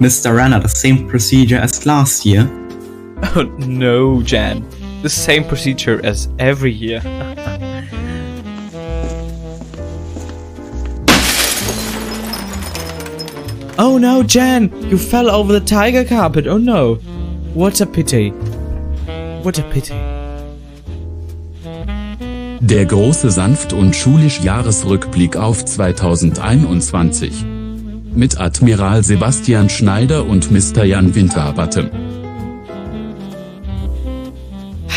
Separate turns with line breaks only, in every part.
Mr. Renner, the same procedure as last year?
Oh no, Jan. The same procedure as every year. oh no, Jan! You fell over the tiger carpet. Oh no. What a pity. What a pity.
Der große sanft und schulisch Jahresrückblick auf 2021. Mit Admiral Sebastian Schneider und Mr. Jan Winterabate.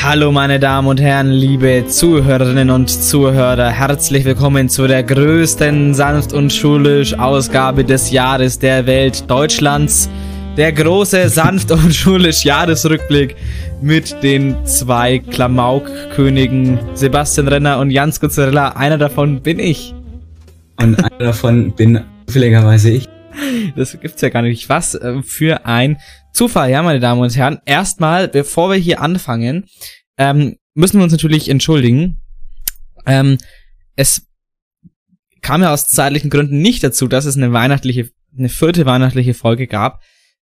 Hallo meine Damen und Herren, liebe Zuhörerinnen und Zuhörer, herzlich willkommen zu der größten sanft und schulisch Ausgabe des Jahres der Welt Deutschlands. Der große sanft und schulisch Jahresrückblick mit den zwei Klamauk-Königen Sebastian Renner und Jans Guzzarella. Einer davon bin ich.
Und einer davon bin zufälligerweise ich.
Das gibt's ja gar nicht. Was äh, für ein Zufall, ja, meine Damen und Herren. Erstmal, bevor wir hier anfangen, ähm, müssen wir uns natürlich entschuldigen. Ähm, es kam ja aus zeitlichen Gründen nicht dazu, dass es eine weihnachtliche, eine vierte weihnachtliche Folge gab,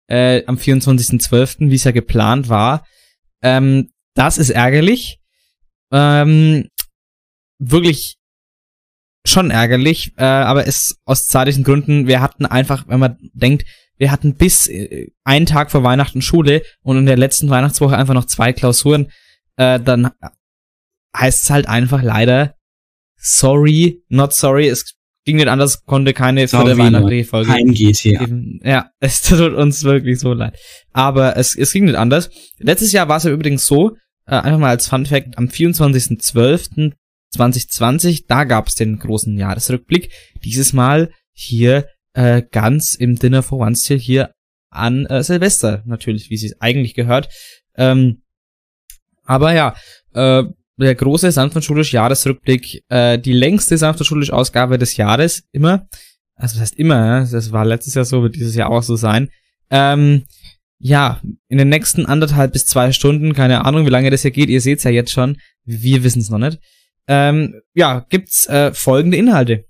äh, am 24.12., wie es ja geplant war. Ähm, das ist ärgerlich. Ähm, wirklich schon ärgerlich, äh, aber es aus zeitlichen Gründen, wir hatten einfach, wenn man denkt, wir hatten bis äh, einen Tag vor Weihnachten Schule und in der letzten Weihnachtswoche einfach noch zwei Klausuren, äh, dann heißt es halt einfach leider sorry, not sorry, es ging nicht anders, konnte keine
Sorry,
vierte weihnachtliche Folge
Kein GTA.
geben. Ja, es tut uns wirklich so leid. Aber es, es ging nicht anders. Letztes Jahr war es ja übrigens so, äh, einfach mal als Fun Fact, am 24.12.2020, da gab es den großen Jahresrückblick. Dieses Mal hier äh, ganz im Dinner for One Stil hier an äh, Silvester, natürlich, wie sie eigentlich gehört. Ähm, aber ja, äh, der große sanft und schulisch Jahresrückblick, äh, die längste sanft und schulisch Ausgabe des Jahres, immer. Also das heißt immer, das war letztes Jahr so, wird dieses Jahr auch so sein. Ähm, ja, in den nächsten anderthalb bis zwei Stunden, keine Ahnung, wie lange das hier geht, ihr seht's ja jetzt schon, wir wissen es noch nicht. Ähm, ja, gibt's äh, folgende Inhalte.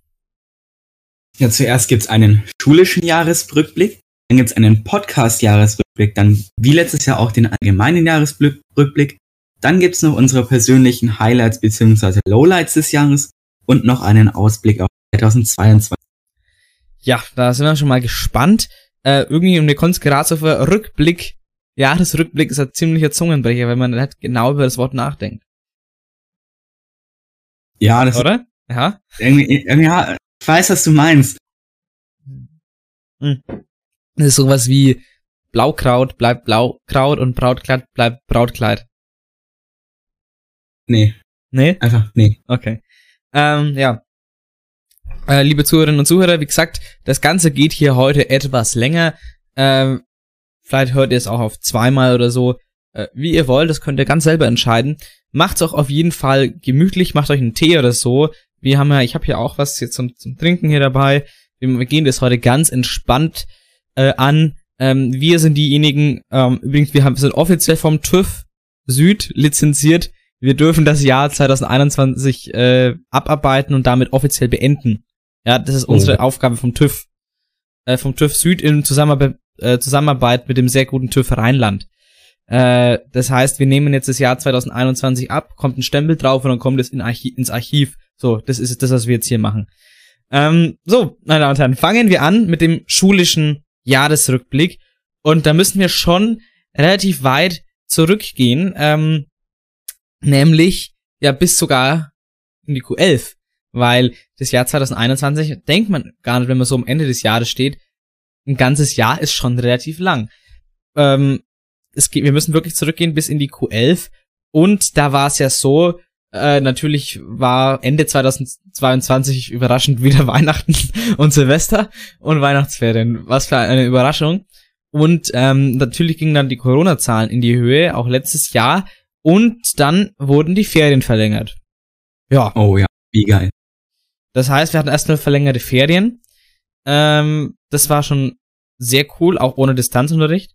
Ja, zuerst gibt's einen schulischen Jahresrückblick, dann gibt's einen Podcast-Jahresrückblick, dann wie letztes Jahr auch den allgemeinen Jahresrückblick, dann gibt's noch unsere persönlichen Highlights bzw. Lowlights des Jahres und noch einen Ausblick auf 2022.
Ja, da sind wir schon mal gespannt. Äh, irgendwie, und mir kommt gerade so vor, Rückblick, Jahresrückblick ist ein ziemlicher Zungenbrecher, wenn man nicht genau über das Wort nachdenkt.
Ja, das
Oder? Ja?
irgendwie, irgendwie, ja, ich weiß, was du meinst.
Hm. Das ist sowas wie Blaukraut bleibt Blaukraut und Brautkleid bleibt Brautkleid.
Nee,
Nee?
einfach nee.
Okay. Ähm, ja. Äh, liebe Zuhörerinnen und Zuhörer, wie gesagt, das Ganze geht hier heute etwas länger. Ähm, vielleicht hört ihr es auch auf zweimal oder so. Äh, wie ihr wollt, das könnt ihr ganz selber entscheiden. Macht's auch auf jeden Fall gemütlich, macht euch einen Tee oder so. Wir haben ja, ich habe hier auch was jetzt zum, zum Trinken hier dabei. Wir, wir gehen das heute ganz entspannt äh, an. Ähm, wir sind diejenigen, ähm, übrigens, wir haben, sind offiziell vom TÜV Süd lizenziert. Wir dürfen das Jahr 2021 äh, abarbeiten und damit offiziell beenden. Ja, das ist unsere Aufgabe vom TÜV. Äh, vom TÜV Süd in Zusammenarbeit, äh, Zusammenarbeit mit dem sehr guten TÜV Rheinland. Äh, das heißt, wir nehmen jetzt das Jahr 2021 ab, kommt ein Stempel drauf und dann kommt es in Archi ins Archiv. So, das ist das, was wir jetzt hier machen. Ähm, so, meine Damen und Herren, fangen wir an mit dem schulischen Jahresrückblick. Und da müssen wir schon relativ weit zurückgehen. Ähm, nämlich ja bis sogar in die Q11, weil das Jahr 2021 denkt man gar nicht, wenn man so am Ende des Jahres steht, ein ganzes Jahr ist schon relativ lang. Ähm, es geht, wir müssen wirklich zurückgehen bis in die Q11 und da war es ja so, äh, natürlich war Ende 2022 überraschend wieder Weihnachten und Silvester und Weihnachtsferien. Was für eine Überraschung. Und ähm, natürlich gingen dann die Corona-Zahlen in die Höhe, auch letztes Jahr. Und dann wurden die Ferien verlängert. Ja,
Oh ja, wie geil.
das heißt, wir hatten erstmal verlängerte Ferien. Ähm, das war schon sehr cool, auch ohne Distanzunterricht.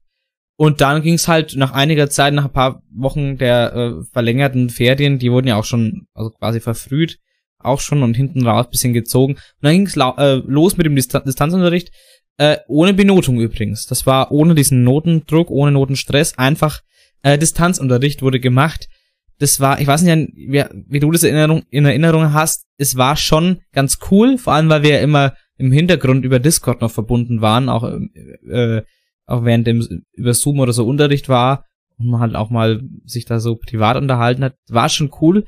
Und dann ging es halt nach einiger Zeit, nach ein paar Wochen der äh, verlängerten Ferien, die wurden ja auch schon, also quasi verfrüht, auch schon und hinten raus bisschen gezogen. Und dann ging es äh, los mit dem Distan Distanzunterricht. Äh, ohne Benotung übrigens. Das war ohne diesen Notendruck, ohne Notenstress. Einfach äh, Distanzunterricht wurde gemacht. Das war, ich weiß nicht, wie, wie du das in Erinnerung, in Erinnerung hast. Es war schon ganz cool, vor allem weil wir ja immer im Hintergrund über Discord noch verbunden waren, auch äh, auch während dem über Zoom oder so Unterricht war und man halt auch mal sich da so privat unterhalten hat, war schon cool.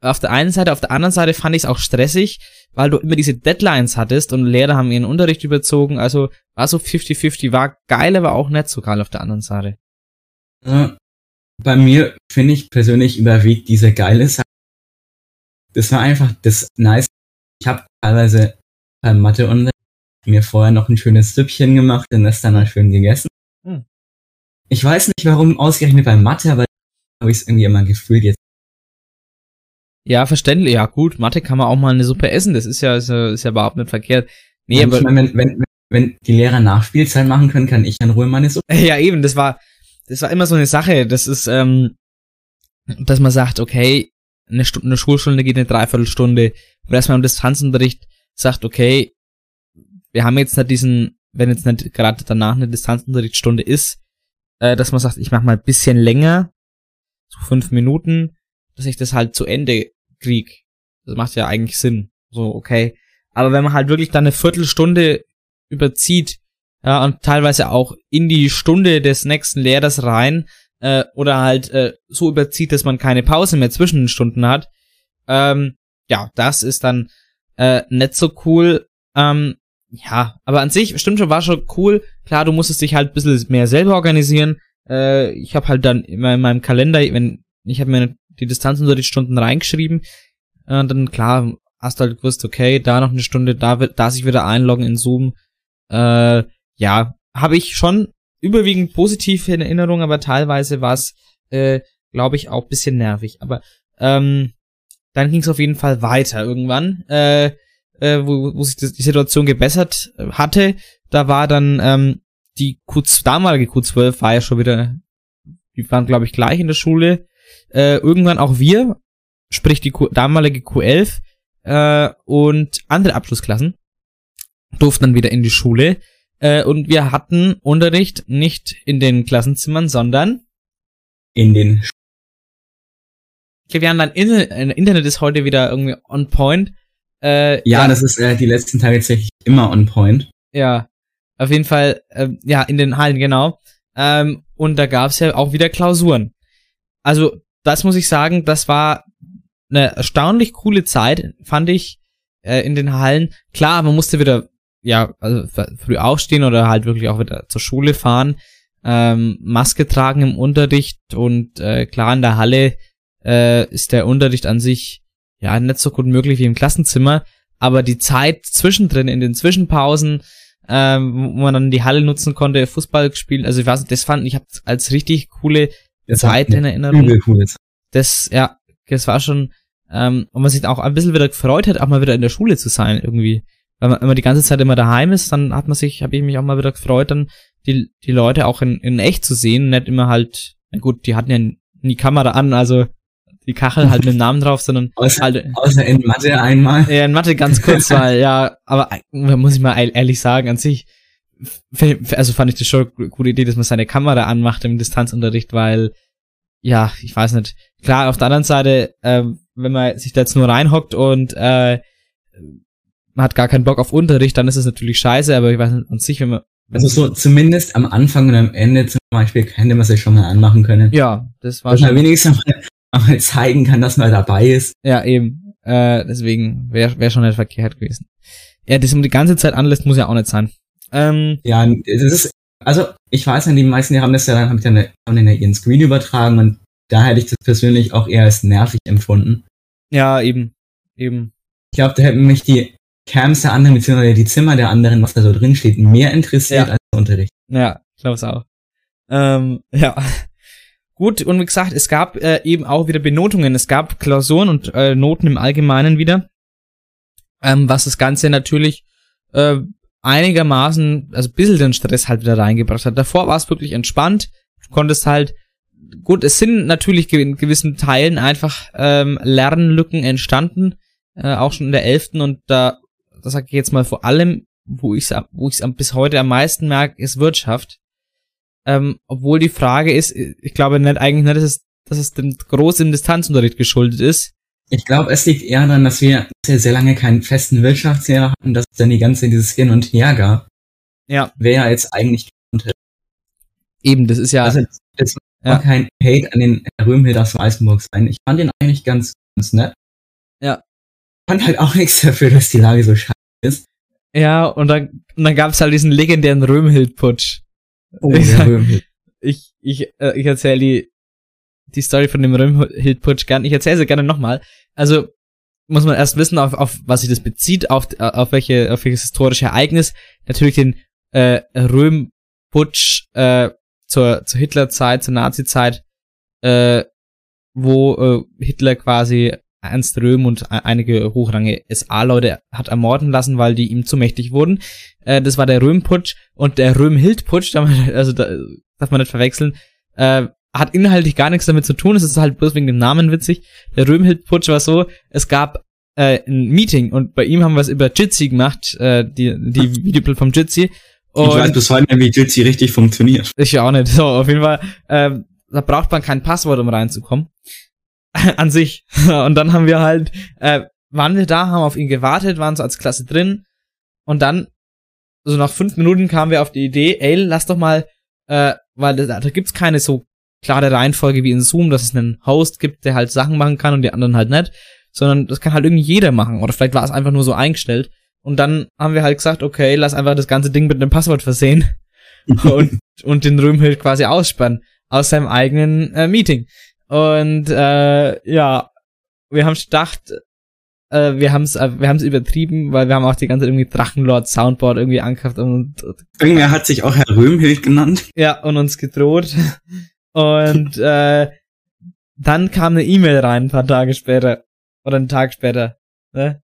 Auf der einen Seite, auf der anderen Seite fand ich es auch stressig, weil du immer diese Deadlines hattest und Lehrer haben ihren Unterricht überzogen, also war so 50-50, war geil, aber auch nicht so geil auf der anderen Seite.
Äh, bei mir finde ich persönlich überwiegt diese geile Sache. Das war einfach das Nice. Ich habe teilweise beim Matheunterricht mir vorher noch ein schönes Süppchen gemacht und das dann mal schön gegessen. Hm. Ich weiß nicht, warum ausgerechnet bei Mathe, aber habe ich es irgendwie immer gefühlt jetzt.
Ja, verständlich. Ja, gut. Mathe kann man auch mal eine Suppe essen. Das ist ja, ist ja, ist ja überhaupt nicht verkehrt.
Nee, aber. Meine, wenn, wenn, wenn die Lehrer Nachspielzeit machen können, kann ich in Ruhe meine Suppe.
Ja, eben. Das war, das war immer so eine Sache. Das ist, ähm, dass man sagt, okay, eine, Stunde, eine Schulstunde geht eine Dreiviertelstunde. Oder dass man im Distanzunterricht sagt, okay, wir haben jetzt nicht diesen, wenn jetzt nicht gerade danach eine Distanzunterrichtsstunde ist, äh, dass man sagt, ich mach mal ein bisschen länger, so fünf Minuten, dass ich das halt zu Ende krieg. Das macht ja eigentlich Sinn. So, okay. Aber wenn man halt wirklich dann eine Viertelstunde überzieht, ja, und teilweise auch in die Stunde des nächsten Lehrers rein, äh, oder halt äh, so überzieht, dass man keine Pause mehr zwischen den Stunden hat, ähm, ja, das ist dann äh, nicht so cool. Ähm, ja, aber an sich, stimmt schon, war schon cool. Klar, du musstest dich halt ein bisschen mehr selber organisieren. Äh, ich habe halt dann immer in meinem Kalender, wenn ich habe mir die Distanzunterrichtsstunden reingeschrieben, äh, dann klar, hast du halt gewusst, okay, da noch eine Stunde, da da sich wieder einloggen in Zoom. Äh, ja, habe ich schon überwiegend positiv in Erinnerung, aber teilweise war es, äh, glaube ich, auch bisschen nervig. Aber ähm, dann ging es auf jeden Fall weiter irgendwann. Äh, äh, wo, wo sich die Situation gebessert äh, hatte. Da war dann ähm, die Q damalige Q12 war ja schon wieder, die waren glaube ich gleich in der Schule. Äh, irgendwann auch wir, sprich die Q damalige Q11 äh, und andere Abschlussklassen durften dann wieder in die Schule. Äh, und wir hatten Unterricht nicht in den Klassenzimmern, sondern
in den
Okay, wir haben dann Internet ist heute wieder irgendwie on point.
Äh, ja, ja, das ist äh, die letzten Tage tatsächlich immer on point.
Ja, auf jeden Fall, äh, ja, in den Hallen, genau. Ähm, und da gab's ja auch wieder Klausuren. Also, das muss ich sagen, das war eine erstaunlich coole Zeit, fand ich, äh, in den Hallen. Klar, man musste wieder, ja, also früh aufstehen oder halt wirklich auch wieder zur Schule fahren, ähm, Maske tragen im Unterricht und äh, klar, in der Halle äh, ist der Unterricht an sich ja, nicht so gut möglich wie im Klassenzimmer, aber die Zeit zwischendrin, in den Zwischenpausen, ähm, wo man dann die Halle nutzen konnte, Fußball gespielt, also ich weiß nicht, das fand ich hab's als richtig coole das Zeit in Erinnerung. Cool das, ja, das war schon, ähm, und man sich auch ein bisschen wieder gefreut hat, auch mal wieder in der Schule zu sein, irgendwie. Weil man immer die ganze Zeit immer daheim ist, dann hat man sich, habe ich mich auch mal wieder gefreut, dann die, die Leute auch in, in echt zu sehen, nicht immer halt, na gut, die hatten ja nie Kamera an, also die Kachel halt mit dem Namen drauf, sondern
außer,
halt,
außer in Mathe einmal.
Ja, in Mathe ganz kurz, weil, ja, aber muss ich mal ehrlich sagen, an sich, also fand ich das schon eine gute Idee, dass man seine Kamera anmacht im Distanzunterricht, weil, ja, ich weiß nicht. Klar, auf der anderen Seite, äh, wenn man sich da jetzt nur reinhockt und äh, man hat gar keinen Bock auf Unterricht, dann ist es natürlich scheiße, aber ich weiß nicht, an sich, wenn man
also so zumindest am Anfang und am Ende zum Beispiel hätte man sich schon mal anmachen können.
Ja, das war
dass schon. Man wenigstens mal mal zeigen kann, dass man dabei ist.
Ja, eben. Äh, deswegen wäre wär schon nicht verkehrt gewesen. Ja, das um die ganze Zeit anlässt, muss ja auch nicht sein.
Ähm, ja, das ist, also ich weiß nicht, die meisten die haben das ja dann, haben dann haben dann ihren Screen übertragen und da hätte ich das persönlich auch eher als nervig empfunden.
Ja, eben. Eben.
Ich glaube, da hätten mich die Cams der anderen, beziehungsweise die Zimmer der anderen, was da so drin steht, mehr interessiert ja. als der Unterricht.
Ja, ich glaube es auch. Ähm, ja. Gut, und wie gesagt, es gab äh, eben auch wieder Benotungen. Es gab Klausuren und äh, Noten im Allgemeinen wieder. Ähm, was das Ganze natürlich äh, einigermaßen, also ein bisschen den Stress halt wieder reingebracht hat. Davor war es wirklich entspannt. Du konntest halt, gut, es sind natürlich in gewissen Teilen einfach ähm, Lernlücken entstanden, äh, auch schon in der elften und da, das sage ich jetzt mal vor allem wo ich es wo ich's bis heute am meisten merke, ist Wirtschaft. Ähm, obwohl die Frage ist, ich glaube nicht eigentlich nicht, dass es, dass es dem großen Distanzunterricht geschuldet ist.
Ich glaube, es liegt eher daran, dass wir sehr, sehr lange keinen festen Wirtschaftslehrer hatten, dass es dann die ganze dieses Hin und Her gab.
Ja.
Wer ja jetzt eigentlich
Eben, das ist ja.
Also, das
Ja.
war kein Hate an den Herr Röhmhild aus Weißenburg sein. Ich fand den eigentlich ganz, ganz nett.
Ja.
Fand halt auch nichts dafür, dass die Lage so scheiße ist.
Ja, und dann, und dann gab's halt diesen legendären Röhmhild-Putsch.
Oh,
Ich sag-. Ich, ich, äh, ich erzähle die, die Story von dem Röhmhild-Putsch gern. Ich erzähle sie gerne nochmal. Also, muss man erst wissen, auf, auf was sich das bezieht, auf, auf welche, auf welches historische Ereignis. Natürlich den, äh, Röhm-Putsch, äh, zur, zur Hitlerzeit, zur Nazizeit, äh, wo äh, Hitler quasi Ernst Röhm und e- einige hochrangige SA-Leute hat ermorden lassen, weil die ihm zu mächtig wurden. Äh, das war der Röhm-Putsch und der Röhm-Hild-Putsch, darf man- also da, darf man nicht verwechseln, äh, hat inhaltlich gar nichts damit zu tun, es ist halt bloß wegen dem Namen witzig. Der Röhm-Hild-Putsch war so, es gab äh, ein Meeting und bei ihm haben wir es über Jitsi gemacht, äh, die, die Videobild vom Jitsi.
Ich weiß bis heute nicht, wie Jitsi richtig funktioniert.
Ich auch nicht. So, auf jeden Fall, ähm, da braucht man kein Passwort, um reinzukommen. An sich. Und dann haben wir halt, äh, waren wir da, haben auf ihn gewartet, waren so als Klasse drin. Und dann, so nach fünf Minuten kamen wir auf die Idee, ey, lass doch mal, äh, weil da, da gibt's keine so klare Reihenfolge wie in Zoom, dass es einen Host gibt, der halt Sachen machen kann und die anderen halt nicht. Sondern das kann halt irgendwie jeder machen. Oder vielleicht war es einfach nur so eingestellt. Und dann haben wir halt gesagt, okay, lass einfach das ganze Ding mit einem Passwort versehen und, und den Röhmhild quasi ausspannen aus seinem eigenen äh, Meeting. Und äh, ja, wir haben gedacht, äh, wir haben es äh, wir haben's übertrieben, weil wir haben auch die ganze Zeit irgendwie Drachenlord Soundboard irgendwie angekauft und, und
Irgendwer hat sich auch Herr Röhmhild genannt.
ja und uns gedroht. Und äh, dann kam eine E-Mail rein ein paar Tage später oder einen Tag später. Ne?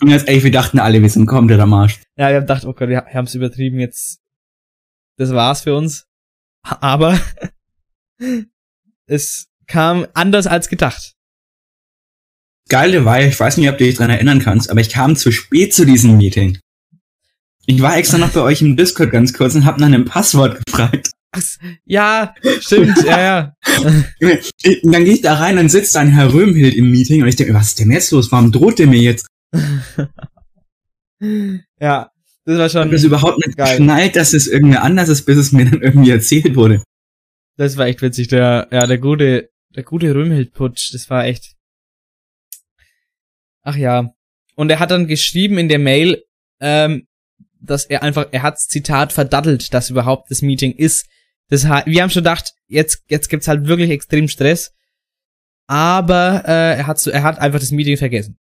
Und jetzt, ey, wir dachten alle, wir sind komplett am Arsch.
Ja, wir haben gedacht, oh Gott, wir haben es übertrieben, jetzt das war's für uns. Aber es kam anders als gedacht.
Geile war, ich weiß nicht, ob du dich dran erinnern kannst, aber ich kam zu spät zu diesem Meeting. Ich war extra noch bei euch im Discord ganz kurz und hab nach einem Passwort gefragt.
Ach, Ja, stimmt, ja, ja.
Dann gehe ich da rein und sitzt dann Herr Röhmhild im Meeting und ich denke, was ist denn jetzt los? Warum droht der mir jetzt?
Ja, das war
Ich
schon,
das überhaupt nicht
Geil.
geschnallt, dass es irgendwer anders ist, bis es mir dann irgendwie erzählt wurde.
das war echt witzig, der, ja, der gute, der gute Röhmhild-Putsch, das war echt. Ach ja. Und er hat dann geschrieben in der Mail, ähm, dass er einfach, er hat Zitat verdattelt, dass überhaupt das Meeting ist. Das wir haben schon gedacht, jetzt, jetzt gibt's halt wirklich extrem Stress. Aber äh, er hat so, er hat einfach das Meeting vergessen.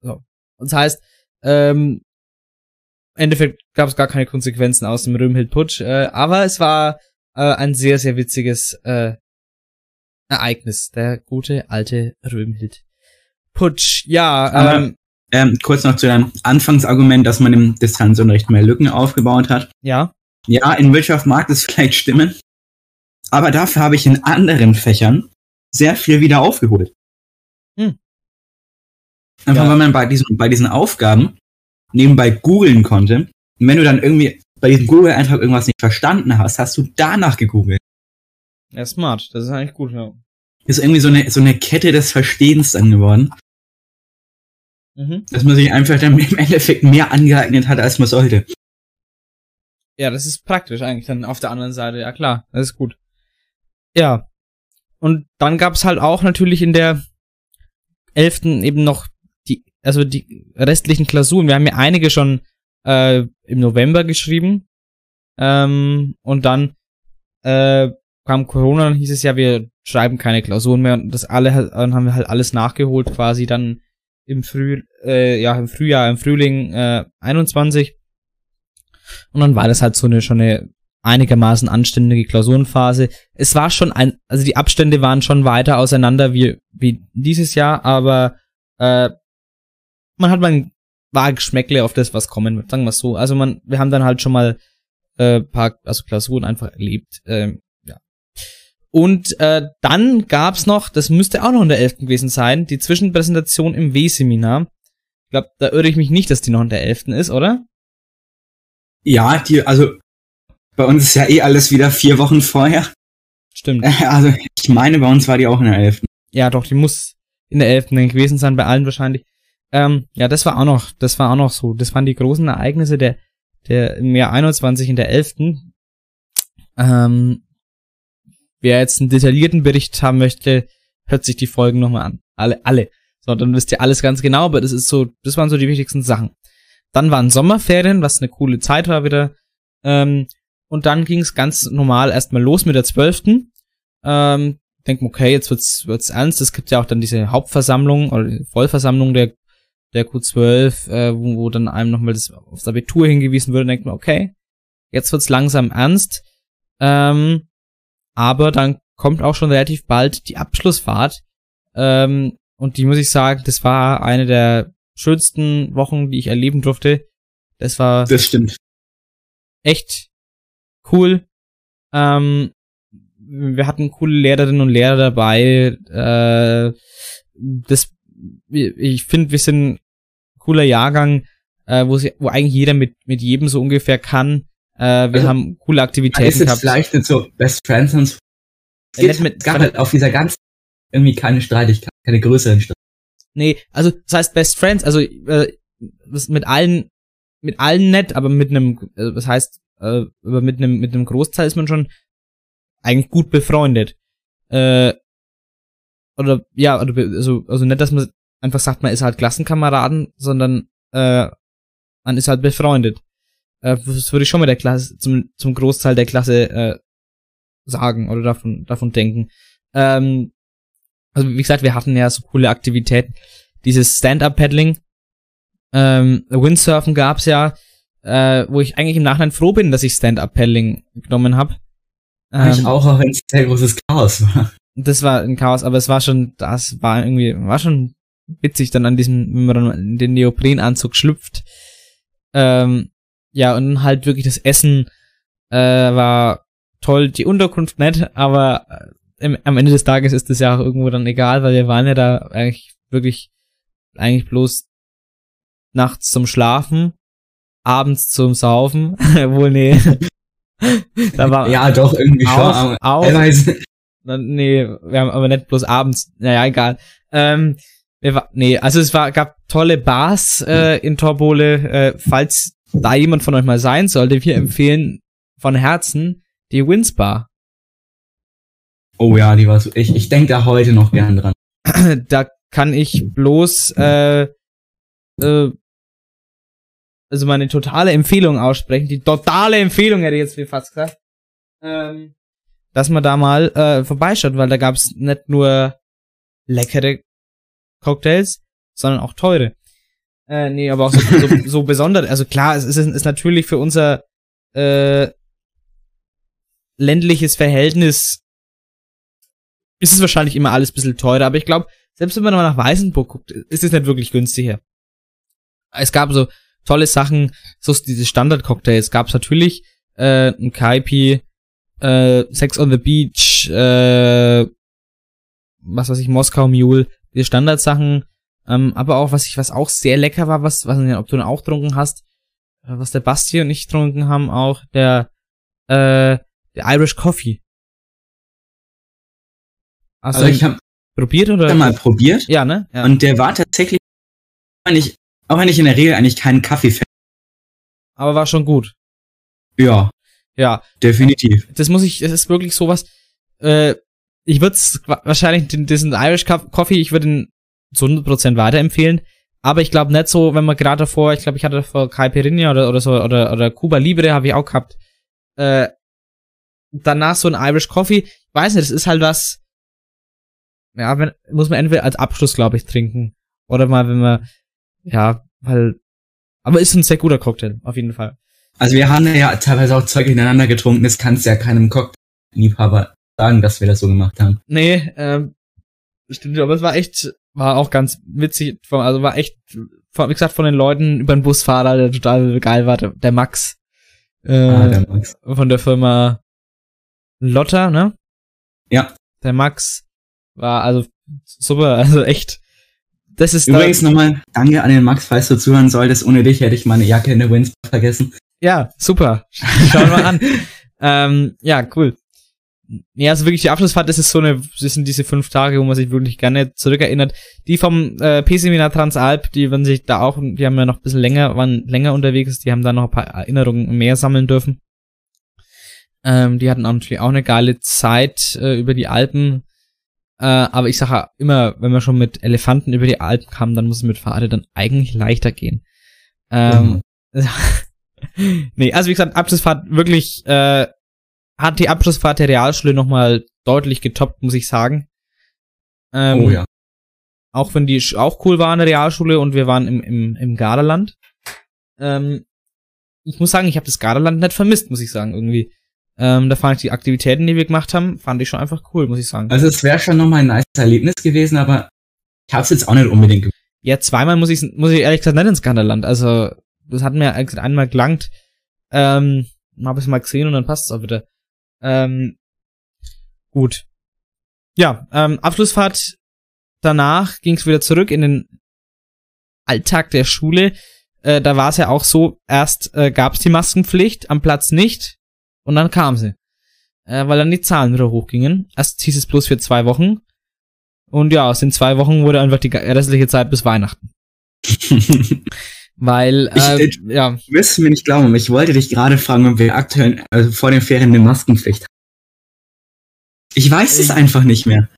So. Und das heißt, ähm, im Endeffekt gab es gar keine Konsequenzen aus dem Röhmhild-Putsch, äh, aber es war äh, ein sehr, sehr witziges äh, Ereignis. Der gute alte Röhmhild-Putsch. Ja,
Aber-
ähm,
Ähm, kurz noch zu deinem Anfangsargument, dass man im Distanzunterricht mehr Lücken aufgebaut hat.
ja.
Ja, in Wirtschaft mag das vielleicht stimmen, aber dafür habe ich in anderen Fächern sehr viel wieder aufgeholt.
Hm.
Einfach
Ja.
weil man bei diesen, bei diesen Aufgaben nebenbei googeln konnte. Und wenn du dann irgendwie bei diesem Google-Eintrag irgendwas nicht verstanden hast, hast du danach gegoogelt.
Ja, smart. Das ist eigentlich gut, ja.
Ist irgendwie so eine, so eine Kette des Verstehens dann geworden,
Mhm.
dass man sich einfach dann im Endeffekt mehr angeeignet hat, als man sollte.
Ja, das ist praktisch eigentlich dann auf der anderen Seite. Ja, klar. Das ist gut. Ja. Und dann gab's halt auch natürlich in der elften eben noch die, also die restlichen Klausuren. Wir haben ja einige schon äh, im November geschrieben. Ähm, und dann äh, kam Corona, dann hieß es ja, wir schreiben keine Klausuren mehr. Und das alle dann haben wir halt alles nachgeholt, quasi dann im Früh, äh, ja, im Frühjahr, im Frühling äh, 21. Und dann war das halt so eine schon eine einigermaßen anständige Klausurenphase. Es war schon ein, also die Abstände waren schon weiter auseinander wie, wie dieses Jahr, aber äh, man hat mal ein Geschmäckle auf das, was kommen wird, sagen wir so. Also man, wir haben dann halt schon mal äh, paar, also Klausuren einfach erlebt. Ähm. Und äh, dann gab's noch, das müsste auch noch in der 11. gewesen sein, die Zwischenpräsentation im W-Seminar. Ich glaube, da irre ich mich nicht, dass die noch in der 11. ist, oder?
Ja, die, also bei uns ist ja eh alles wieder vier Wochen vorher.
Stimmt.
Also ich meine, bei uns war die auch in der 11.
Ja, doch, die muss in der 11. gewesen sein, bei allen wahrscheinlich. Ähm, ja, das war auch noch, das war auch noch so. Das waren die großen Ereignisse der, der im Jahr 21 in der 11. Ähm, wer jetzt einen detaillierten Bericht haben möchte, hört sich die Folgen nochmal an. Alle, alle. So, dann wisst ihr alles ganz genau, aber das ist so, das waren so die wichtigsten Sachen. Dann waren Sommerferien, was eine coole Zeit war wieder. Ähm, und dann ging es ganz normal erstmal los mit der 12. Ähm, denken, okay, jetzt wird's, wird's ernst. Es gibt ja auch dann diese Hauptversammlung oder Vollversammlung der, der Q12, äh, wo, wo dann einem nochmal das aufs Abitur hingewiesen wird denkt man, okay, jetzt wird's langsam ernst. Ähm, aber dann kommt auch schon relativ bald die Abschlussfahrt. Ähm, und die muss ich sagen, das war eine der schönsten Wochen, die ich erleben durfte. Das war
Das stimmt.
echt cool. Ähm, wir hatten coole Lehrerinnen und Lehrer dabei. Äh, das, ich finde, wir sind ein cooler Jahrgang, äh, wo, sie, wo eigentlich jeder mit, mit jedem so ungefähr kann. Äh, wir
Also,
haben coole Aktivitäten
ist jetzt
gehabt.
vielleicht nicht so Best Friends und so. Es
mit-
gab halt auf dieser ganzen irgendwie keine Streitigkeit, keine größeren Streitigkeiten.
Nee, also das heißt Best Friends, also äh, das mit allen mit allen nett, aber mit einem äh, das heißt äh, aber mit einem mit einem Großteil ist man schon eigentlich gut befreundet. Äh, oder ja, oder also also nicht, dass man einfach sagt, man ist halt Klassenkameraden, sondern äh, man ist halt befreundet. Äh, das würde ich schon mit der Klasse zum zum Großteil der Klasse äh, sagen oder davon davon denken. Ähm, also wie gesagt, wir hatten ja so coole Aktivitäten. Dieses Stand-Up-Paddling, ähm, Windsurfen gab's ja, äh, wo ich eigentlich im Nachhinein froh bin, dass ich Stand-Up-Paddling genommen habe.
ich auch, auch wenn es sehr großes Chaos war.
Das war ein Chaos, aber es war schon, das war irgendwie, war schon witzig dann an diesem, wenn man dann in den Neoprenanzug schlüpft. Ähm, ja, und halt wirklich das Essen äh, war toll, die Unterkunft nett, aber äh, im, am Ende des Tages ist das ja auch irgendwo dann egal, weil wir waren ja da eigentlich wirklich eigentlich bloß nachts zum Schlafen, abends zum Saufen, wohl nee. da war
ja, doch, irgendwie schon.
auch,
aber
auch
teilweise,
Nee, wir haben aber nicht bloß abends. Naja, egal. Ähm, wir war, nee, also es war, gab tolle Bars äh, in Torbole. Äh, falls da jemand von euch mal sein sollte, wir empfehlen von Herzen die Wins Bar.
oh ja, die war so, ich, ich denke da heute noch gern dran.
da kann ich bloß äh, äh, also meine totale Empfehlung aussprechen. Die totale Empfehlung hätte ich jetzt fast gesagt. Ähm, dass man da mal äh, vorbeischaut, weil da gab's nicht nur leckere Cocktails, sondern auch teure. Äh, nee, aber auch so, so, so besonders. Also klar, es ist, ist natürlich für unser äh, ländliches Verhältnis ist es wahrscheinlich immer alles ein bisschen teurer, aber ich glaube, selbst wenn man mal nach Weißenburg guckt, ist es nicht wirklich günstiger. Es gab so tolle Sachen, so diese Standard-Cocktails gab es natürlich, äh, ein Kaipi, äh, Sex on the Beach, äh, was weiß ich, Moskau Mule, diese Standardsachen, ähm, aber auch, was ich, was auch sehr lecker war, was, was, ob du auch getrunken hast, äh, was der Basti und ich getrunken haben, auch der, äh, der Irish Coffee. Hast
Also
du
ich habe
probiert oder?
mal probiert
Ja, ne? Ja.
und der war tatsächlich, auch wenn ich, auch wenn ich in der Regel eigentlich keinen Kaffee fan
aber war schon gut.
Ja,
Ja,
definitiv.
das muss ich, es ist wirklich sowas, äh, ich würde wahrscheinlich den, diesen Irish Co- Coffee, ich würde ihn zu 100% weiterempfehlen, aber ich glaube nicht so, wenn man gerade davor, ich glaube, ich hatte davor Caipirinha oder, oder so, oder, oder Cuba Libre habe ich auch gehabt, äh, danach so ein Irish Coffee, ich weiß nicht, das ist halt was, ja, wenn, muss man entweder als Abschluss, glaube ich, trinken, oder mal, wenn man, ja, weil, aber ist ein sehr guter Cocktail, auf jeden Fall.
Also wir haben ja teilweise auch Zeug ineinander getrunken, das kannst du ja keinem Cocktail-Liebhaber sagen, dass wir das so gemacht haben.
Nee, ähm, stimmt, aber es war echt, war auch ganz witzig, also war echt, wie gesagt, von den Leuten über den Busfahrer, der total geil war, der, der Max, äh,
Ah, der Max.
von der Firma Lotta, ne?
Ja.
Der Max war also super, also echt, das ist
Übrigens nochmal, danke an den Max, falls du zuhören solltest. Ohne dich hätte ich meine Jacke in der Wins vergessen.
Ja, super. Schauen wir an. ähm, ja, cool. Ja, also wirklich die Abschlussfahrt, das ist so eine, das sind diese fünf Tage, wo man sich wirklich gerne zurückerinnert. Die vom äh, P-Seminar Transalp, die werden sich da auch, die haben ja noch ein bisschen länger, waren länger unterwegs, die haben da noch ein paar Erinnerungen mehr sammeln dürfen. Ähm, die hatten auch natürlich auch eine geile Zeit äh, über die Alpen. Äh, aber ich sage immer, wenn man schon mit Elefanten über die Alpen kam, dann muss es mit Fahrrad dann eigentlich leichter gehen. Ähm, mhm. nee, also wie gesagt, Abschlussfahrt wirklich äh, hat die Abschlussfahrt der Realschule nochmal deutlich getoppt, muss ich sagen. Ähm, oh ja. Auch wenn die auch cool war in der Realschule und wir waren im, im, im Garderland. Ähm, ich muss sagen, ich habe das Garderland nicht vermisst, muss ich sagen, irgendwie. Ähm, da fand ich die Aktivitäten, die wir gemacht haben, fand ich schon einfach cool, muss ich sagen.
Also es wäre schon nochmal ein nice Erlebnis gewesen, aber ich habe es jetzt auch nicht unbedingt gemacht.
Ja, zweimal muss ich, muss ich ehrlich gesagt nicht ins Garderland. Also das hat mir einmal gelangt. Ähm, habe ich mal gesehen und dann passt es auch wieder. Ähm, gut. Ja, ähm, Abschlussfahrt. Danach ging es wieder zurück in den Alltag der Schule. Äh, da war es ja auch so, erst äh, gab es die Maskenpflicht, am Platz nicht. Und dann kam sie. Äh, weil dann die Zahlen wieder hochgingen. Erst hieß es bloß für zwei Wochen. Und ja, aus den zwei Wochen wurde einfach die restliche Zeit bis Weihnachten. Weil, äh, ich,
äh, ja. Du wirst mir nicht glauben, ich wollte dich gerade fragen, ob wir aktuell, also vor den Ferien eine Maskenpflicht haben. Ich weiß es einfach nicht mehr.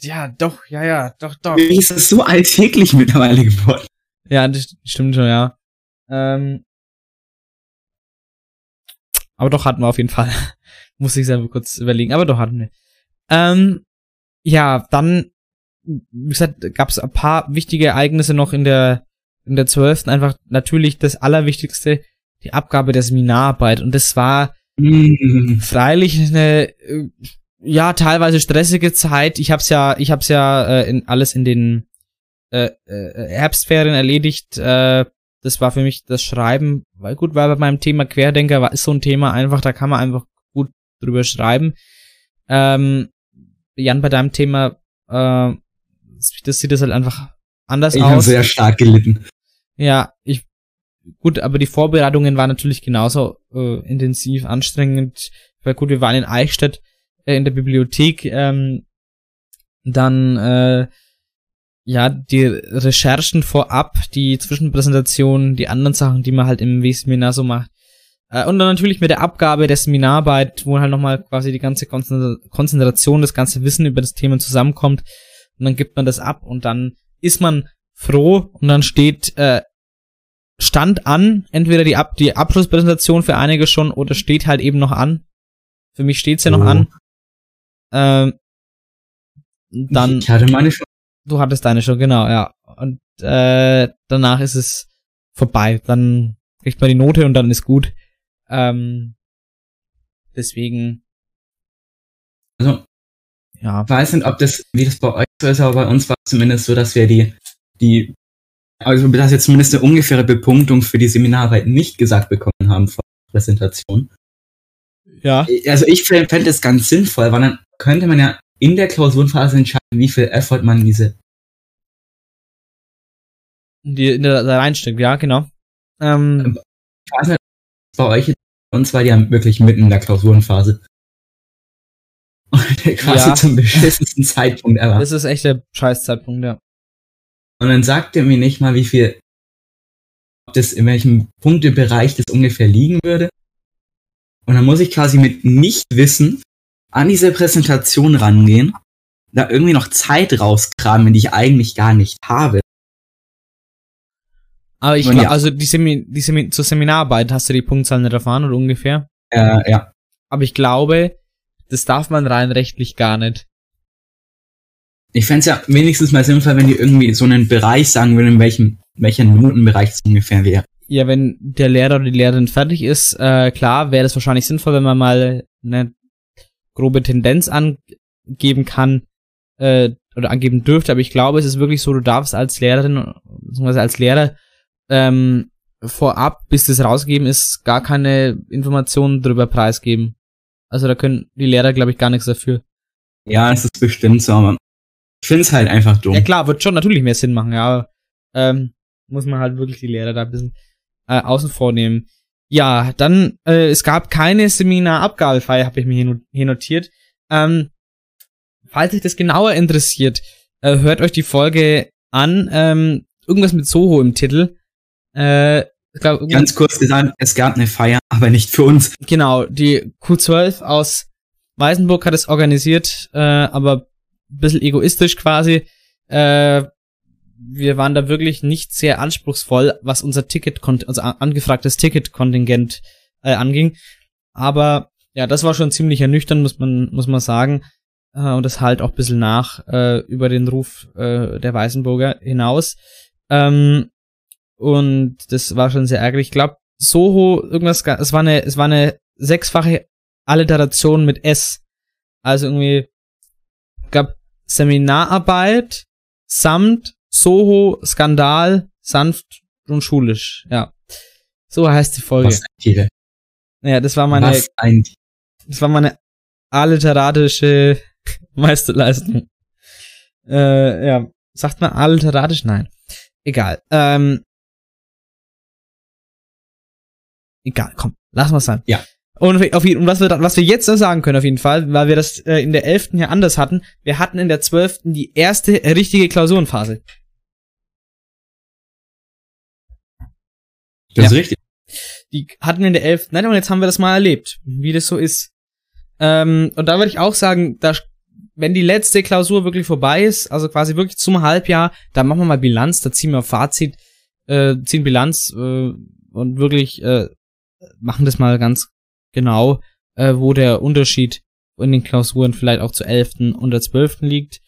Ja, doch, ja, ja, doch, doch.
Wie ist das so alltäglich mittlerweile geworden?
Ja, das stimmt schon, ja. Ähm, aber doch hatten wir auf jeden Fall. Muss ich selber kurz überlegen, aber doch hatten wir. Ähm, ja, dann, wie gesagt, gab es ein paar wichtige Ereignisse noch in der in der zwölften einfach natürlich das Allerwichtigste, die Abgabe der Seminararbeit. Und das war mhm. freilich eine äh, ja teilweise stressige Zeit. Ich hab's ja, ich hab's ja äh, in, alles in den äh, äh, Herbstferien erledigt. Äh, das war für mich das Schreiben, weil gut, weil bei meinem Thema Querdenker war ist so ein Thema einfach, da kann man einfach gut drüber schreiben. Ähm, Jan, bei deinem Thema, äh, das sieht das halt einfach anders
ich
aus. Ich
habe sehr stark gelitten.
Ja, ich gut, aber die Vorbereitungen waren natürlich genauso äh, intensiv, anstrengend. Weil gut, wir waren in Eichstätt äh, in der Bibliothek, ähm, dann äh, ja die Recherchen vorab, die Zwischenpräsentationen, die anderen Sachen, die man halt im W-Seminar so macht. Äh, und dann natürlich mit der Abgabe der Seminararbeit, wo halt nochmal quasi die ganze Konzentration, das ganze Wissen über das Thema zusammenkommt. Und dann gibt man das ab und dann ist man froh und dann steht äh, stand an, entweder die, Ab die Abschlusspräsentation für einige schon oder steht halt eben noch an. Für mich steht's ja noch oh. an. Ähm, dann.
Ich hatte meine schon.
Du hattest deine schon, genau, ja. Und äh, danach ist es vorbei. Dann kriegt man die Note und dann ist gut. Ähm, deswegen.
Also, ja. Ich weiß nicht, ob das, wie das bei euch so ist, aber bei uns war es zumindest so, dass wir die die, also dass wir zumindest eine ungefähre Bepunktung für die Seminararbeit nicht gesagt bekommen haben vor der Präsentation. Ja. Also ich fände es ganz sinnvoll, weil dann könnte man ja in der Klausurenphase entscheiden, wie viel Effort man diese
die in der, da reinsteckt, ja, genau. Ähm,
ich weiß nicht, bei euch und zwar die haben wirklich mitten in der Klausurenphase. Quasi ja. zum beschissensten Zeitpunkt
ever. Das ist echt der Scheißzeitpunkt, ja.
Und dann sagt er mir nicht mal, wie viel, ob das in welchem Punktebereich das ungefähr liegen würde. Und dann muss ich quasi mit Nichtwissen an diese Präsentation rangehen, da irgendwie noch Zeit rauskramen, die ich eigentlich gar nicht habe.
Aber ich glaube, ja. also die, Semi die Semi zur Seminararbeit hast du die Punktzahl nicht erfahren oder ungefähr?
Äh, ja.
Aber ich glaube, das darf man rein rechtlich gar nicht.
Ich fände es ja wenigstens mal sinnvoll, wenn die irgendwie so einen Bereich sagen würden, in welchem, welcher Minutenbereich es ungefähr wäre.
Ja, wenn der Lehrer oder die Lehrerin fertig ist, äh, klar, wäre das wahrscheinlich sinnvoll, wenn man mal eine grobe Tendenz angeben kann äh, oder angeben dürfte. Aber ich glaube, es ist wirklich so, du darfst als Lehrerin bzw. als Lehrer ähm, vorab, bis das rausgegeben ist, gar keine Informationen drüber preisgeben. Also da können die Lehrer, glaube ich, gar nichts dafür.
Ja, es ist bestimmt so, aber ich finde es halt einfach dumm.
Ja klar, wird schon natürlich mehr Sinn machen, ja. Ähm, muss man halt wirklich die Lehrer da ein bisschen äh, außen vor nehmen. ja, dann, äh, es gab keine Seminarabgabefeier, habe ich mir hier, hier notiert. Ähm, falls euch das genauer interessiert, äh, hört euch die Folge an. Ähm, irgendwas mit Soho im Titel. Äh, glaub,
Ganz kurz gesagt, es gab eine Feier, aber nicht für uns.
Genau, die Q12 aus Weißenburg hat es organisiert, äh, aber ein bisschen egoistisch quasi. Äh, wir waren da wirklich nicht sehr anspruchsvoll, was unser Ticket, also angefragtes Ticketkontingent äh, anging. Aber ja, das war schon ziemlich ernüchternd, muss man, muss man sagen. Äh, und das halt auch ein bisschen nach äh, über den Ruf äh, der Weißenburger hinaus. Ähm, und das war schon sehr ärgerlich. Ich glaube, Soho, irgendwas, es war eine, es war eine sechsfache Alliteration mit S. Also irgendwie gab Seminararbeit samt Soho, Skandal, sanft und schulisch. Ja. So heißt die Folge. Was ein Titel. Ja, das war meine, Was ein das war meine alliteratische Meisterleistung. Äh, ja. Sagt man alliteratisch? Nein. Egal. Ähm, egal, komm, lassen wir es sein.
Ja.
Und, auf, und was, wir, was wir jetzt sagen können auf jeden Fall, weil wir das äh, in der 11. ja anders hatten, wir hatten in der 12. die erste richtige Klausurenphase.
Das ja. ist richtig.
Die hatten wir in der 11. Nein, und jetzt haben wir das mal erlebt, wie das so ist. Ähm, und da würde ich auch sagen, da, wenn die letzte Klausur wirklich vorbei ist, also quasi wirklich zum Halbjahr, dann machen wir mal Bilanz, da ziehen wir Fazit, äh, ziehen Bilanz äh, und wirklich äh, machen das mal ganz genau, äh, wo der Unterschied in den Klausuren vielleicht auch zur 11. und der 12. liegt.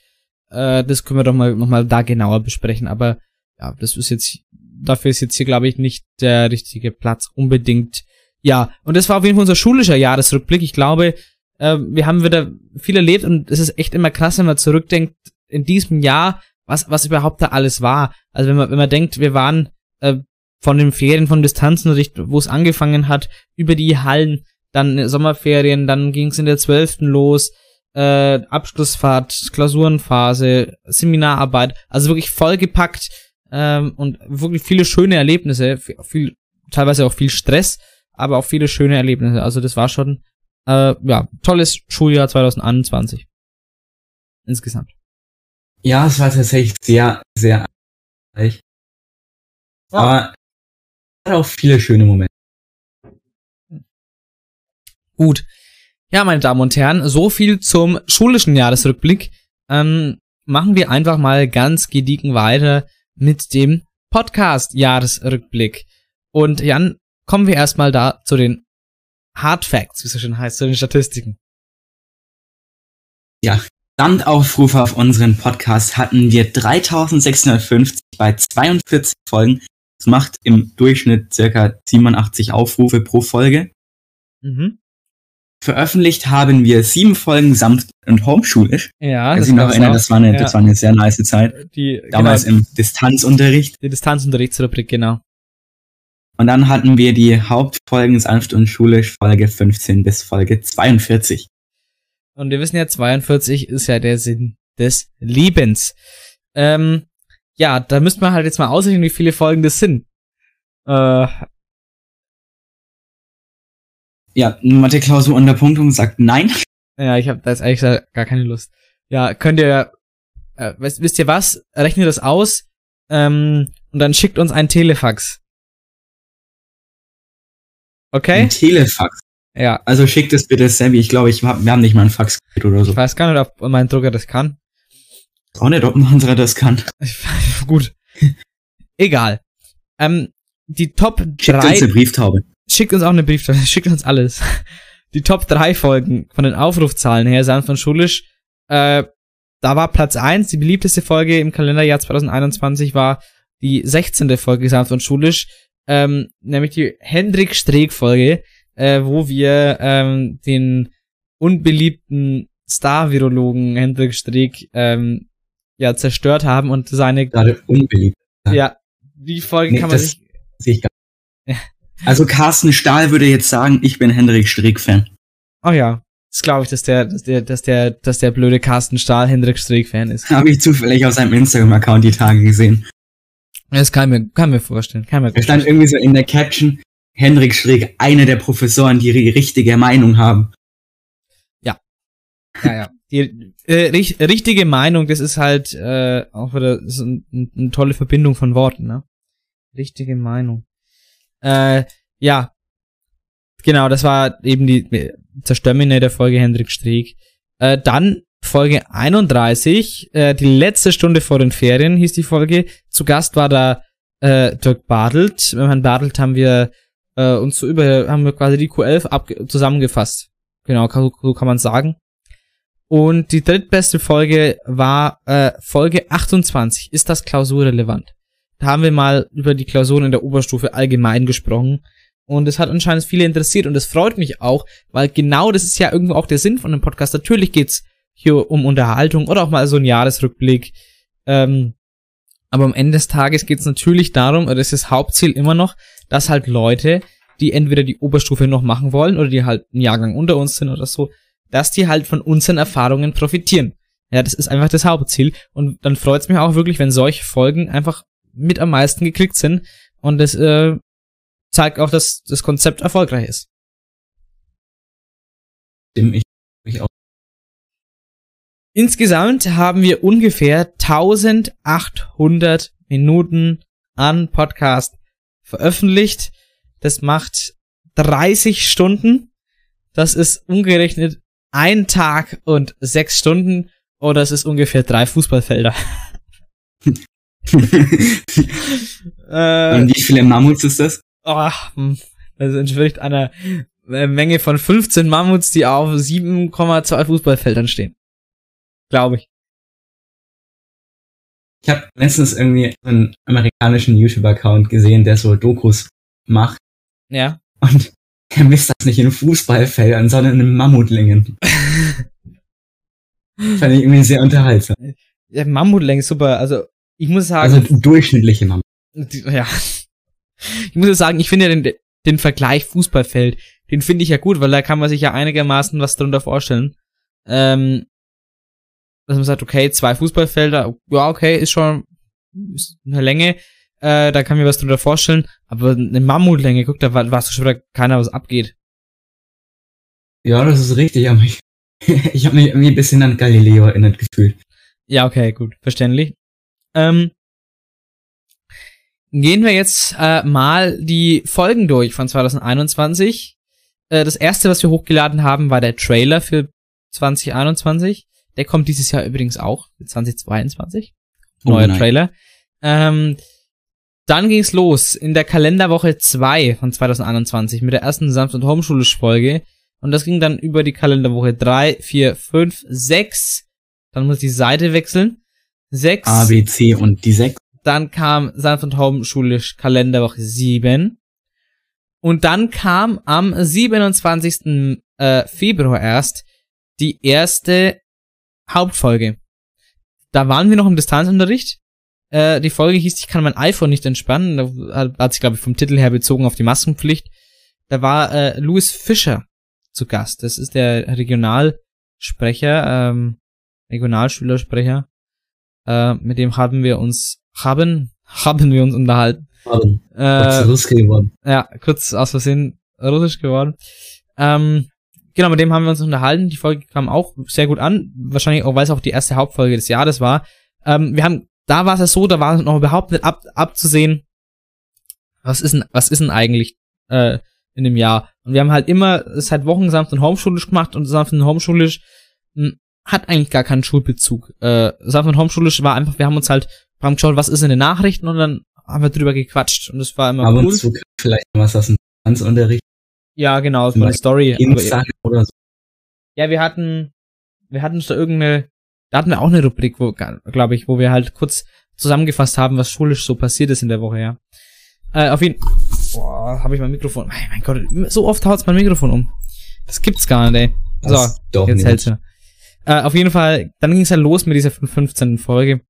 Äh, das können wir doch mal nochmal da genauer besprechen. Aber ja, das ist jetzt, dafür ist jetzt hier, glaube ich, nicht der richtige Platz unbedingt. Ja, und das war auf jeden Fall unser schulischer Jahresrückblick. Ich glaube, äh, wir haben wieder viel erlebt und es ist echt immer krass, wenn man zurückdenkt in diesem Jahr, was, was überhaupt da alles war. Also wenn man, wenn man denkt, wir waren äh, von den Ferien von Distanzunterricht, wo es angefangen hat, über die Hallen, dann Sommerferien, dann ging es in der zwölften los, äh, Abschlussfahrt, Klausurenphase, Seminararbeit, also wirklich vollgepackt ähm, und wirklich viele schöne Erlebnisse, viel, teilweise auch viel Stress, aber auch viele schöne Erlebnisse. Also das war schon äh, ja tolles Schuljahr 2021 insgesamt.
Ja, es war tatsächlich sehr, sehr reich. Aber hat auch viele schöne Momente.
Gut. Ja, meine Damen und Herren, so viel zum schulischen Jahresrückblick. Ähm, machen wir einfach mal ganz gediegen weiter mit dem Podcast-Jahresrückblick. Und Jan, kommen wir erstmal da zu den Hard Facts, wie es so schön heißt, zu den Statistiken.
Ja, Gesamtaufrufe auf unseren Podcast hatten wir 3650 bei 42 Folgen es macht im Durchschnitt circa 87 Aufrufe pro Folge. Mhm. Veröffentlicht haben wir sieben Folgen sanft und homeschulisch.
Ja,
das, ich noch erinnern, das war eine, ja. das war eine sehr nice Zeit.
Die,
Damals genau, im Distanzunterricht.
Die Distanzunterrichtsrubrik, genau.
Und dann hatten wir die Hauptfolgen sanft und schulisch Folge 15 bis Folge 42.
Und wir wissen ja, 42 ist ja der Sinn des Lebens. Ähm, ja, da müsste man halt jetzt mal ausrechnen, wie viele Folgen das sind. Äh.
Ja, Mathe-Klausur unter Punktung sagt nein.
Ja, ich habe da jetzt eigentlich gar keine Lust. Ja, könnt ihr, äh, wisst, wisst ihr was? Rechnet das aus ähm, und dann schickt uns ein Telefax. Okay?
Ein Telefax?
Ja.
Also schickt es bitte Sammy. Ich glaube, ich hab, wir haben nicht mal ein Fax oder so.
Ich weiß gar nicht, ob mein Drucker das kann.
Auch nicht, ob ein anderer das kann.
Gut. Egal. Ähm, die Top 3.
Schickt uns eine Brieftaube.
Schickt uns auch eine Brieftaube. Schickt uns alles. Die Top 3 Folgen von den Aufrufzahlen her, sind von Schulisch. Äh, da war Platz 1, die beliebteste Folge im Kalenderjahr 2021 war die 16. Folge Sanft und Schulisch, ähm, nämlich die Hendrik Streeck Folge, äh, wo wir ähm, den unbeliebten Star-Virologen Hendrik Streeck ähm, ja zerstört haben und seine
gerade unbeliebt.
Ja, die Folge nee, kann man sich
sehe ich gar nicht. Also Carsten Stahl würde jetzt sagen, ich bin Hendrik Strick Fan.
Oh ja, das glaube ich, dass der, dass der, dass der, dass der blöde Carsten Stahl Hendrik Strick Fan ist.
Habe ich zufällig auf seinem Instagram-Account die Tage gesehen.
Das kann mir, kann mir vorstellen, kann mir
Er stand irgendwie so in der Caption, Henrik Streeck einer der Professoren, die die richtige Meinung haben.
Ja, ja. Die äh, ri richtige Meinung, das ist halt äh, auch wieder so ein, eine tolle Verbindung von Worten, ne? Richtige Meinung. Äh, ja. Genau, das war eben die Zerstörmine der Folge Hendrik Streeck. Äh, dann Folge 31, äh, die letzte Stunde vor den Ferien hieß die Folge. Zu Gast war da äh, Dirk Bartelt. Mit Herrn Bartelt haben wir äh, uns so über, haben wir quasi die Q11 ab zusammengefasst. Genau, so kann man sagen. Und die drittbeste Folge war äh, Folge 28. Ist das klausurrelevant? Da haben wir mal über die Klausuren in der Oberstufe allgemein gesprochen. Und es hat anscheinend viele interessiert und es freut mich auch, weil genau das ist ja irgendwo auch der Sinn von dem Podcast. Natürlich geht's hier um Unterhaltung oder auch mal so ein Jahresrückblick. Ähm, aber am Ende des Tages geht's natürlich darum, oder das ist das Hauptziel immer noch, dass halt Leute, die entweder die Oberstufe noch machen wollen oder die halt einen Jahrgang unter uns sind oder so, dass die halt von unseren Erfahrungen profitieren. Ja, das ist einfach das Hauptziel. Und dann freut's mich auch wirklich, wenn solche Folgen einfach mit am meisten geklickt sind. Und das äh, zeigt auch, dass das Konzept erfolgreich ist.
Ich, ich auch.
Insgesamt haben wir ungefähr 1800 Minuten an Podcast veröffentlicht. Das macht 30 Stunden. Das ist umgerechnet ein Tag und sechs Stunden. Oder es ist ungefähr drei Fußballfelder.
äh, und wie viele Mammuts ist das?
Oh, das entspricht einer Menge von 15 Mammuts, die auf 7,2 Fußballfeldern stehen. Glaube ich.
Ich habe letztens irgendwie einen amerikanischen YouTube-Account gesehen, der so Dokus macht.
Ja.
Und er misst das nicht in Fußballfeldern, sondern in Mammutlingen. Fand ich irgendwie sehr unterhaltsam.
Ja, Mammutlänge, super. Also, ich muss sagen.
Also durchschnittliche Mammut.
Ja. Ich muss sagen, ich finde ja den, den Vergleich Fußballfeld, den finde ich ja gut, weil da kann man sich ja einigermaßen was darunter vorstellen. Ähm, dass man sagt, okay, zwei Fußballfelder, ja, okay, ist schon ist eine Länge, äh, da kann mir was drunter vorstellen, aber eine Mammutlänge, guck, da weißt du schon wieder keiner, was abgeht.
Ja, das ist richtig, aber ich, ich habe mich irgendwie ein bisschen an Galileo erinnert gefühlt.
Ja, okay, gut, verständlich. Ähm, gehen wir jetzt äh, mal die Folgen durch von 2021. Äh, das erste, was wir hochgeladen haben, war der Trailer für 2021. Der kommt dieses Jahr übrigens auch, 2022. Neuer oh Trailer. Ähm, dann ging's los in der Kalenderwoche 2 von 2021 mit der ersten Samst- und Homeschulisch-Folge. Und das ging dann über die Kalenderwoche 3, 4, 5, 6. Dann muss ich die Seite wechseln. 6.
A, B, C und die 6.
Dann kam Sanft und Homeschulisch Kalenderwoche 7. Und dann kam am 27. Äh, Februar erst die erste Hauptfolge. Da waren wir noch im Distanzunterricht. Äh, die Folge hieß, ich kann mein iPhone nicht entspannen. Da hat sich, glaube ich, vom Titel her bezogen auf die Maskenpflicht. Da war äh, Louis Fischer zu Gast. Das ist der Regionalsprecher, ähm, Regionalschülersprecher. Äh, mit dem haben wir uns, haben, haben wir uns unterhalten.
Haben. Äh, kurz Russisch geworden.
Ja, kurz aus Versehen Russisch geworden. Ähm, Genau, mit dem haben wir uns unterhalten. Die Folge kam auch sehr gut an. Wahrscheinlich auch, weil es auch die erste Hauptfolge des Jahres war. Ähm, wir haben, da war es so, da war noch überhaupt nicht ab, abzusehen, was ist denn, was ist denn eigentlich äh, in dem Jahr. Und wir haben halt immer seit Wochen sanft und homeschulisch gemacht und sanft und homeschulisch mh, hm, hat eigentlich gar keinen Schulbezug. Äh, sanft und homeschulisch war einfach, wir haben uns halt, wir haben geschaut, was ist in den Nachrichten und dann haben wir drüber gequatscht und das war immer
Aber cool. Aber vielleicht was aus dem Tanzunterricht
ja, genau, so eine Story. Aber, oder so. Ja, wir hatten, wir hatten so irgendeine, da hatten wir auch eine Rubrik, wo, glaube ich, wo wir halt kurz zusammengefasst haben, was schulisch so passiert ist in der Woche, ja. Äh, auf jeden Boah, habe ich mein Mikrofon. Mein, mein Gott, so oft haut's mein Mikrofon um. Das gibt's gar nicht, ey. Das so, jetzt hält's ja. Äh, auf jeden Fall, dann ging's halt los mit dieser 15. Folge.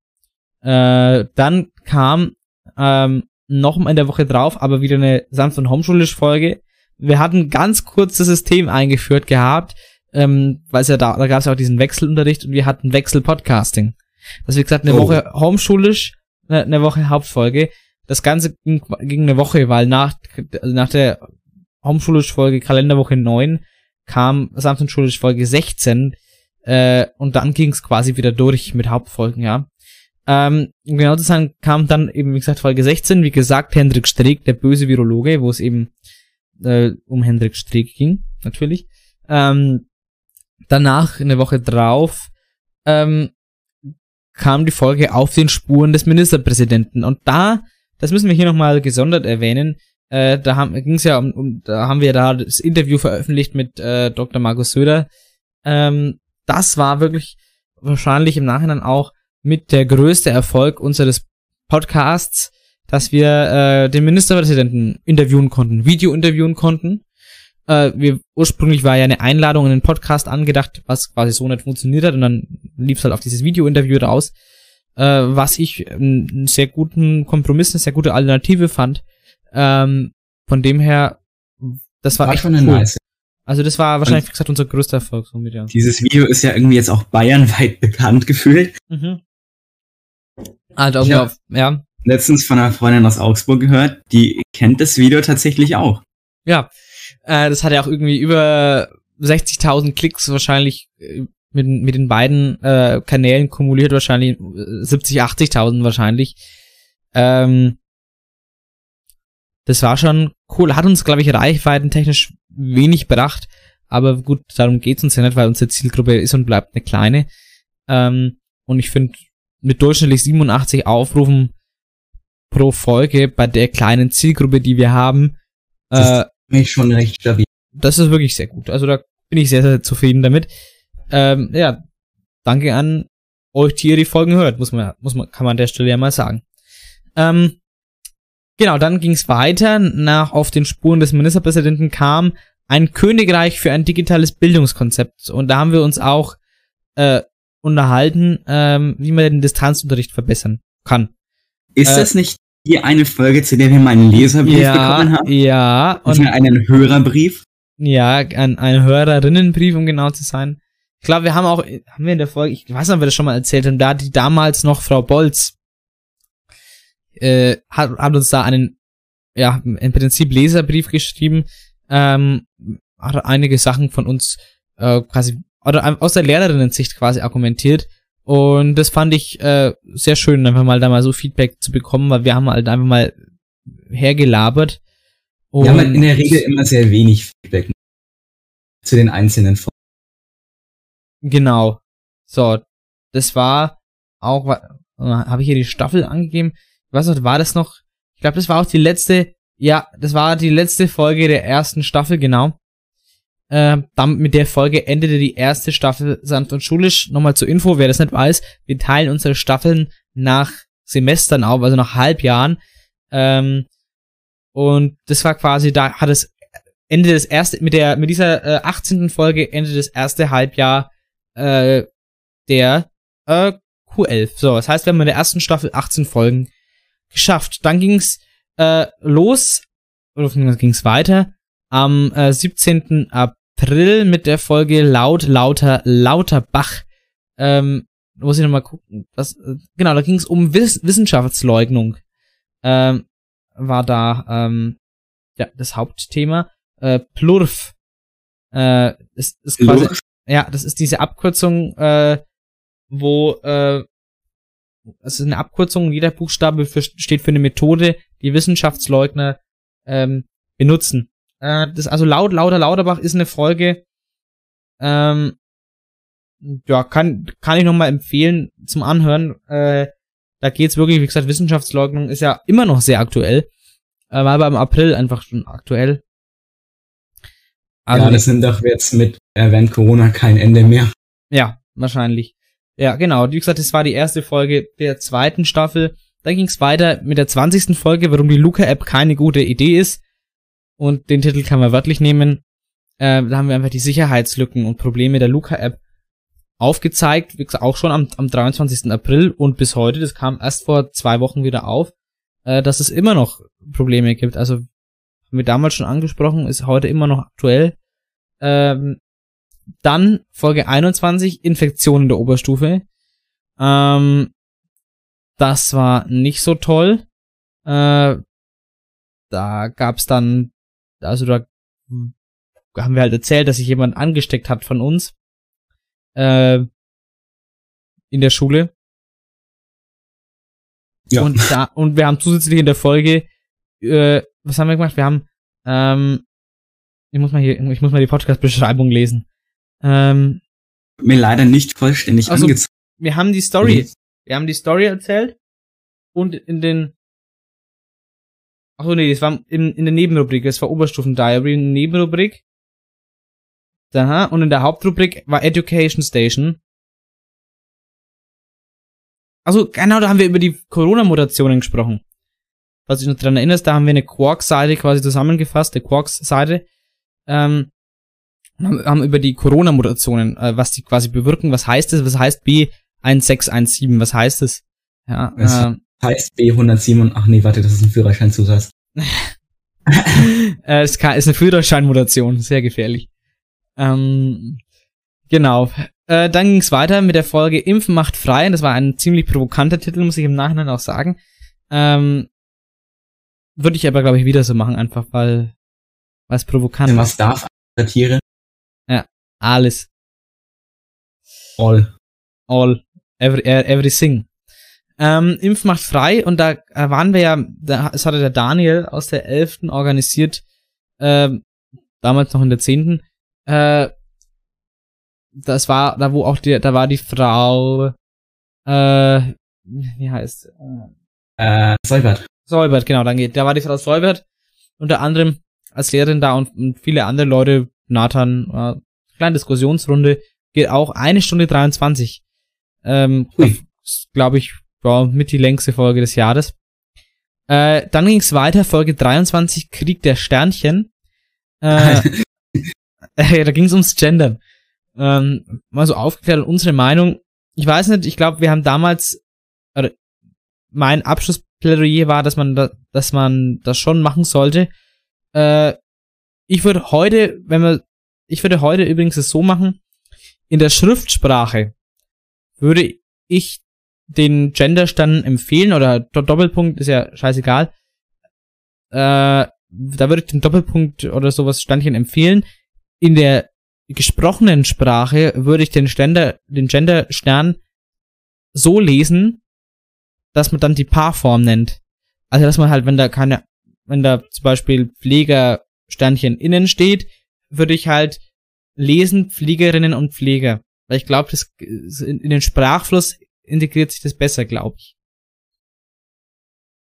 Äh, dann kam ähm, noch mal in der Woche drauf, aber wieder eine sanft und homeschulisch Folge wir hatten ganz kurz das System eingeführt gehabt, ähm, weil es ja da, da gab es ja auch diesen Wechselunterricht und wir hatten Wechselpodcasting. Das wie gesagt eine oh. Woche homeschulisch, eine, eine Woche Hauptfolge. das Ganze ging, ging eine Woche, weil nach, nach der Hauptschulisch-Folge Kalenderwoche 9 kam Samstag Folge 16 äh, und dann ging es quasi wieder durch mit Hauptfolgen, ja. Ähm, genau zu sagen, kam dann eben, wie gesagt, Folge 16, wie gesagt, Hendrik Streeck, der böse Virologe, wo es eben äh, um Hendrik Streeck ging, natürlich. Ähm, danach, eine Woche drauf, ähm, kam die Folge auf den Spuren des Ministerpräsidenten. Und da, das müssen wir hier nochmal gesondert erwähnen, äh, da haben, ging es ja um, um, da haben wir da das Interview veröffentlicht mit äh, Dr. Markus Söder. Ähm, das war wirklich wahrscheinlich im Nachhinein auch mit der größte Erfolg unseres Podcasts, dass wir äh, den Ministerpräsidenten interviewen konnten, Video interviewen konnten. Äh, wir, ursprünglich war ja eine Einladung in den Podcast angedacht, was quasi so nicht funktioniert hat und dann lief es halt auf dieses Video-Interview raus, äh, was ich einen sehr guten Kompromiss, eine sehr gute Alternative fand. Ähm, von dem her, das war, war echt schon cool. nice. Also das war wahrscheinlich, wie gesagt, unser größter Erfolg somit, ja.
Dieses Video ist ja irgendwie jetzt auch bayernweit bekannt gefühlt. Mhm.
Also irgendwie auf, ja.
Letztens von einer Freundin aus Augsburg gehört, die kennt das Video tatsächlich auch.
Ja, äh, das hat ja auch irgendwie über 60.000 Klicks wahrscheinlich äh, mit, mit den beiden äh, Kanälen kumuliert, wahrscheinlich 70, 80.000 wahrscheinlich. Ähm, das war schon cool. Hat uns, glaube ich, reichweitentechnisch wenig bedacht. Aber gut, darum geht's uns ja nicht, weil unsere Zielgruppe ist und bleibt eine kleine. Ähm, und ich finde, mit durchschnittlich 87 Aufrufen pro Folge bei der kleinen Zielgruppe, die wir haben,
äh, ist schon recht stabil.
Das ist wirklich sehr gut. Also da bin ich sehr, sehr zufrieden damit. Ähm, ja, danke an euch, die ihr die Folgen hört, muss man, muss man, kann man an der Stelle ja mal sagen. Ähm, genau, dann ging es weiter. Nach auf den Spuren des Ministerpräsidenten kam ein Königreich für ein digitales Bildungskonzept. Und da haben wir uns auch äh, unterhalten, ähm, wie man den Distanzunterricht verbessern kann.
Ist äh, das nicht hier eine Folge, zu der wir mal einen Leserbrief ja, bekommen haben?
Ja.
Und einen Hörerbrief?
Ja, ein, ein Hörerinnenbrief, um genau zu sein. Ich glaube, wir haben auch, haben wir in der Folge, ich weiß nicht, ob wir das schon mal erzählt haben, da die damals noch Frau Bolz äh, hat, hat uns da einen, ja, im Prinzip Leserbrief geschrieben, ähm, hat einige Sachen von uns äh, quasi, oder aus der Lehrerinnen-Sicht quasi argumentiert. Und das fand ich äh, sehr schön, einfach mal da mal so Feedback zu bekommen, weil wir haben halt einfach mal hergelabert.
Und wir haben in der Regel immer sehr wenig Feedback zu den einzelnen Folgen.
Genau. So, das war auch, äh, habe ich hier die Staffel angegeben? was war das noch? Ich glaube, das war auch die letzte, ja, das war die letzte Folge der ersten Staffel, genau. Äh, dann mit der Folge endete die erste Staffel sanft und schulisch. Nochmal zur Info, wer das nicht weiß, wir teilen unsere Staffeln nach Semestern auf, also nach Halbjahren. Ähm, und das war quasi, da hat es Ende des erste, mit der, mit dieser äh, 18. Folge Ende das erste Halbjahr äh, der äh, Q11. So, das heißt, wir haben in der ersten Staffel 18 Folgen geschafft. Dann ging's äh, los, oder ging's weiter, am äh, 17. April mit der Folge Laut, Lauter, Lauterbach. Ähm, muss ich nochmal gucken. Was, äh, genau, da ging's um Wiss Wissenschaftsleugnung. Ähm, war da ähm, ja, das Hauptthema. Äh, Plurf. Äh, ist, ist quasi, ja, das ist diese Abkürzung, äh, wo äh, es ist eine Abkürzung, jeder Buchstabe für, steht für eine Methode, die Wissenschaftsleugner ähm, benutzen. Äh, das also laut lauter Lauterbach ist eine Folge, ähm, ja, kann, kann ich nochmal empfehlen zum Anhören. Äh, da geht's wirklich, wie gesagt, Wissenschaftsleugnung ist ja immer noch sehr aktuell. Äh, war aber im April einfach schon aktuell.
Also, ja, das nimmt doch jetzt mit äh, während Corona kein Ende mehr.
Ja, wahrscheinlich. Ja, genau. Wie gesagt, das war die erste Folge der zweiten Staffel. Dann ging es weiter mit der 20. Folge, warum die Luca-App keine gute Idee ist. Und den Titel kann man wörtlich nehmen. Äh, da haben wir einfach die Sicherheitslücken und Probleme der Luca-App aufgezeigt. Wie gesagt, auch schon am, am 23. April und bis heute, das kam erst vor zwei Wochen wieder auf, äh, dass es immer noch Probleme gibt. Also haben wir damals schon angesprochen, ist heute immer noch aktuell. Ähm, dann Folge 21, Infektionen der Oberstufe. Ähm, das war nicht so toll. Äh, da gab's dann, also da haben wir halt erzählt, dass sich jemand angesteckt hat von uns äh, in der Schule.
Ja.
Und da und wir haben zusätzlich in der Folge, äh, was haben wir gemacht? Wir haben, ähm, ich muss mal hier, ich muss mal die Podcast-Beschreibung lesen. Ähm,
Mir leider nicht vollständig
Also-
angezeigt.
wir haben die Story,
Mhm.
wir haben die Story erzählt und in den Ach so, nee, das war in, in der Nebenrubrik, das war Oberstufen-Diary, in der Nebenrubrik. Aha, und in der Hauptrubrik war Education Station. Also genau, da haben wir über die Corona-Mutationen gesprochen. Falls du dich noch dran erinnerst, da haben wir eine Quarks-Seite quasi zusammengefasst, eine Quarks-Seite. Ähm, haben, über die Corona-Mutationen, äh, was die quasi bewirken, was heißt es, was heißt B1617, was heißt es? Ja, ähm,
Heißt B107, ach nee, warte, das ist ein Führerscheinzusatz.
äh, es kann, ist eine Führerscheinmutation, sehr gefährlich. Ähm, genau. Äh, dann ging es weiter mit der Folge Impfen macht frei. Das war ein ziemlich provokanter Titel, muss ich im Nachhinein auch sagen. Ähm, Würde ich aber, glaube ich, wieder so machen, einfach weil es provokant ist.
Was darf Satire?
Alles.
All.
All. Every, everything. Ähm, Impf macht frei und da äh, waren wir ja, da, es hatte der Daniel aus der 11. organisiert, ähm, damals noch in der 10. Äh, das war, da wo auch die, da war die Frau, äh, wie heißt, äh,
Äh, Seubert.
Säubert, genau, dann geht. Da war die Frau Säubert, unter anderem als Lehrerin da und, und viele andere Leute, Nathan, äh, kleine Diskussionsrunde, geht auch eine Stunde 23. Ähm, glaube ich, war mit die längste Folge des Jahres. Äh, dann ging es weiter, Folge 23, Krieg der Sternchen. Äh, da ging es ums Gendern. Ähm, mal so aufgeklärt und unsere Meinung. Ich weiß nicht, ich glaube, wir haben damals, oder mein Abschlussplädoyer war, dass man da, dass man das schon machen sollte. Äh, ich würde heute, wenn wir, ich würde heute übrigens es so machen, in der Schriftsprache würde ich den Genderstand empfehlen oder Do- Doppelpunkt ist ja scheißegal. Äh, da würde ich den Doppelpunkt oder sowas Standchen empfehlen. In der gesprochenen Sprache würde ich den Ständer, den Genderstern so lesen, dass man dann die Paarform nennt. Also dass man halt, wenn da keine, wenn da zum Beispiel Pflegersternchen innen steht, würde ich halt lesen Pflegerinnen und Pfleger. Weil ich glaube, das in den Sprachfluss integriert sich das besser, glaube ich.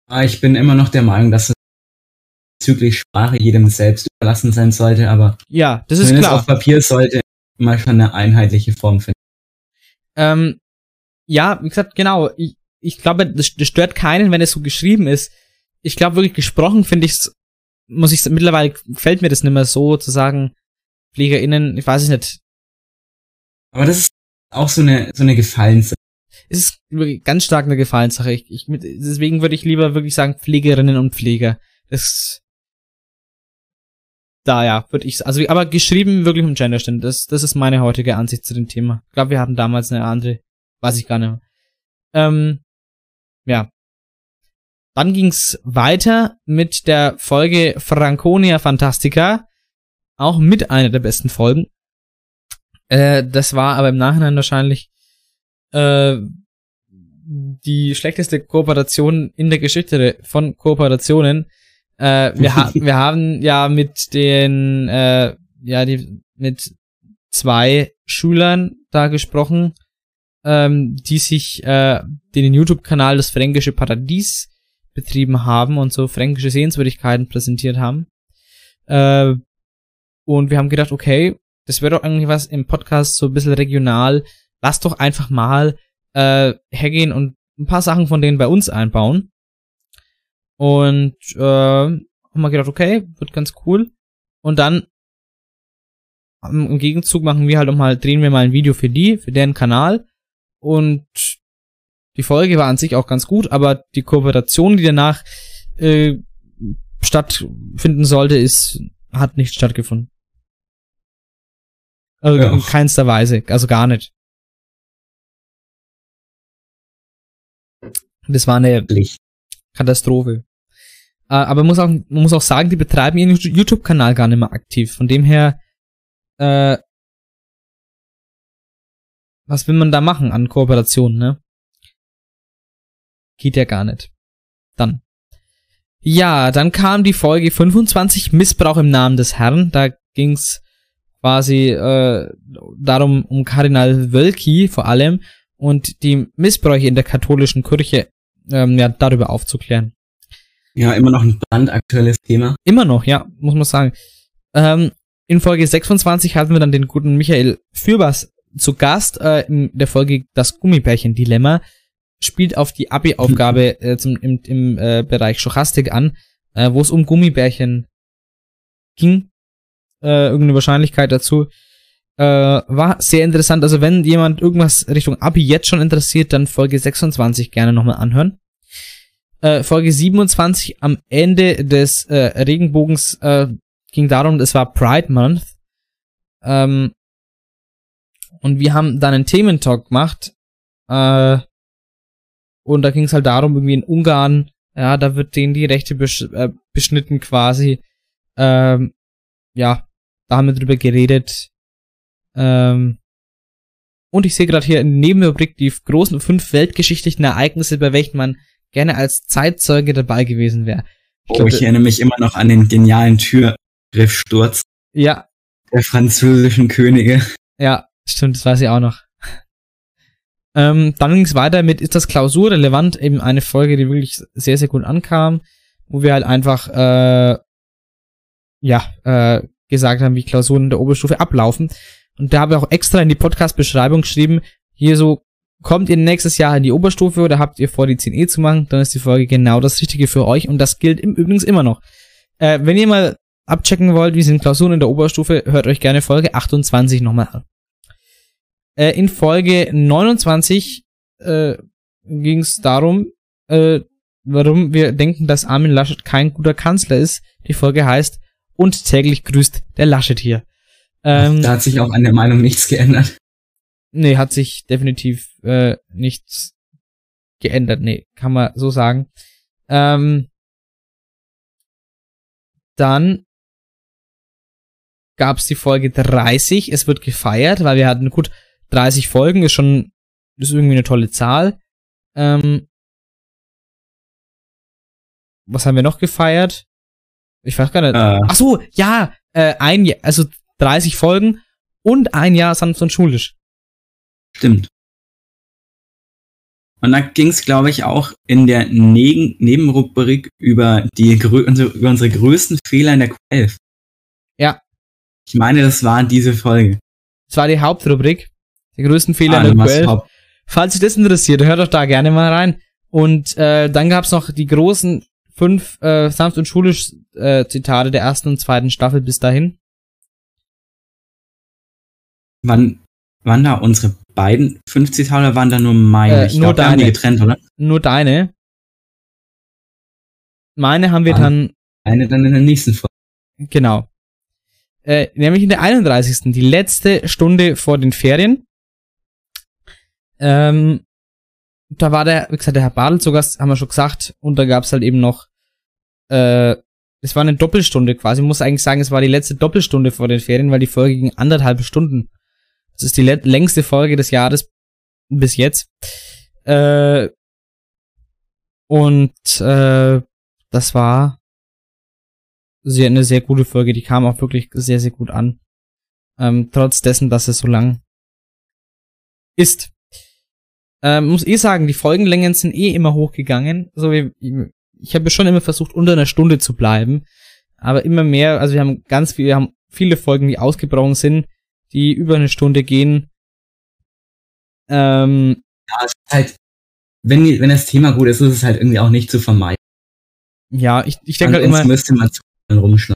Ah, Ich bin immer noch der Meinung, dass es bezüglich Sprache jedem selbst überlassen sein sollte, aber
Ja, das ist klar.
auf Papier sollte man schon eine einheitliche Form finden.
Ähm, ja, wie gesagt, genau. Ich, ich glaube, das, das stört keinen, wenn es so geschrieben ist. Ich glaube wirklich gesprochen finde ich's, muss ich mittlerweile gefällt mir das nicht mehr so zu sagen, PflegerInnen, ich weiß es nicht.
Aber das ist auch so eine, so eine Gefallenssache.
Es ist ganz stark eine Gefallenssache. Ich, ich, deswegen würde ich lieber wirklich sagen Pflegerinnen und Pfleger. Das da ja, würde ich also aber geschrieben wirklich um Genderstände. Das das ist meine heutige Ansicht zu dem Thema. Ich glaube, wir hatten damals eine andere, weiß ich gar nicht mehr. Ähm, ja. Dann ging's weiter mit der Folge Franconia Fantastica, auch mit einer der besten Folgen. Äh, das war aber im Nachhinein wahrscheinlich äh, die schlechteste Kooperation in der Geschichte von Kooperationen. Äh, wir, ha wir haben ja mit den, äh, ja, die, mit zwei Schülern da gesprochen, ähm, die sich äh, den YouTube-Kanal das Fränkische Paradies betrieben haben und so fränkische Sehenswürdigkeiten präsentiert haben. Äh, und wir haben gedacht, okay, das wäre doch eigentlich was im Podcast so ein bisschen regional. Lass doch einfach mal äh, hergehen und ein paar Sachen von denen bei uns einbauen. Und äh, haben wir gedacht, okay, wird ganz cool. Und dann im Gegenzug machen wir halt auch mal, drehen wir mal ein Video für die, für deren Kanal. Und die Folge war an sich auch ganz gut, aber die Kooperation, die danach äh, stattfinden sollte, ist, hat nicht stattgefunden. Also
Ja.
in keinster Weise, also gar nicht. Das war eine
Licht.
Katastrophe. Äh, aber man muss auch, man muss auch sagen, die betreiben ihren YouTube-Kanal gar nicht mehr aktiv. Von dem her, äh, was will man da machen an Kooperationen, ne? Geht ja gar nicht. Dann. Ja, dann kam die Folge 25, Missbrauch im Namen des Herrn. Da ging's quasi äh, darum, um Kardinal Wölki vor allem und die Missbräuche in der katholischen Kirche ähm, ja, darüber aufzuklären.
Ja, immer noch ein brandaktuelles Thema.
Immer noch, ja, muss man sagen. Ähm, in Folge 26 hatten wir dann den guten Michael Fürbers zu Gast äh, in der Folge Das Gummibärchen-Dilemma. Spielt auf die Abi-Aufgabe äh, zum, im, im äh, Bereich Stochastik an, äh, wo es um Gummibärchen ging. Äh, irgendeine Wahrscheinlichkeit dazu. Äh, war sehr interessant. Also wenn jemand irgendwas Richtung Abi jetzt schon interessiert, dann Folge 26 gerne nochmal anhören. Äh, Folge 27 am Ende des äh, Regenbogens äh, ging darum, es war Pride Month. Ähm, und wir haben dann einen Thementalk gemacht. Äh, und da ging es halt darum, irgendwie in Ungarn, ja, da wird denen die Rechte besch äh, beschnitten quasi. Ähm, ja, da haben wir drüber geredet. Ähm, und ich sehe gerade hier in Nebenrubrik die großen fünf weltgeschichtlichen Ereignisse, bei welchen man gerne als Zeitzeuge dabei gewesen wäre.
Ich, oh, ich erinnere mich immer noch an den genialen Türgriffsturz
ja.
der französischen Könige.
Ja, stimmt, das weiß ich auch noch. ähm, dann ging es weiter mit Ist das Klausur relevant? Eben eine Folge, die wirklich sehr, sehr gut ankam, wo wir halt einfach, äh, ja, äh, gesagt haben, wie Klausuren in der Oberstufe ablaufen. Und da habe ich auch extra in die Podcast-Beschreibung geschrieben, hier so Kommt ihr nächstes Jahr in die Oberstufe oder habt ihr vor, die 10e zu machen, dann ist die Folge genau das Richtige für euch und das gilt im übrigens immer noch. Äh, wenn ihr mal abchecken wollt, wie sind Klausuren in der Oberstufe, hört euch gerne Folge 28 nochmal an. Äh, in Folge 29 äh, ging es darum, äh, warum wir denken, dass Armin Laschet kein guter Kanzler ist. Die Folge heißt Und täglich grüßt der Laschet hier.
Ähm, da hat sich auch an der Meinung nichts geändert.
Nee, hat sich definitiv äh, nichts geändert. Nee, kann man so sagen. Ähm, dann gab's die Folge 30. Es wird gefeiert, weil wir hatten, gut, 30 Folgen ist schon, ist irgendwie eine tolle Zahl. Ähm, was haben wir noch gefeiert? Ich weiß gar nicht. Äh. Ach so, ja, äh, ein Jahr, also 30 Folgen und ein Jahr sanft und schulisch.
Stimmt. Und da ging es, glaube ich, auch in der ne Nebenrubrik über, die, über unsere größten Fehler in der Q11.
Ja.
Ich meine, das war diese Folge.
Das war die Hauptrubrik. Die größten Fehler ah, in der Q11. Falls sich das interessiert, hört doch da gerne mal rein. Und äh, dann gab's noch die großen fünf äh, sanft und schulisch äh, Zitate der ersten und zweiten Staffel bis dahin.
Wann waren da unsere beiden 50 Teile waren da nur meine?
Äh, ich
nur
glaub, deine.
die getrennt, oder?
Nur deine. Meine haben wir ah, dann.
Eine dann in der nächsten Folge.
Genau. Äh, nämlich in der 31. Die letzte Stunde vor den Ferien. Ähm, da war der, wie gesagt, der Herr Badel zu Gast, haben wir schon gesagt. Und da gab's halt eben noch, äh, es war eine Doppelstunde quasi. Ich muss eigentlich sagen, es war die letzte Doppelstunde vor den Ferien, weil die Folge ging anderthalb Stunden. Das ist die längste Folge des Jahres bis jetzt. Äh, und äh, das war sehr, eine sehr gute Folge. Die kam auch wirklich sehr, sehr gut an. Ähm, trotz dessen, dass es so lang ist. Ähm, muss eh sagen, die Folgenlängen sind eh immer hochgegangen. So wie, ich habe schon immer versucht, unter einer Stunde zu bleiben. Aber immer mehr, also wir haben ganz viele, wir haben viele Folgen, die ausgebrochen sind die über eine Stunde gehen. Ähm,
ja, es ist halt, wenn, wenn das Thema gut ist, ist es halt irgendwie auch nicht zu vermeiden.
Ja, ich, ich denke halt immer.
müsste man zu rumschneiden.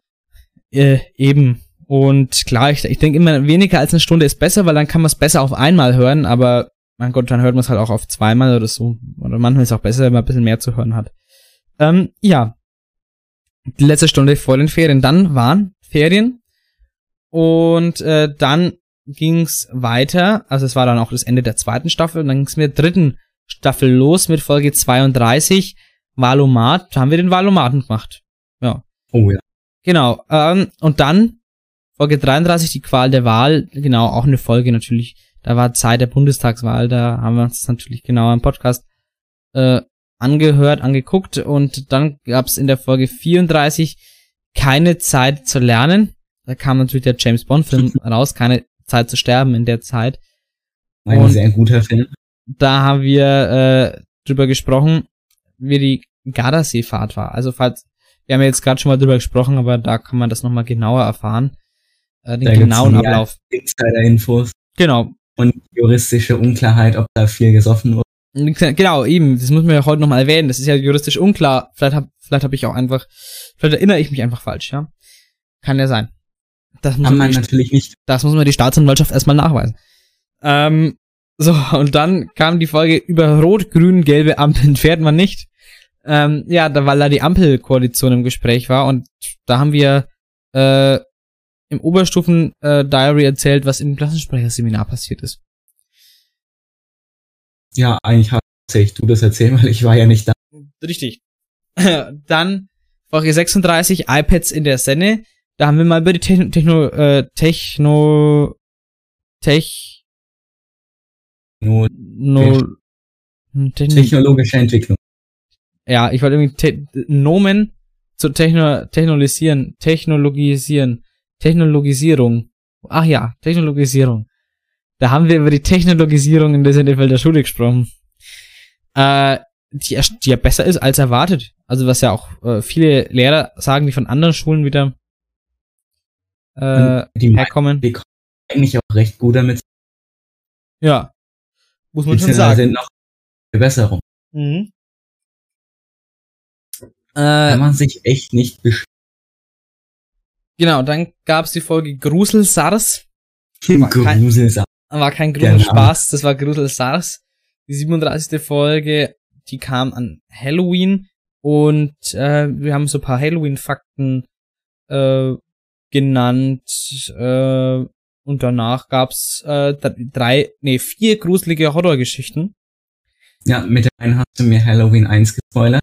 Äh, eben. Und klar, ich, ich denke immer, weniger als eine Stunde ist besser, weil dann kann man es besser auf einmal hören, aber mein Gott, dann hört man es halt auch auf zweimal oder so. Oder manchmal ist es auch besser, wenn man ein bisschen mehr zu hören hat. Ähm, ja. Die letzte Stunde vor den Ferien. Dann waren Ferien. Und äh, dann ging's weiter, also es war dann auch das Ende der zweiten Staffel und dann ging's mit der dritten Staffel los mit Folge 32, Valomat, da haben wir den Valomaten gemacht. Ja.
Oh ja.
Genau. Ähm, und dann Folge 33, die Qual der Wahl, genau, auch eine Folge natürlich. Da war Zeit der Bundestagswahl, da haben wir uns natürlich genau im Podcast äh, angehört, angeguckt und dann gab es in der Folge 34 keine Zeit zu lernen. Da kam natürlich der James Bond Film raus, keine Zeit zu sterben in der Zeit.
Ein
Und-
sehr guter Film.
Da haben wir äh, drüber gesprochen, wie die Gardasee-Fahrt war. Also falls, wir haben ja jetzt gerade schon mal drüber gesprochen, aber da kann man das nochmal genauer erfahren. Äh, den
Da
genauen Ablauf.
Insider-Infos
Genau.
und juristische Unklarheit, ob da viel gesoffen wurde.
Genau, eben, das muss man ja heute nochmal erwähnen. Das ist ja juristisch unklar. Vielleicht habe vielleicht hab ich auch einfach, vielleicht erinnere ich mich einfach falsch, ja. Kann ja sein. Das muss,
Kann
man
natürlich nicht.
das muss man die Staatsanwaltschaft erstmal nachweisen. Ähm, so, und dann kam die Folge über rot, grün, gelbe Ampeln fährt man nicht. Ähm, ja, da, weil da die Ampelkoalition im Gespräch war und da haben wir äh, im Oberstufen-Diary erzählt, was im Klassensprecherseminar passiert ist.
Ja, eigentlich hauptsächlich du das erzählen, weil ich war ja nicht da.
Richtig. Dann Folge 36, iPads in der Senne. Da haben wir mal über die Techno, Techno, äh, Techno, Tech,
Nur
no, hm, Techno,
technologische Entwicklung.
ja, ich wollte irgendwie Te Nomen zu Techno, technologisieren, technologisieren, Technologisierung. Ach ja, Technologisierung. Da haben wir über die Technologisierung in der Sennefelder Schule gesprochen. Äh, die, die ja besser ist als erwartet. Also was ja auch äh, viele Lehrer sagen, die von anderen Schulen wieder äh,
die
herkommen.
die kommen eigentlich auch recht gut damit.
Ja. Muss man schon sagen.
sind noch Verbesserung.
Mhm.
Kann
Äh,
man sich echt nicht beschweren.
genau, dann gab's die Folge Grusel SARS. kein-
Gruselsam.
War kein. Gruselspaß, das war Grusel SARS. Die 37. Folge, die kam an Halloween und äh, wir haben so ein paar Halloween-Fakten äh, genannt äh, und danach gab's äh, drei, nee, vier gruselige Horrorgeschichten.
Ja, mit der einen hast du mir Halloween 1 gespoilert.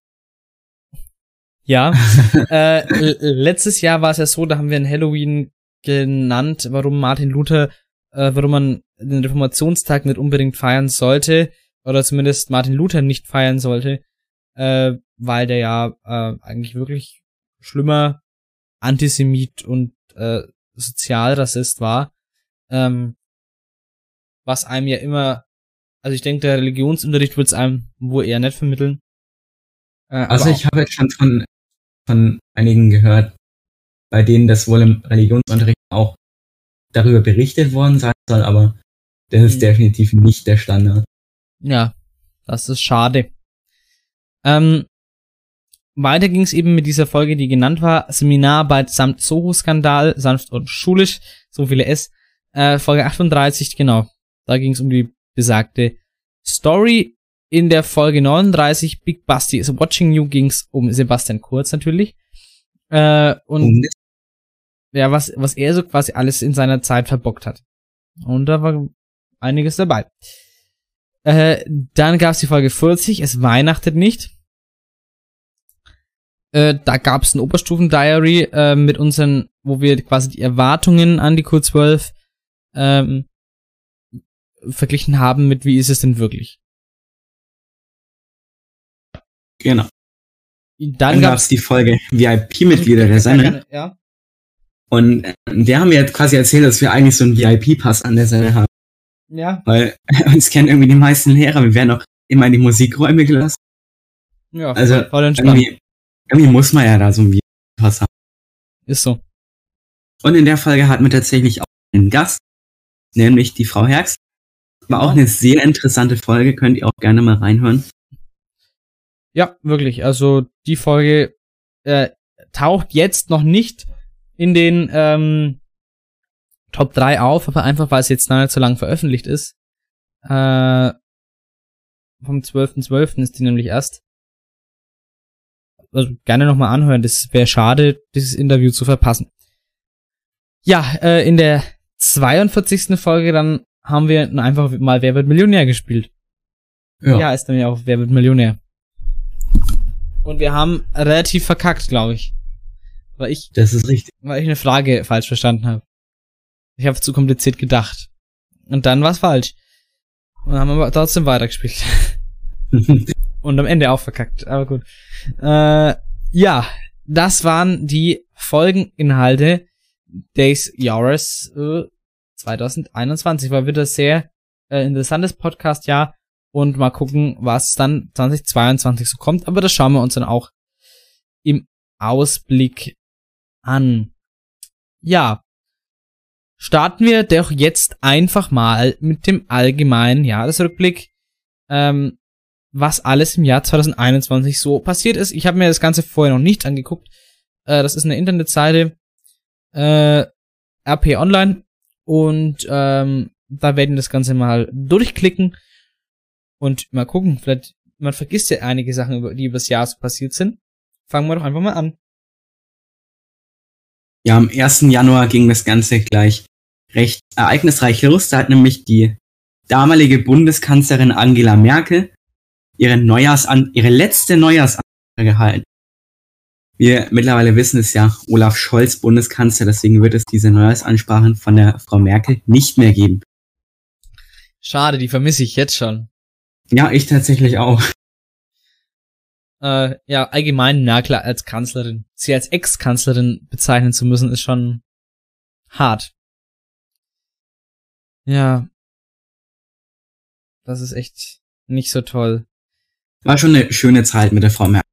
Ja. äh, letztes Jahr war es ja so, da haben wir ein Halloween genannt, warum Martin Luther, äh, warum man den Reformationstag nicht unbedingt feiern sollte, oder zumindest Martin Luther nicht feiern sollte, äh, weil der ja äh, eigentlich wirklich schlimmer Antisemit und äh, Sozialrassist war. Ähm, was einem ja immer, also ich denke, der Religionsunterricht wird es einem wohl eher nicht vermitteln. Äh,
Also ich habe jetzt schon von, von einigen gehört, bei denen das wohl im Religionsunterricht auch darüber berichtet worden sein soll, aber das ist
Mhm.
definitiv nicht der Standard.
Ja, das ist schade. Ähm, weiter ging es eben mit dieser Folge, die genannt war, Seminararbeit samt Soho-Skandal, sanft und schulisch, so viele S. Äh, Folge 38, genau. Da ging es um die besagte Story. In der Folge 39, Big Busty is Watching You, ging es um Sebastian Kurz natürlich. Äh, und
Und
ja, was, was er so quasi alles in seiner Zeit verbockt hat. Und da war einiges dabei. Äh, dann gab's die Folge 40, es weihnachtet nicht. Äh, da gab's ein Oberstufen-Diary äh, mit unseren, wo wir quasi die Erwartungen an die Q12 ähm, verglichen haben mit wie ist es denn wirklich.
genau.
Dann,
Dann gab es die Folge VIP-Mitglieder der Sendung.
Ja.
Und äh, wir haben ja quasi erzählt, dass wir eigentlich so einen VIP-Pass an der Sendung haben.
Ja.
Weil uns kennen irgendwie die meisten Lehrer. Wir werden auch immer in die Musikräume gelassen.
Ja,
Also,
voll.
Irgendwie, irgendwie muss man ja da so einen VIP-Pass haben.
Ist so.
Und in der Folge hatten wir tatsächlich auch einen Gast, nämlich die Frau Herx. War auch eine sehr interessante Folge, könnt ihr auch gerne mal reinhören.
Ja, wirklich. Also die Folge äh, taucht jetzt noch nicht in den ähm, Top 3 auf, aber einfach weil es jetzt nicht so lang veröffentlicht ist. Äh, vom 12.12. ist die nämlich erst. Also gerne nochmal anhören. Das wäre schade, dieses Interview zu verpassen. Ja, äh, in der 42. Folge dann haben wir einfach mal Wer wird Millionär gespielt. Ja, ist dann ja auch Wer wird Millionär. Und wir haben relativ verkackt, glaube ich. Weil ich,
Das ist richtig.
weil ich eine Frage falsch verstanden habe. Ich habe zu kompliziert gedacht. Und dann war's falsch. Und dann haben wir aber trotzdem weitergespielt. Und am Ende auch verkackt. Aber gut. Äh, ja, das waren die Folgeninhalte des Jahres äh, 2021. War wieder sehr äh, interessantes Podcast-Jahr. Und mal gucken, was dann 2022 so kommt. Aber das schauen wir uns dann auch im Ausblick an. Ja. Starten wir doch jetzt einfach mal mit dem allgemeinen Jahresrückblick. Ähm, was alles im Jahr 2021 so passiert ist. Ich habe mir das Ganze vorher noch nicht angeguckt. Äh, das ist eine Internetseite äh, RP Online und ähm, da werden wir das Ganze mal durchklicken und mal gucken. Vielleicht man vergisst ja einige Sachen, über, die übers Jahr so passiert sind. Fangen wir doch einfach mal an.
Ja, am 1. Januar ging das Ganze gleich recht ereignisreich los. Da hat nämlich die damalige Bundeskanzlerin Angela Merkel ihre Neujahrsan ihre letzte Neujahrsansprache gehalten. Wir mittlerweile wissen es ja, Olaf Scholz Bundeskanzler, deswegen wird es diese Neujahrsansprachen von der Frau Merkel nicht mehr geben.
Schade, die vermisse ich jetzt schon.
Ja, ich tatsächlich auch.
Äh, ja, allgemein Merkel als Kanzlerin. Sie als Ex-Kanzlerin bezeichnen zu müssen, ist schon hart. Ja. Das ist echt nicht so toll.
War schon eine schöne Zeit mit der Frau Merkel.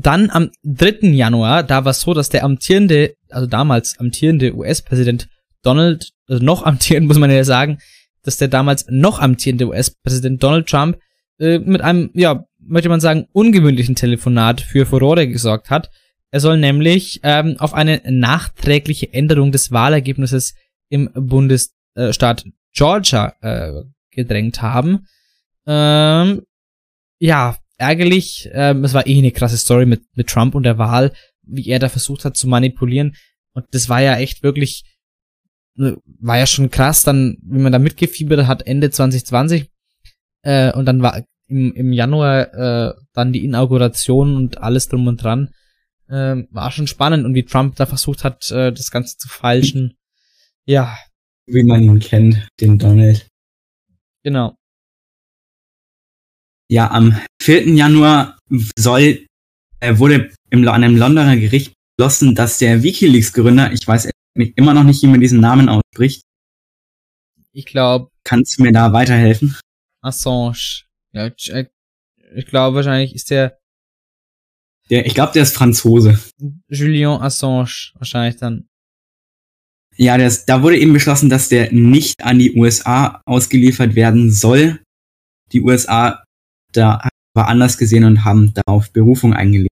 Dann am 3. Januar, da war es so, dass der amtierende, also damals amtierende US-Präsident Donald, also noch amtierend, muss man ja sagen, dass der damals noch amtierende US-Präsident Donald Trump äh, mit einem, ja, möchte man sagen, ungewöhnlichen Telefonat für Furore gesorgt hat. Er soll nämlich ähm, auf eine nachträgliche Änderung des Wahlergebnisses im Bundesstaat Georgia äh, gedrängt haben. Ähm, ja, ärgerlich. Ähm, es war eh eine krasse Story mit, mit Trump und der Wahl, wie er da versucht hat zu manipulieren. Und das war ja echt wirklich, äh, war ja schon krass, dann, wie man da mitgefiebert hat, Ende 2020. Äh, und dann war im, im Januar äh, dann die Inauguration und alles drum und dran. Äh, war schon spannend und wie Trump da versucht hat, äh, das Ganze zu falschen. Ja,
Wie man ihn kennt, den Donald.
genau.
Ja, am 4. Januar soll, äh, wurde im, an einem Londoner Gericht beschlossen, dass der Wikileaks-Gründer, ich weiß immer noch nicht, wie man diesen Namen ausspricht,
Ich glaube,
kannst du mir da weiterhelfen?
Assange. Ja, ich, äh, ich glaube wahrscheinlich ist der
Der, ich glaube, der ist Franzose.
Julien Assange wahrscheinlich dann.
Ja, ist, da wurde eben beschlossen, dass der nicht an die USA ausgeliefert werden soll. Die USA da war anders gesehen und haben darauf Berufung eingelegt.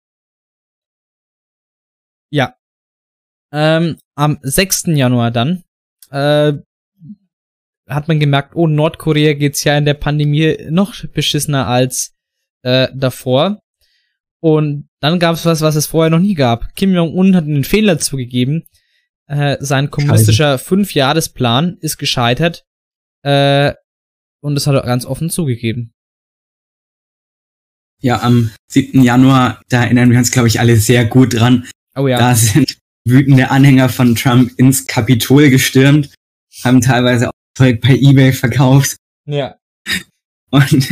Ja. Ähm, am 6. Januar dann äh, hat man gemerkt, oh, Nordkorea geht's ja in der Pandemie noch beschissener als äh, davor. Und dann gab's was, was es vorher noch nie gab. Kim Jong-un hat einen Fehler zugegeben. Äh, sein kommunistischer Fünfjahresplan ist gescheitert. Äh, und das hat er ganz offen zugegeben.
Ja, am 7. Januar, da erinnern wir uns, glaube ich, alle sehr gut dran.
Oh ja.
Da sind wütende Anhänger von Trump ins Kapitol gestürmt, haben teilweise auch Zeug bei eBay verkauft.
Ja.
Und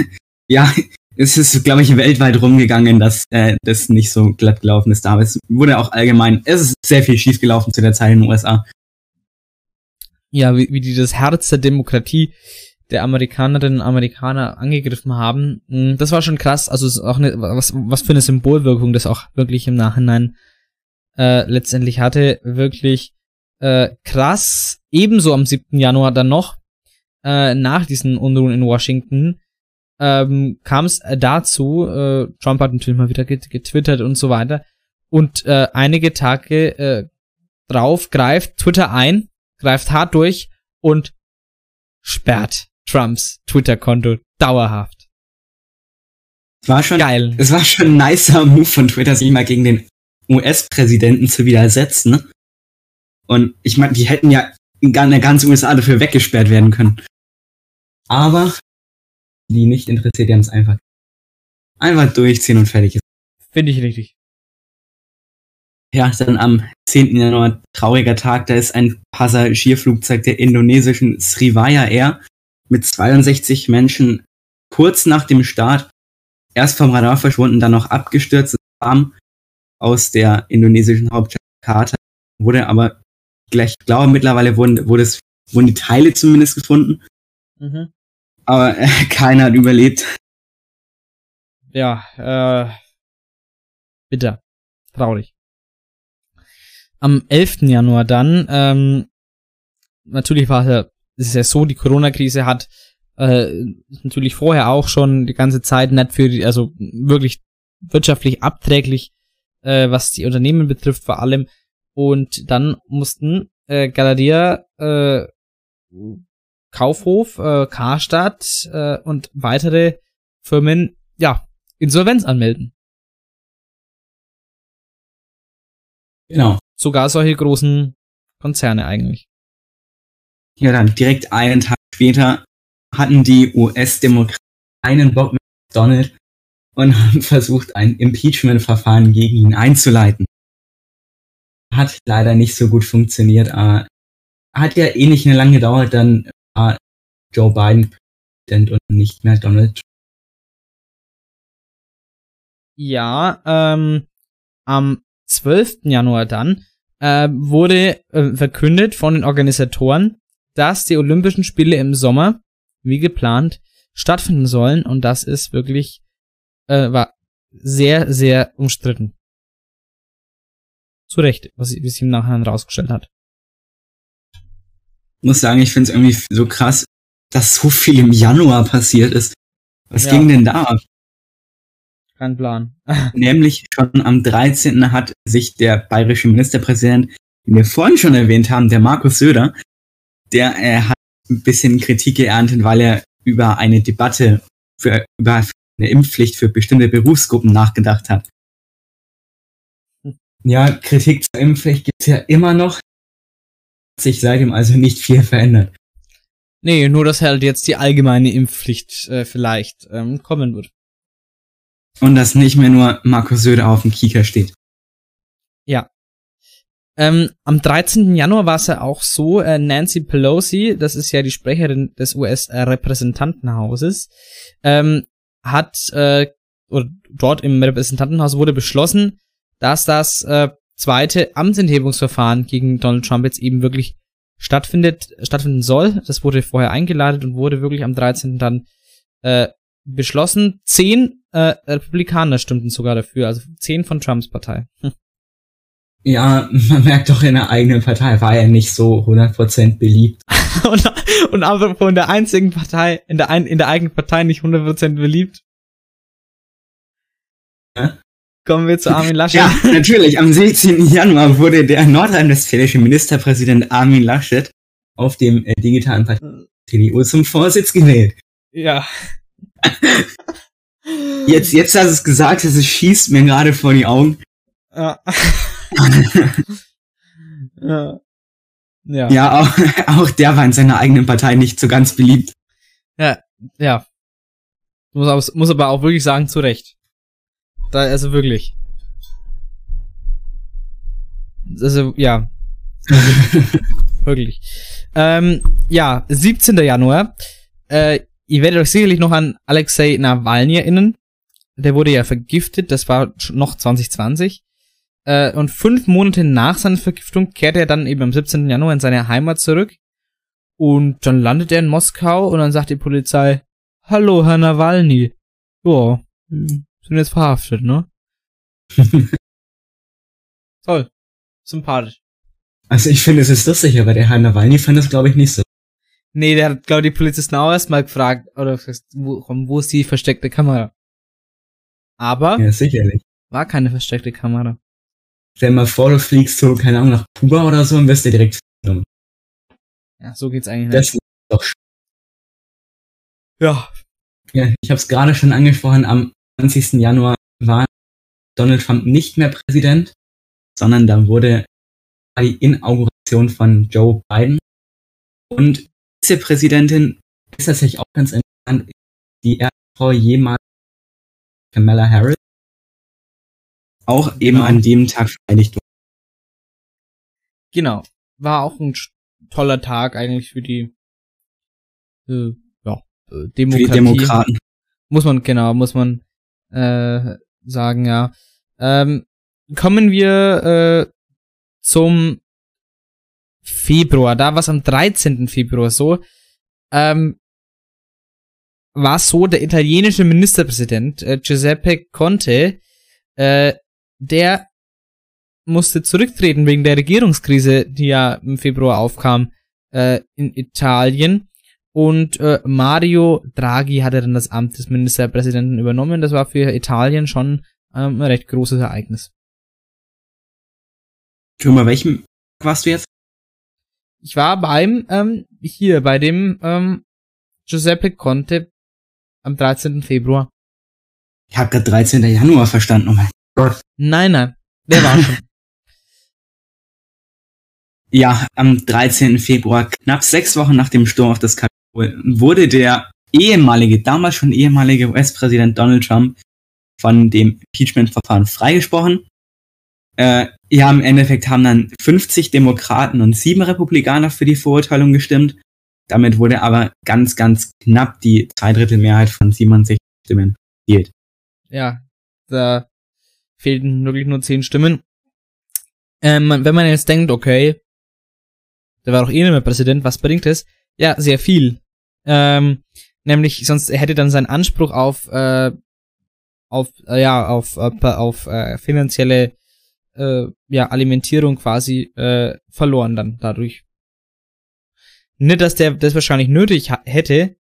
ja, es ist, glaube ich, weltweit rumgegangen, dass äh, das nicht so glatt gelaufen ist. Aber es wurde auch allgemein, es ist sehr viel schief gelaufen zu der Zeit in den USA.
ja, wie, wie die das Herz der Demokratie der Amerikanerinnen und Amerikaner angegriffen haben. Mm, Das war schon krass. Also auch eine, was, was für eine Symbolwirkung das auch wirklich im Nachhinein äh, letztendlich hatte. Wirklich äh, krass. Ebenso am 7. Januar dann noch, äh, nach diesen Unruhen in Washington, ähm, kam es dazu, äh, Trump hat natürlich mal wieder get getwittert und so weiter. Und äh, einige Tage äh, drauf greift Twitter ein, greift hart durch und sperrt Trumps Twitter-Konto dauerhaft.
Es war schon,
Geil.
es war schon ein nicer Move von Twitter, sich mal gegen den US-Präsidenten zu widersetzen. Ne? Und ich meine, die hätten ja in der ganzen USA dafür weggesperrt werden können. Aber die nicht interessiert, die haben es einfach. Einfach durchziehen und fertig ist.
Finde ich richtig.
Ja, dann am 10. Januar, trauriger Tag, da ist ein Passagierflugzeug der indonesischen Sriwijaya Air mit 62 Menschen kurz nach dem Start erst vom Radar verschwunden, dann noch abgestürzt, kam aus der indonesischen Hauptstadt Jakarta, wurde aber gleich, ich glaube, mittlerweile wurden, wurde es, wurden die Teile zumindest gefunden,
Mhm.
aber äh, keiner hat überlebt.
Ja, äh, bitter. Traurig. Am 11. Januar dann, ähm, natürlich war es ja, es ist ja so, die Corona-Krise hat äh, natürlich vorher auch schon die ganze Zeit nicht für die, also wirklich wirtschaftlich abträglich, äh, was die Unternehmen betrifft vor allem. Und dann mussten äh, Galadia, äh, Kaufhof, äh, Karstadt äh, und weitere Firmen, ja, Insolvenz anmelden.
Genau.
Sogar solche großen Konzerne eigentlich.
Ja, dann direkt einen Tag später hatten die US-Demokraten einen Bock mit Donald und haben versucht, ein Impeachment-Verfahren gegen ihn einzuleiten. Hat leider nicht so gut funktioniert, aber hat ja eh nicht mehr lange gedauert, dann war Joe Biden Präsident und nicht mehr Donald Trump.
Ja, ähm, am 12. Januar dann äh, wurde äh, verkündet von den Organisatoren, dass die Olympischen Spiele im Sommer, wie geplant, stattfinden sollen und das ist wirklich, äh, war sehr, sehr umstritten. Zu Recht, was wie sich im Nachhinein rausgestellt hat.
Muss sagen, ich finde es irgendwie so krass, dass so viel im Januar passiert ist. Was
Ja.
ging denn da ab?
Kein Plan.
Nämlich schon am 13. hat sich der bayerische Ministerpräsident, den wir vorhin schon erwähnt haben, der Markus Söder, der äh, hat ein bisschen Kritik geerntet, weil er über eine Debatte für, über eine Impfpflicht für bestimmte Berufsgruppen nachgedacht hat. Ja, Kritik zur Impfpflicht gibt's ja immer noch. Hat sich seitdem also nicht viel verändert.
Nee, nur dass halt jetzt die allgemeine Impfpflicht äh, vielleicht ähm, kommen wird.
Und dass nicht mehr nur Markus Söder auf dem Kieker steht.
Ähm, am 13. Januar war es ja auch so, äh, Nancy Pelosi, das ist ja die Sprecherin des US-Repräsentantenhauses, ähm, hat, äh, oder dort im Repräsentantenhaus wurde beschlossen, dass das äh, zweite Amtsenthebungsverfahren gegen Donald Trump jetzt eben wirklich stattfindet, stattfinden soll. Das wurde vorher eingeleitet und wurde wirklich am 13. dann äh, beschlossen. Zehn äh, Republikaner stimmten sogar dafür, also zehn von Trumps Partei. Hm.
Ja, man merkt doch in der eigenen Partei war er nicht so 100% beliebt.
und, und aber von der einzigen Partei, in der, ein, in der eigenen Partei nicht 100% beliebt.
Ja.
Kommen wir zu Armin Laschet.
Ja, natürlich. Am 16. Januar wurde der nordrhein-westfälische Ministerpräsident Armin Laschet auf dem äh, digitalen Partei CDU zum Vorsitz gewählt.
Ja.
Jetzt, jetzt hast du es gesagt, es schießt mir gerade vor die Augen.
Ja. ja. Ja.
Ja, auch, auch der war in seiner eigenen Partei nicht so ganz beliebt.
Ja. ja. Muss, aber, muss aber auch wirklich sagen, zu Recht. Da, also wirklich. Also, ja. wirklich. Ähm, ja, 17. Januar. Äh, ihr werdet euch sicherlich noch an Alexei Nawalny erinnern. Der wurde ja vergiftet, das war noch 2020. Äh, und fünf Monate nach seiner Vergiftung kehrte er dann eben am 17. Januar in seine Heimat zurück. Und dann landet er in Moskau und dann sagt die Polizei, Hallo, Herr Nawalny. Ja, sind jetzt verhaftet, ne? Toll. Sympathisch.
Also ich finde, es ist lustig, aber der Herr Nawalny fand das, glaube ich, nicht so.
Nee, der hat, glaube ich, die Polizisten auch erstmal gefragt, oder wo, wo ist die versteckte Kamera? Aber
Ja, sicherlich.
war keine versteckte Kamera.
Stell dir mal vor, du fliegst so, keine Ahnung, nach Kuba oder so und wirst dir direkt genommen.
Ja, so geht's eigentlich
Das
nicht.
ist doch
Ja.
Ja, ich habe es gerade schon angesprochen, am 20. Januar war Donald Trump nicht mehr Präsident, sondern da wurde die Inauguration von Joe Biden. Und diese Präsidentin ist tatsächlich auch ganz interessant, die erste Frau jemals Kamala Harris, auch eben
Genau.
an dem Tag vereidigt wurde.
Genau. War auch ein toller Tag eigentlich für die äh, ja, äh,
Für
Demokratie.
die Demokraten.
Muss man, genau, muss man äh, sagen, ja. Ähm, kommen wir äh, zum Februar. Da war es am 13. Februar so. Ähm, war so, der italienische Ministerpräsident äh, Giuseppe Conte, äh, der musste zurücktreten wegen der Regierungskrise, die ja im Februar aufkam äh, in Italien. Und äh, Mario Draghi hatte dann das Amt des Ministerpräsidenten übernommen. Das war für Italien schon ähm, ein recht großes Ereignis.
Du, bei welchem warst du jetzt?
Ich war beim, ähm, hier, bei dem ähm, Giuseppe Conte am 13. Februar.
Ich habe gerade 13. Januar verstanden. Oh mein Gott.
Nein, nein, der war schon.
Ja, am 13. Februar, knapp sechs Wochen nach dem Sturm auf das Kapitol, wurde der ehemalige, damals schon ehemalige US-Präsident Donald Trump von dem Impeachment-Verfahren freigesprochen. Äh, ja, im Endeffekt haben dann 50 Demokraten und sieben Republikaner für die Verurteilung gestimmt. Damit wurde aber ganz, ganz knapp die Zweidrittelmehrheit von 67 Stimmen erzielt.
ja, da fehlten wirklich nur zehn Stimmen. Ähm, wenn man jetzt denkt, okay, der war doch eh nicht mehr Präsident, was bringt es? Ja, sehr viel. Ähm, nämlich, sonst hätte dann seinen Anspruch auf, äh, auf, äh, ja, auf, äh, auf äh, finanzielle, äh, ja, Alimentierung quasi äh, verloren dann dadurch. Nicht, dass der das wahrscheinlich nötig hätte,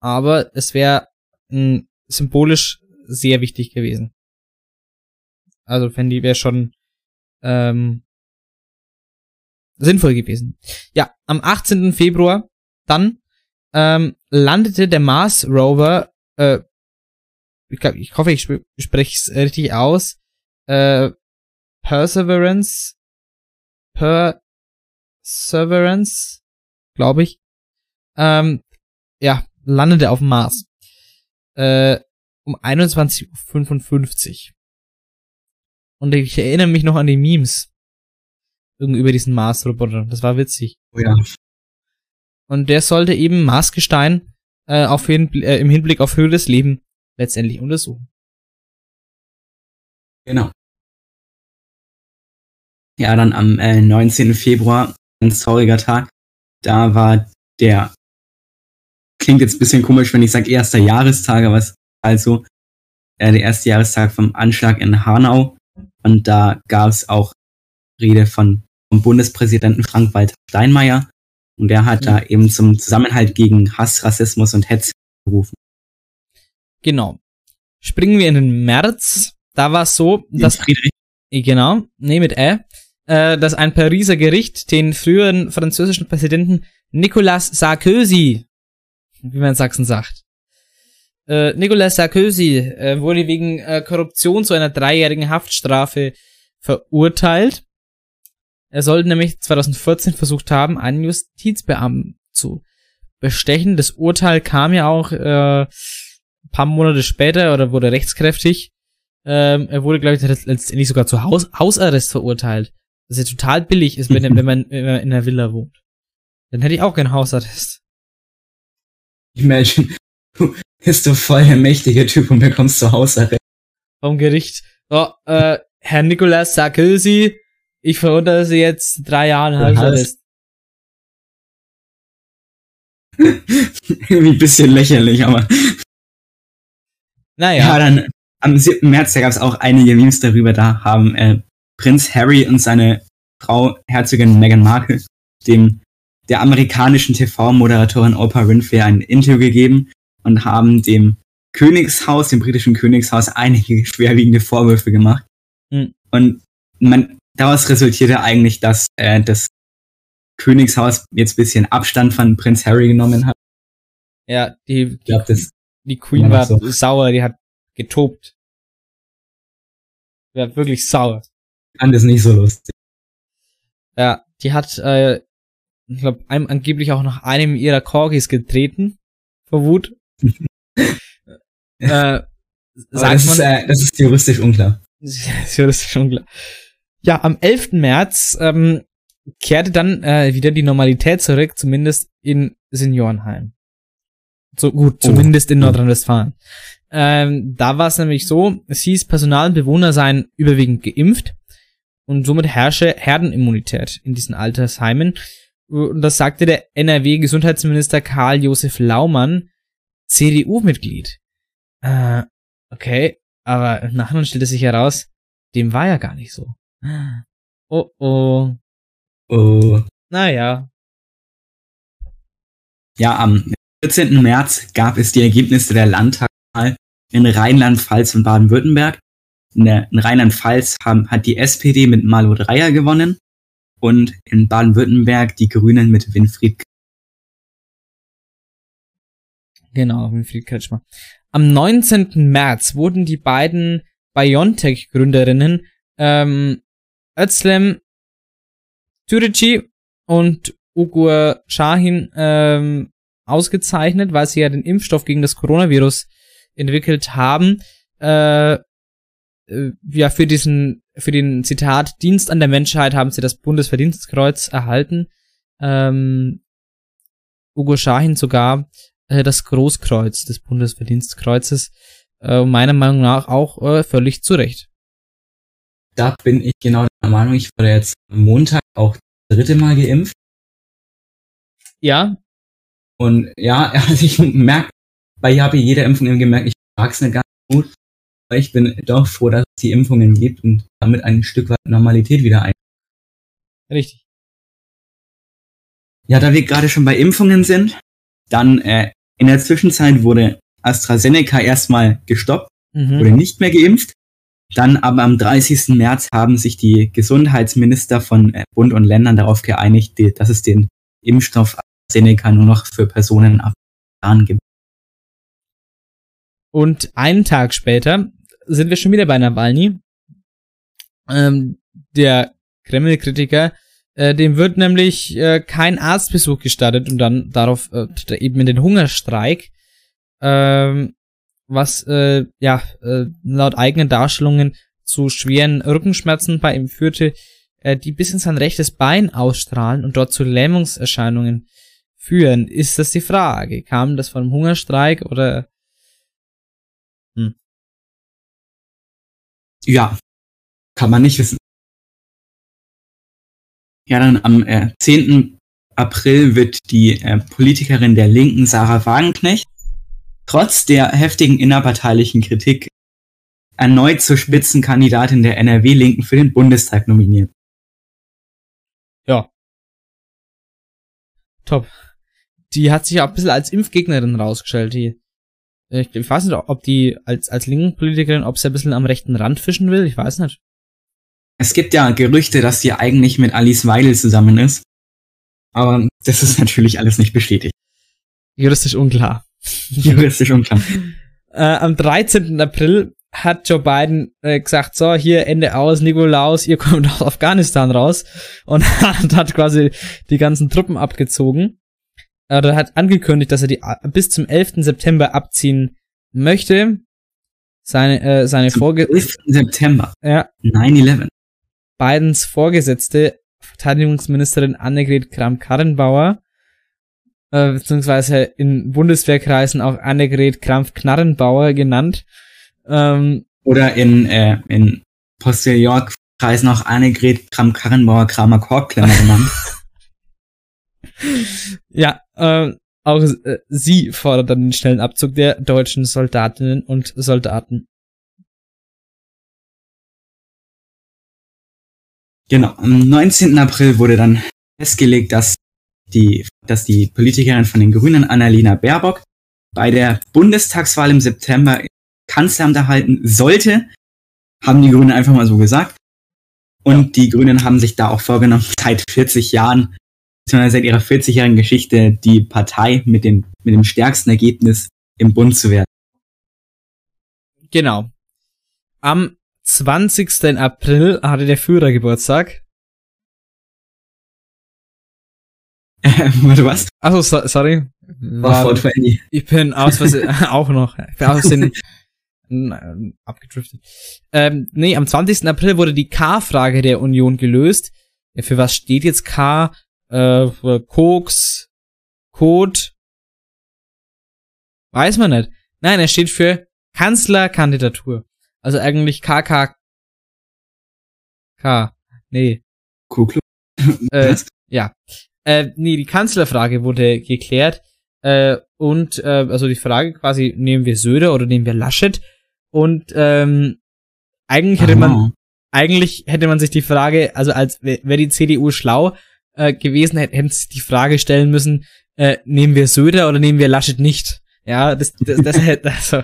aber es wäre ein symbolisch sehr wichtig gewesen. Also Fendi wäre schon ähm, sinnvoll gewesen. Ja, am 18. Februar dann ähm, landete der Mars Rover, äh, ich, glaub, ich hoffe, ich sp spreche es richtig aus, äh, Perseverance, Perseverance, glaube ich, ähm, ja, landete auf dem Mars äh, um 21.55 Uhr. Und ich erinnere mich noch an die Memes. Irgendwie über diesen Mars-Roboter. Das war witzig.
Oh ja.
Und der sollte eben Marsgestein äh, auf hin, äh, im Hinblick auf höheres Leben letztendlich untersuchen.
Genau. Ja, dann am äh, 19. Februar, ein trauriger Tag, da war der, klingt jetzt ein bisschen komisch, wenn ich sage erster Jahrestag, aber es ist also äh, der erste Jahrestag vom Anschlag in Hanau. Und da gab es auch Rede von vom Bundespräsidenten Frank-Walter Steinmeier. Und der hat
Mhm.
da eben zum Zusammenhalt gegen Hass, Rassismus und Hetze gerufen.
Genau. Springen wir in den März. Da war es so, dass
Friedrich
Genau, nee, mit Ä. Äh, dass ein Pariser Gericht den früheren französischen Präsidenten Nicolas Sarkozy, wie man in Sachsen sagt, äh, Nicolas Sarkozy äh, wurde wegen äh, Korruption zu einer dreijährigen Haftstrafe verurteilt. Er sollte nämlich 2014 versucht haben, einen Justizbeamten zu bestechen. Das Urteil kam ja auch äh, ein paar Monate später oder wurde rechtskräftig. Ähm, er wurde, glaube ich, letzt- letztendlich sogar zu Haus Hausarrest verurteilt. Was ja total billig ist, wenn, wenn, man, wenn man in einer Villa wohnt. Dann hätte ich auch gern Hausarrest.
Imagine, bist du voll der mächtige Typ und bekommst zu Hause.
Vom Gericht. So, äh, Herr Nicolas Sarkozy, ich verurteile Sie jetzt drei Jahre? Hausarrest.
Irgendwie ein bisschen lächerlich, aber
Naja.
ja, dann am 7. März, da gab es auch einige Memes darüber, da haben äh, Prinz Harry und seine Frau Herzogin Meghan Markle dem der amerikanischen TV-Moderatorin Oprah Winfrey ein Interview gegeben und haben dem Königshaus, dem britischen Königshaus, einige schwerwiegende Vorwürfe gemacht.
Hm.
Und man, daraus resultierte eigentlich, dass äh, das Königshaus jetzt ein bisschen Abstand von Prinz Harry genommen hat.
ja, die,
Ich glaube, das
die Queen
Ja,
war
so.
sauer, die hat getobt. Die war wirklich sauer.
fand es nicht so lustig.
Ja, die hat, äh, ich glaube, einem angeblich auch nach einem ihrer Corgis getreten. Vor Wut. Äh,
das, ist, äh, das ist juristisch unklar.
das ist juristisch unklar. Ja, am 11. März ähm, kehrte dann äh, wieder die Normalität zurück, zumindest in Seniorenheim. So gut, oh. zumindest oh. in Nordrhein-Westfalen. Ähm, da war es nämlich so, es hieß, Personal und Bewohner seien überwiegend geimpft und somit herrsche Herdenimmunität in diesen Altersheimen. Und das sagte der NRW-Gesundheitsminister Karl-Josef Laumann, CDU-Mitglied. Äh, okay, aber nachher stellte sich heraus, dem war ja gar nicht so. Oh oh.
Oh.
Naja.
Ja, am 14. März gab es die Ergebnisse der Landtagswahl in Rheinland-Pfalz und Baden-Württemberg. In, in Rheinland-Pfalz hat die SPD mit Malo Dreyer gewonnen und in Baden-Württemberg die Grünen mit Winfried.
Genau, Winfried Kretschmer. Am 19. März wurden die beiden BioNTech-Gründerinnen ähm, Özlem Türeci und Ugur Shahin ähm, ausgezeichnet, weil sie ja den Impfstoff gegen das Coronavirus entwickelt haben. Äh, äh, ja, für diesen, für den Zitat Dienst an der Menschheit haben sie das Bundesverdienstkreuz erhalten. Ähm, Ugo Shahin sogar äh, das Großkreuz des Bundesverdienstkreuzes. Äh, meiner Meinung nach auch äh, völlig zu Recht.
Da bin ich genau der Meinung, ich wurde jetzt am Montag auch das dritte Mal geimpft.
Ja,
und ja, also ich merke, bei habe jeder Impfung gemerkt, ich mag es nicht ganz gut. Aber ich bin doch froh, dass es die Impfungen gibt und damit ein Stück weit Normalität wieder ein.
Richtig.
Ja, da wir gerade schon bei Impfungen sind, dann äh, in der Zwischenzeit wurde AstraZeneca erstmal gestoppt, mhm. wurde nicht mehr geimpft. Dann aber am 30. März haben sich die Gesundheitsminister von äh, Bund und Ländern darauf geeinigt, dass es den Impfstoff Seneca nur noch für Personen ab Jahren gibt.
Und einen Tag später sind wir schon wieder bei Nawalny. Ähm, der Kreml-Kritiker, äh, dem wird nämlich äh, kein Arztbesuch gestattet und dann darauf äh, eben in den Hungerstreik, ähm, was äh, ja äh, laut eigenen Darstellungen zu schweren Rückenschmerzen bei ihm führte, äh, die bis in sein rechtes Bein ausstrahlen und dort zu Lähmungserscheinungen führen, ist das die Frage. Kam das vom Hungerstreik oder?
Hm. Ja, kann man nicht wissen. Ja, dann am äh, 10. April wird die äh, Politikerin der Linken Sarah Wagenknecht trotz der heftigen innerparteilichen Kritik erneut zur Spitzenkandidatin der NRW-Linken für den Bundestag nominiert.
Ja. Top die hat sich auch ein bisschen als Impfgegnerin rausgestellt. Die, ich, ich weiß nicht, ob die als, als linken Politikerin, ob sie ein bisschen am rechten Rand fischen will, ich weiß nicht.
Es gibt ja Gerüchte, dass sie eigentlich mit Alice Weidel zusammen ist. Aber das ist natürlich alles nicht bestätigt.
Juristisch unklar.
Juristisch unklar.
äh, am 13. April hat Joe Biden äh, gesagt, so, hier Ende aus, Nikolaus, ihr kommt aus Afghanistan raus und hat quasi die ganzen Truppen abgezogen oder hat angekündigt, dass er die bis zum 11. September abziehen möchte. Seine, äh, seine
Vorgesetzte. 11. September.
Ja.
9-11.
Bidens Vorgesetzte, Verteidigungsministerin Annegret Kramp-Karrenbauer, äh, beziehungsweise in Bundeswehrkreisen auch Annegret Krampf-Knarrenbauer genannt. Ähm,
Oder in, äh, in Postillon-Kreisen auch Annegret Kramp-Karrenbauer Kramer-Korbklemmer genannt.
ja, äh, auch äh, sie fordert dann den schnellen Abzug der deutschen Soldatinnen und Soldaten.
Genau, am 19. April wurde dann festgelegt, dass die, dass die Politikerin von den Grünen, Annalena Baerbock, bei der Bundestagswahl im September Kanzleramt erhalten sollte, haben die Grünen einfach mal so gesagt. Und die Grünen haben sich da auch vorgenommen, seit 40 Jahren sondern seit ihrer 40-jährigen Geschichte die Partei mit dem, mit dem stärksten Ergebnis im Bund zu werden.
Genau. Am 20. April hatte der Führer Geburtstag.
Warte, was?
Achso, so, sorry.
War, ich bin
aus Versehen, auch noch. Ich bin aus äh, abgedriftet. Ähm, nee, am 20. April wurde die K-Frage der Union gelöst. Für was steht jetzt K? Äh, Koks, Code? Weiß man nicht. Nein, er steht für Kanzlerkandidatur. Also eigentlich KK. K. Nee.
Kuklu.
Äh, ja. Äh, nee, die Kanzlerfrage wurde geklärt. Äh, und äh, also die Frage quasi, nehmen wir Söder oder nehmen wir Laschet? Und ähm, eigentlich hätte man
Aha.
eigentlich hätte man sich die Frage, also als wäre die CDU schlau äh, gewesen, hätte hätten sie die Frage stellen müssen, äh, nehmen wir Söder oder nehmen wir Laschet nicht? Ja, das, das, das hätte, also,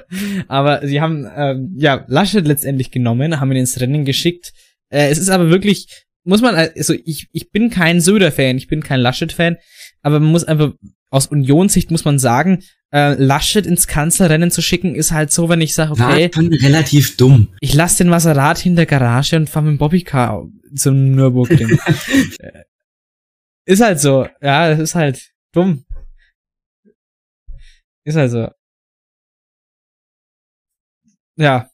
aber sie haben ähm, ja Laschet letztendlich genommen, haben ihn ins Rennen geschickt. Äh, es ist aber wirklich, muss man, also ich, ich bin kein Söder-Fan, ich bin kein Laschet-Fan, aber man muss einfach, aus Unionssicht muss man sagen, äh, Laschet ins Kanzlerrennen zu schicken, ist halt so, wenn ich sage, okay,
War schon relativ dumm.
ich lasse den Maserati in der Garage und fahr mit dem Bobbycar zum Nürburgring. Ist halt so. Ja, das ist halt dumm. Ist halt so. Ja,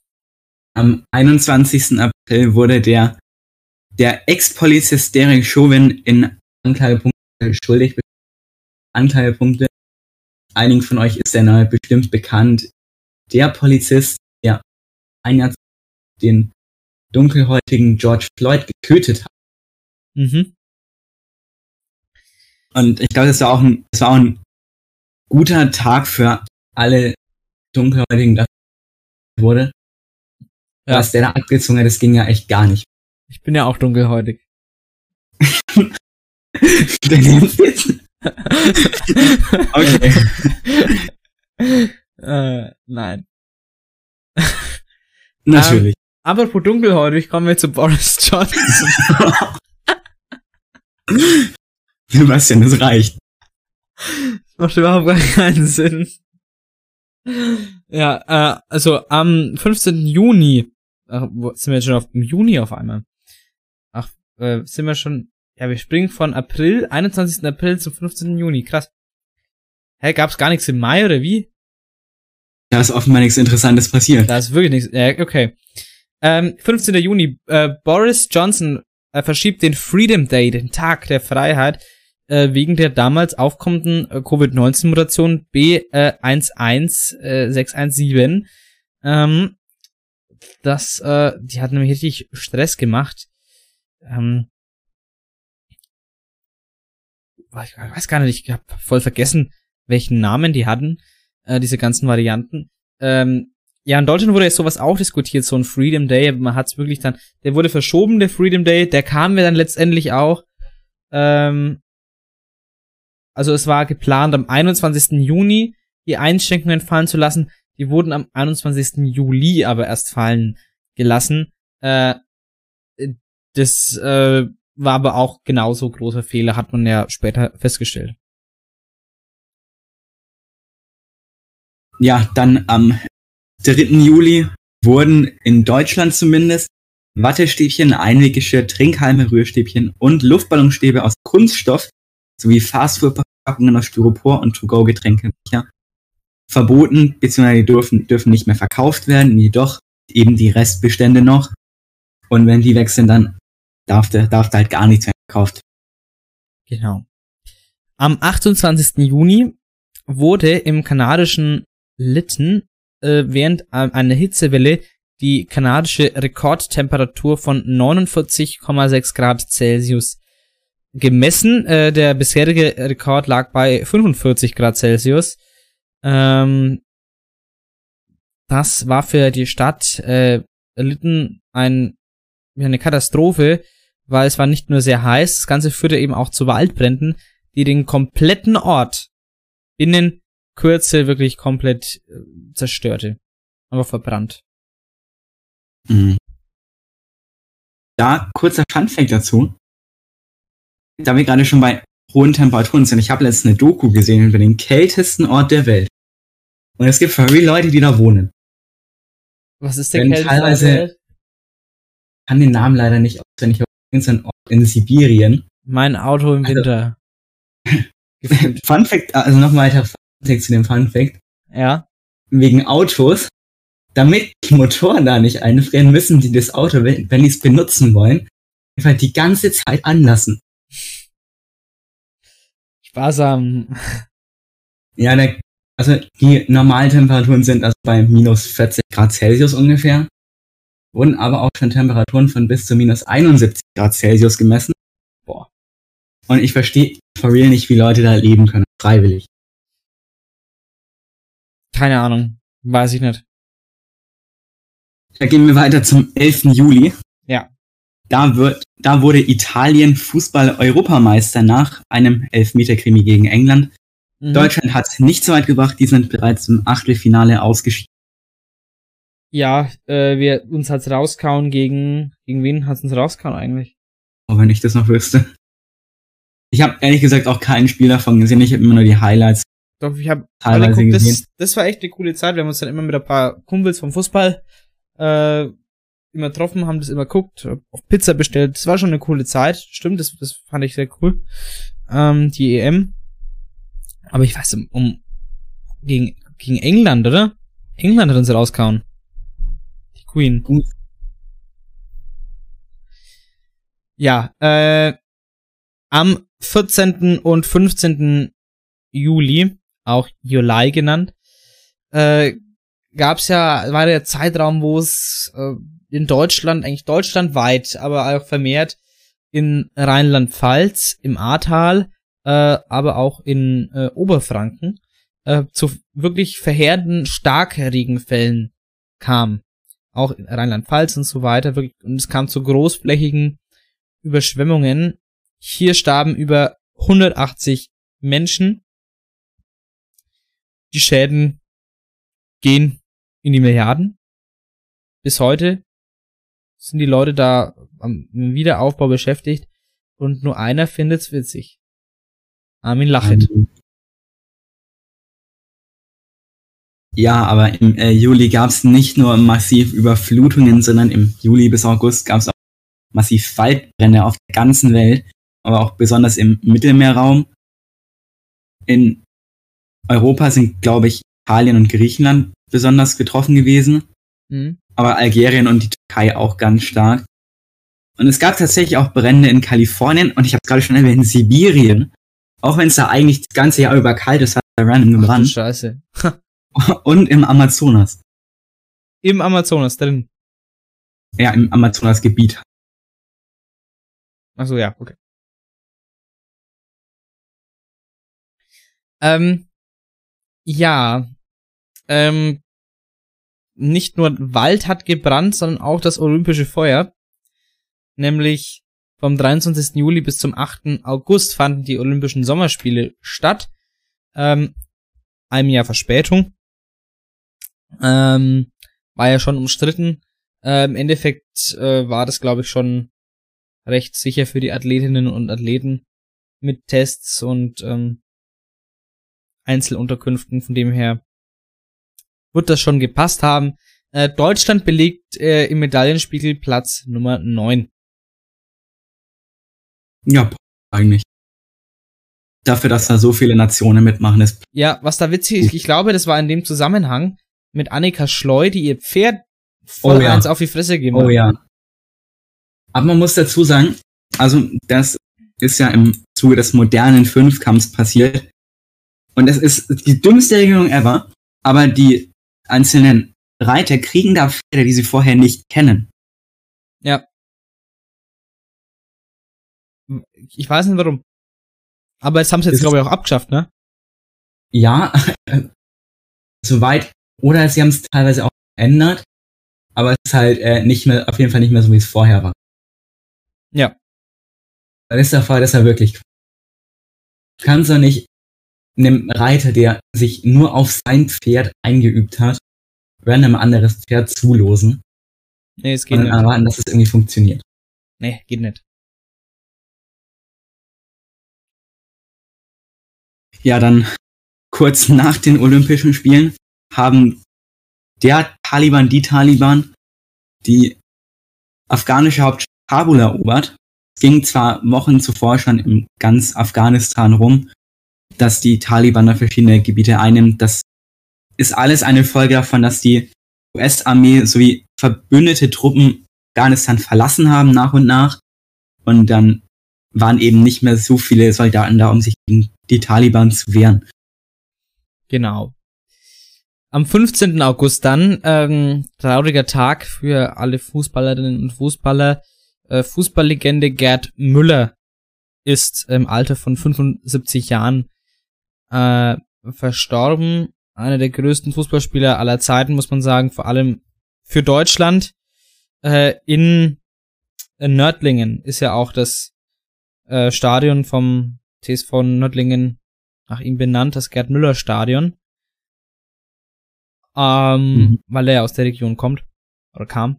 Am 21. April wurde der, der Ex-Polizist Derek Chauvin in Anklagepunkte schuldig. Anklagepunkte. Einigen von euch ist der Name bestimmt bekannt. Der Polizist, der ein Jahr den dunkelhäutigen George Floyd getötet hat.
mhm.
Und ich glaube, das war auch ein, das war auch ein guter Tag für alle dunkelhäutigen, dass wurde.
Ja.
Was der da abgezogen hat, das ging ja echt gar nicht.
Ich bin ja auch dunkelhäutig.
Der nimmt jetzt. Okay.
äh, nein.
Natürlich.
Apropos dunkelhäutig, kommen wir zu Boris Johnson.
Sebastian, das reicht.
Macht überhaupt gar keinen Sinn. Ja, äh, also am 15. Juni, ach, sind wir jetzt schon auf im Juni auf einmal? Ach, äh, sind wir schon, ja, wir springen von April, 21. April zum 15. Juni, krass. Hä, gab's gar nichts im Mai oder wie?
Da ist offenbar nichts Interessantes passiert.
Da ist wirklich nichts, äh, okay. Ähm, 15. Juni, äh, Boris Johnson äh, verschiebt den Freedom Day, den Tag der Freiheit, äh, wegen der damals aufkommenden äh, Covid-19-Mutation B11617. Ähm, das, äh, die hat nämlich richtig Stress gemacht. Ähm, ich weiß gar nicht, ich hab voll vergessen, welchen Namen die hatten, äh, diese ganzen Varianten. Ähm, ja, in Deutschland wurde jetzt sowas auch diskutiert, so ein Freedom Day, man hat es wirklich dann, der wurde verschoben, der Freedom Day, der kam mir dann letztendlich auch. Ähm, also es war geplant, am 21. Juni die Einschränkungen fallen zu lassen. Die wurden am 21. Juli aber erst fallen gelassen. Äh, das äh, war aber auch genauso großer Fehler, hat man ja später festgestellt.
Ja, dann am 3. Juli wurden in Deutschland zumindest Wattestäbchen, Einweggeschirr, Trinkhalme, Rührstäbchen und Luftballonstäbe aus Kunststoff sowie Fastfood-Verpackungen aus Styropor und To-Go-Getränke verboten, beziehungsweise dürfen, dürfen nicht mehr verkauft werden, jedoch eben die Restbestände noch. Und wenn die sind, dann darf, der, darf da halt gar nichts mehr verkauft.
Genau. Am 28. Juni wurde im kanadischen Lytton äh, während äh, einer Hitzewelle die kanadische Rekordtemperatur von 49,6 Grad Celsius gemessen. Äh, der bisherige Rekord lag bei 45 Grad Celsius. Ähm, das war für die Stadt äh, Lytton ein, eine Katastrophe, weil es war nicht nur sehr heiß, das Ganze führte eben auch zu Waldbränden, die den kompletten Ort binnen Kürze wirklich komplett äh, zerstörte. Aber verbrannt.
Mhm. Da kurzer Funfact dazu. Da wir gerade schon bei hohen Temperaturen sind. Ich habe letztens eine Doku gesehen über den kältesten Ort der Welt. Und es gibt für real Leute, die da wohnen.
Was ist der
Wenn
kälteste Ort
teilweise-
der Welt?
Ich kann den Namen leider nicht auswendig, aber irgendein Ort in Sibirien.
Mein Auto im
Also-
Winter.
Fun Fact, also noch weiter Fun Fact zu dem Fun Fact.
Ja.
Wegen Autos. damit die Motoren da nicht einfrieren, müssen die das Auto, wenn, wenn die es benutzen wollen, einfach die ganze Zeit anlassen.
Sparsam.
Ja, der, also die Normaltemperaturen sind also bei minus 40 Grad Celsius ungefähr. Wurden aber auch schon Temperaturen von bis zu minus 71 Grad Celsius gemessen. Boah. Und ich verstehe for real nicht, wie Leute da leben können, freiwillig.
Keine Ahnung. Weiß ich nicht.
Da gehen wir weiter zum 11. Juli. Da wird, da wurde Italien Fußball-Europameister nach einem Elfmeter-Krimi gegen England.
Mhm.
Deutschland hat es nicht so weit gebracht, die sind bereits im Achtelfinale ausgeschieden.
Ja, äh, wir uns hat's rauskauen gegen gegen wen hat's uns rauskauen eigentlich?
Oh, wenn ich das noch wüsste. Ich habe ehrlich gesagt auch kein Spiel davon gesehen, ich habe immer nur die Highlights.
Doch, ich habe alle geguckt,
gesehen.
das, das war echt eine coole Zeit. Wir haben uns dann immer mit ein paar Kumpels vom Fußball äh, immer getroffen, haben das immer geguckt, auf Pizza bestellt. Das war schon eine coole Zeit. Stimmt, das, das fand ich sehr cool. Ähm, die EM. Aber ich weiß, um, um gegen, gegen England, oder? England hat uns rauskauen. Die Queen.
Gut.
Ja, äh, am 14. und 15. Juli, auch Juli genannt, äh, gab's ja, war der Zeitraum, wo es äh, in Deutschland, eigentlich deutschlandweit, aber auch vermehrt in Rheinland-Pfalz, im Ahrtal, äh, aber auch in äh, Oberfranken, äh, zu wirklich verheerenden Starkregenfällen kam. Auch in Rheinland-Pfalz und so weiter, wirklich, und es kam zu großflächigen Überschwemmungen. Hier starben über 180 Menschen. Die Schäden gehen in die Milliarden. Bis heute sind die Leute da am Wiederaufbau beschäftigt und nur einer findet's witzig. Armin Lachet.
Ähm, Ja, aber im äh, Juli gab es nicht nur massiv Überflutungen, sondern im Juli bis August gab es auch massiv Waldbrände auf der ganzen Welt, aber auch besonders im Mittelmeerraum. In Europa sind, glaube ich, Italien und Griechenland besonders getroffen gewesen,
Mhm.
aber Algerien und die Türkei auch ganz stark. Und es gab tatsächlich auch Brände in Kalifornien und ich habe gerade schon erwähnt, in Sibirien. Auch wenn es da eigentlich das ganze Jahr über kalt ist, hat da random
Ach
gebrannt.
Scheiße.
Und im Amazonas.
Im Amazonas drin.
Ja, im Amazonasgebiet.
Ach so, ja, okay. Ähm, ja, ähm, nicht nur Wald hat gebrannt, sondern auch das Olympische Feuer. Nämlich vom 23. Juli bis zum 8. August fanden die Olympischen Sommerspiele statt. Ähm, einem Jahr Verspätung. Ähm, war ja schon umstritten. Äh, Im Endeffekt äh, war das, glaube ich, schon recht sicher für die Athletinnen und Athleten mit Tests und ähm, Einzelunterkünften. Von dem her wird das schon gepasst haben. Äh, Deutschland belegt äh, im Medaillenspiegel Platz Nummer 9.
Ja, eigentlich. Dafür, dass da so viele Nationen mitmachen, ist
Ja, was da witzig ist, ich glaube, das war in dem Zusammenhang mit Annika Schleu, die ihr Pferd voll
Oh ja.
eins auf die Fresse gegeben
Oh
hat.
ja. Aber man muss dazu sagen, also das ist ja im Zuge des modernen Fünfkampfs passiert. Und es ist die dümmste Regelung ever, aber die einzelnen Reiter kriegen da Pferde, die sie vorher nicht kennen.
Ja. Ich weiß nicht warum. Aber jetzt haben sie jetzt,
Es
glaube ich, auch abgeschafft, ne?
Ja, soweit. Oder sie haben es teilweise auch geändert, aber es ist halt äh, nicht mehr, auf jeden Fall nicht mehr so, wie es vorher war.
Ja.
Dann ist der Fall, dass er wirklich. Du kannst doch nicht einem Reiter, der sich nur auf sein Pferd eingeübt hat, random anderes Pferd zulosen
Nee, es geht
und dann
nicht.
erwarten, dass es irgendwie funktioniert.
Nee, geht nicht.
Ja, dann kurz nach den Olympischen Spielen haben der Taliban, die Taliban, die afghanische Hauptstadt Kabul erobert. Es ging zwar Wochen zuvor schon in ganz Afghanistan rum, dass die Taliban da verschiedene Gebiete einnimmt. Das ist alles eine Folge davon, dass die US-Armee sowie verbündete Truppen Afghanistan verlassen haben nach und nach. Und dann waren eben nicht mehr so viele Soldaten da, um sich gegen die Taliban zu wehren.
Genau. Am 15. August dann, ähm, trauriger Tag für alle Fußballerinnen und Fußballer. Äh, Fußballlegende Gerd Müller ist im Alter von 75 Jahren äh, verstorben. Einer der größten Fußballspieler aller Zeiten, muss man sagen, vor allem für Deutschland. Äh, in, in Nördlingen ist ja auch das äh, Stadion vom TSV Nördlingen nach ihm benannt, das Gerd Müller Stadion. Ähm, mhm. weil er aus der Region kommt oder kam.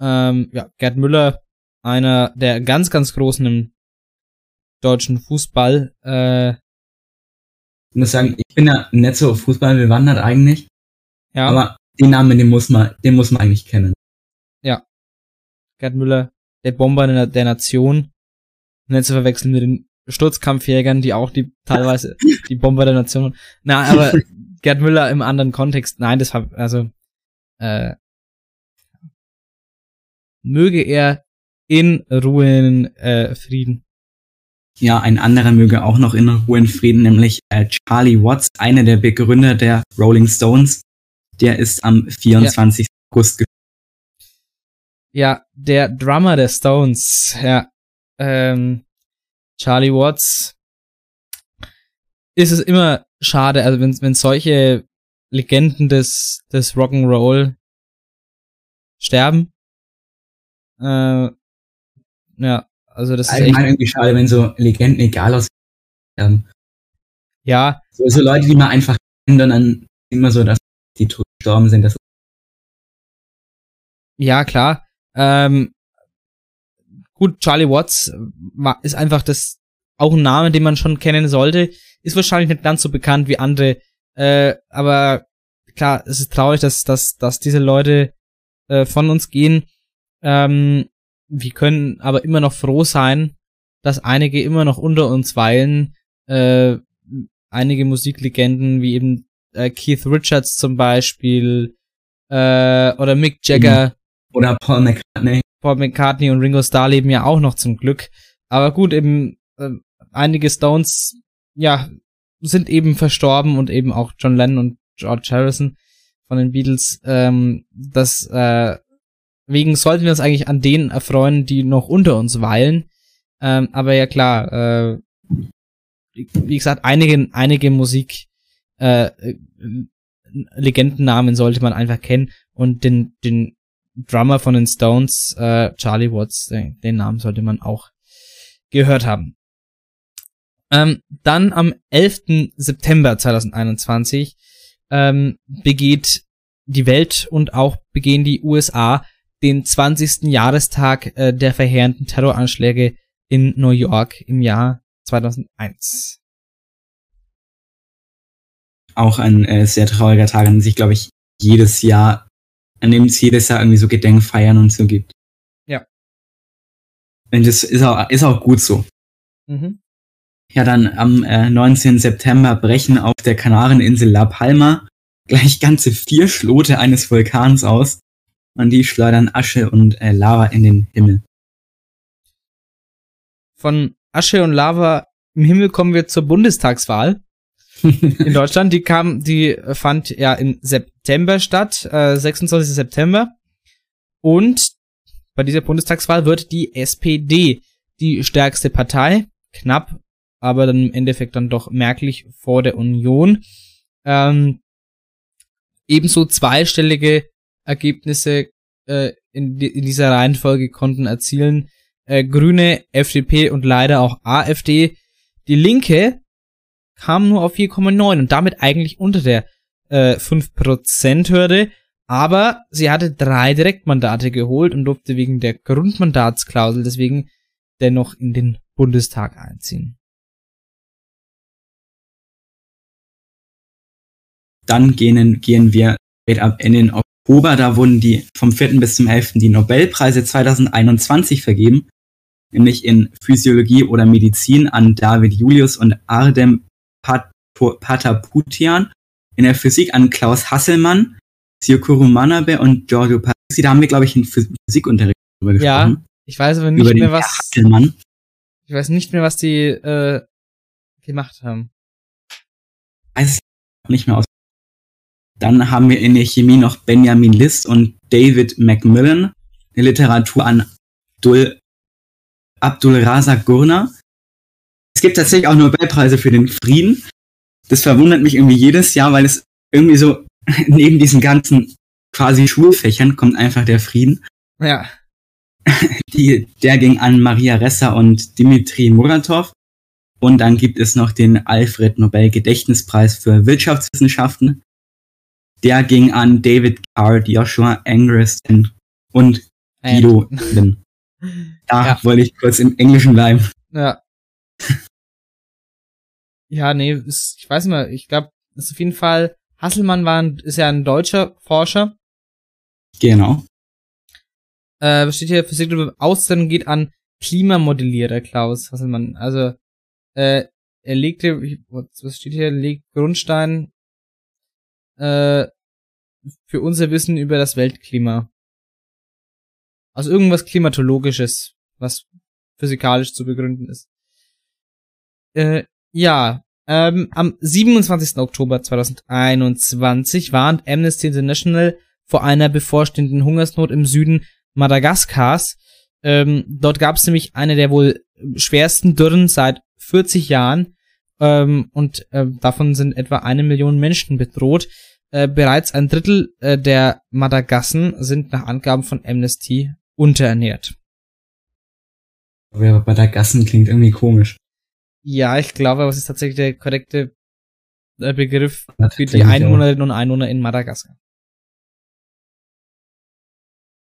Ähm, ja, Gerd Müller, einer der ganz, ganz großen im deutschen Fußball. Äh,
ich muss sagen, ich bin ja nicht so Fußball bewandert eigentlich.
Ja.
Aber den Namen, den muss man, den muss man eigentlich kennen.
Ja. Gerd Müller, der Bomber der, der Nation. Nicht zu verwechseln mit den Sturzkampfjägern, die auch die teilweise die Bomber der Nation. Na, aber Gerd Müller im anderen Kontext, nein, das hab, also, äh, möge er in Ruhe äh, Frieden.
Ja, ein anderer möge auch noch in Ruhe in Frieden, nämlich äh, Charlie Watts, einer der Begründer der Rolling Stones. Der ist am 24. Ja. August
Ja, der Drummer der Stones, ja. Ähm, Charlie Watts ist es immer schade, also wenn, wenn solche Legenden des, des Rock'n'Roll sterben. Äh, ja, also das
Allgemein ist echt irgendwie schade, wenn so Legenden egal aus sterben.
Ja.
So, so Leute, die man einfach kennt und dann immer so, dass die gestorben sind. Das
ja, klar. Ähm, gut, Charlie Watts ist einfach das auch ein Name, den man schon kennen sollte. Ist wahrscheinlich nicht ganz so bekannt wie andere. Äh, aber klar, es ist traurig, dass, dass, dass diese Leute äh, von uns gehen. Ähm, wir können aber immer noch froh sein, dass einige immer noch unter uns weilen. Äh, einige Musiklegenden, wie eben äh, Keith Richards zum Beispiel, äh, oder Mick Jagger.
Oder Paul McCartney.
Paul McCartney und Ringo Starr leben ja auch noch zum Glück. Aber gut, eben äh, einige Stones, ja, sind eben verstorben und eben auch John Lennon und George Harrison von den Beatles. Ähm, das äh, wegen sollten wir uns eigentlich an denen erfreuen, die noch unter uns weilen. Ähm, aber ja klar, äh, wie gesagt, einige, einige Musik äh, Legendennamen sollte man einfach kennen und den, den Drummer von den Stones, äh, Charlie Watts, den, den Namen sollte man auch gehört haben. Ähm, dann am 11. September 2021 ähm, begeht die Welt und auch begehen die USA den 20. Jahrestag äh, der verheerenden Terroranschläge in New York im Jahr 2001.
Auch ein äh, sehr trauriger Tag, an sich, glaube ich, jedes Jahr, an dem es jedes Jahr irgendwie so Gedenkfeiern und so gibt.
Ja.
Und das ist auch, ist auch gut so. Mhm. Ja, dann am äh, 19. September brechen auf der Kanareninsel La Palma gleich ganze vier Schlote eines Vulkans aus und die schleudern Asche und äh, Lava in den Himmel.
Von Asche und Lava im Himmel kommen wir zur Bundestagswahl in Deutschland. Die kam, die fand ja im September statt, äh, 26. September. Und bei dieser Bundestagswahl wird die SPD die stärkste Partei, knapp aber dann im Endeffekt dann doch merklich vor der Union. Ähm, ebenso zweistellige Ergebnisse äh, in, die, in dieser Reihenfolge konnten erzielen äh, Grüne, FDP und leider auch AfD. Die Linke kam nur auf 4,9 und damit eigentlich unter der äh, 5%-Hürde, aber sie hatte drei Direktmandate geholt und durfte wegen der Grundmandatsklausel deswegen dennoch in den Bundestag einziehen.
Dann gehen, gehen wir ab in den Oktober. Da wurden die vom 4. bis zum 11. die Nobelpreise 2021 vergeben, nämlich in Physiologie oder Medizin an David Julius und Ardem Pataputian, in der Physik an Klaus Hasselmann, Syokuro Manabe und Giorgio Parisi, da haben wir, glaube ich, in Physikunterricht drüber gesprochen.
Ja, ich weiß aber nicht mehr, was.
Hasselmann.
Ich weiß nicht mehr, was die äh, gemacht haben.
weiß es nicht mehr aus. Dann haben wir in der Chemie noch Benjamin List und David Macmillan. Eine Literatur an Abdul, Abdul Razak Gurna. Es gibt tatsächlich auch Nobelpreise für den Frieden. Das verwundert mich irgendwie jedes Jahr, weil es irgendwie so neben diesen ganzen quasi Schulfächern kommt einfach der Frieden.
Ja.
Die, der ging an Maria Ressa und Dimitri Muratov. Und dann gibt es noch den Alfred Nobel Gedächtnispreis für Wirtschaftswissenschaften. Der ging an David Card, Joshua Angrist und Guido Lin. Da
Ja.
wollte ich kurz im Englischen bleiben.
Ja. Ja, nee, ist, ich weiß nicht mehr, ich glaube, ist auf jeden Fall, Hasselmann war ein, ist ja ein deutscher Forscher.
Genau.
Äh, was steht hier, Physik Auszeichnung geht an Klimamodellierer Klaus Hasselmann. Also, äh, er legte, was steht hier, legt Grundstein äh, für unser Wissen über das Weltklima. Also irgendwas klimatologisches, was physikalisch zu begründen ist. Äh, ja, ähm, am 27. Oktober 2021 warnt Amnesty International vor einer bevorstehenden Hungersnot im Süden Madagaskars. Ähm, dort gab es nämlich eine der wohl schwersten Dürren seit 40 Jahren ähm, und äh, davon sind etwa eine Million Menschen bedroht. Äh, bereits ein Drittel äh, der Madagassen sind nach Angaben von Amnesty unterernährt.
Aber bei der Gassen klingt irgendwie komisch.
Ja, ich glaube, was ist tatsächlich der korrekte äh, Begriff
Das
für die. Einwohnerinnen und Einwohner in Madagaskar.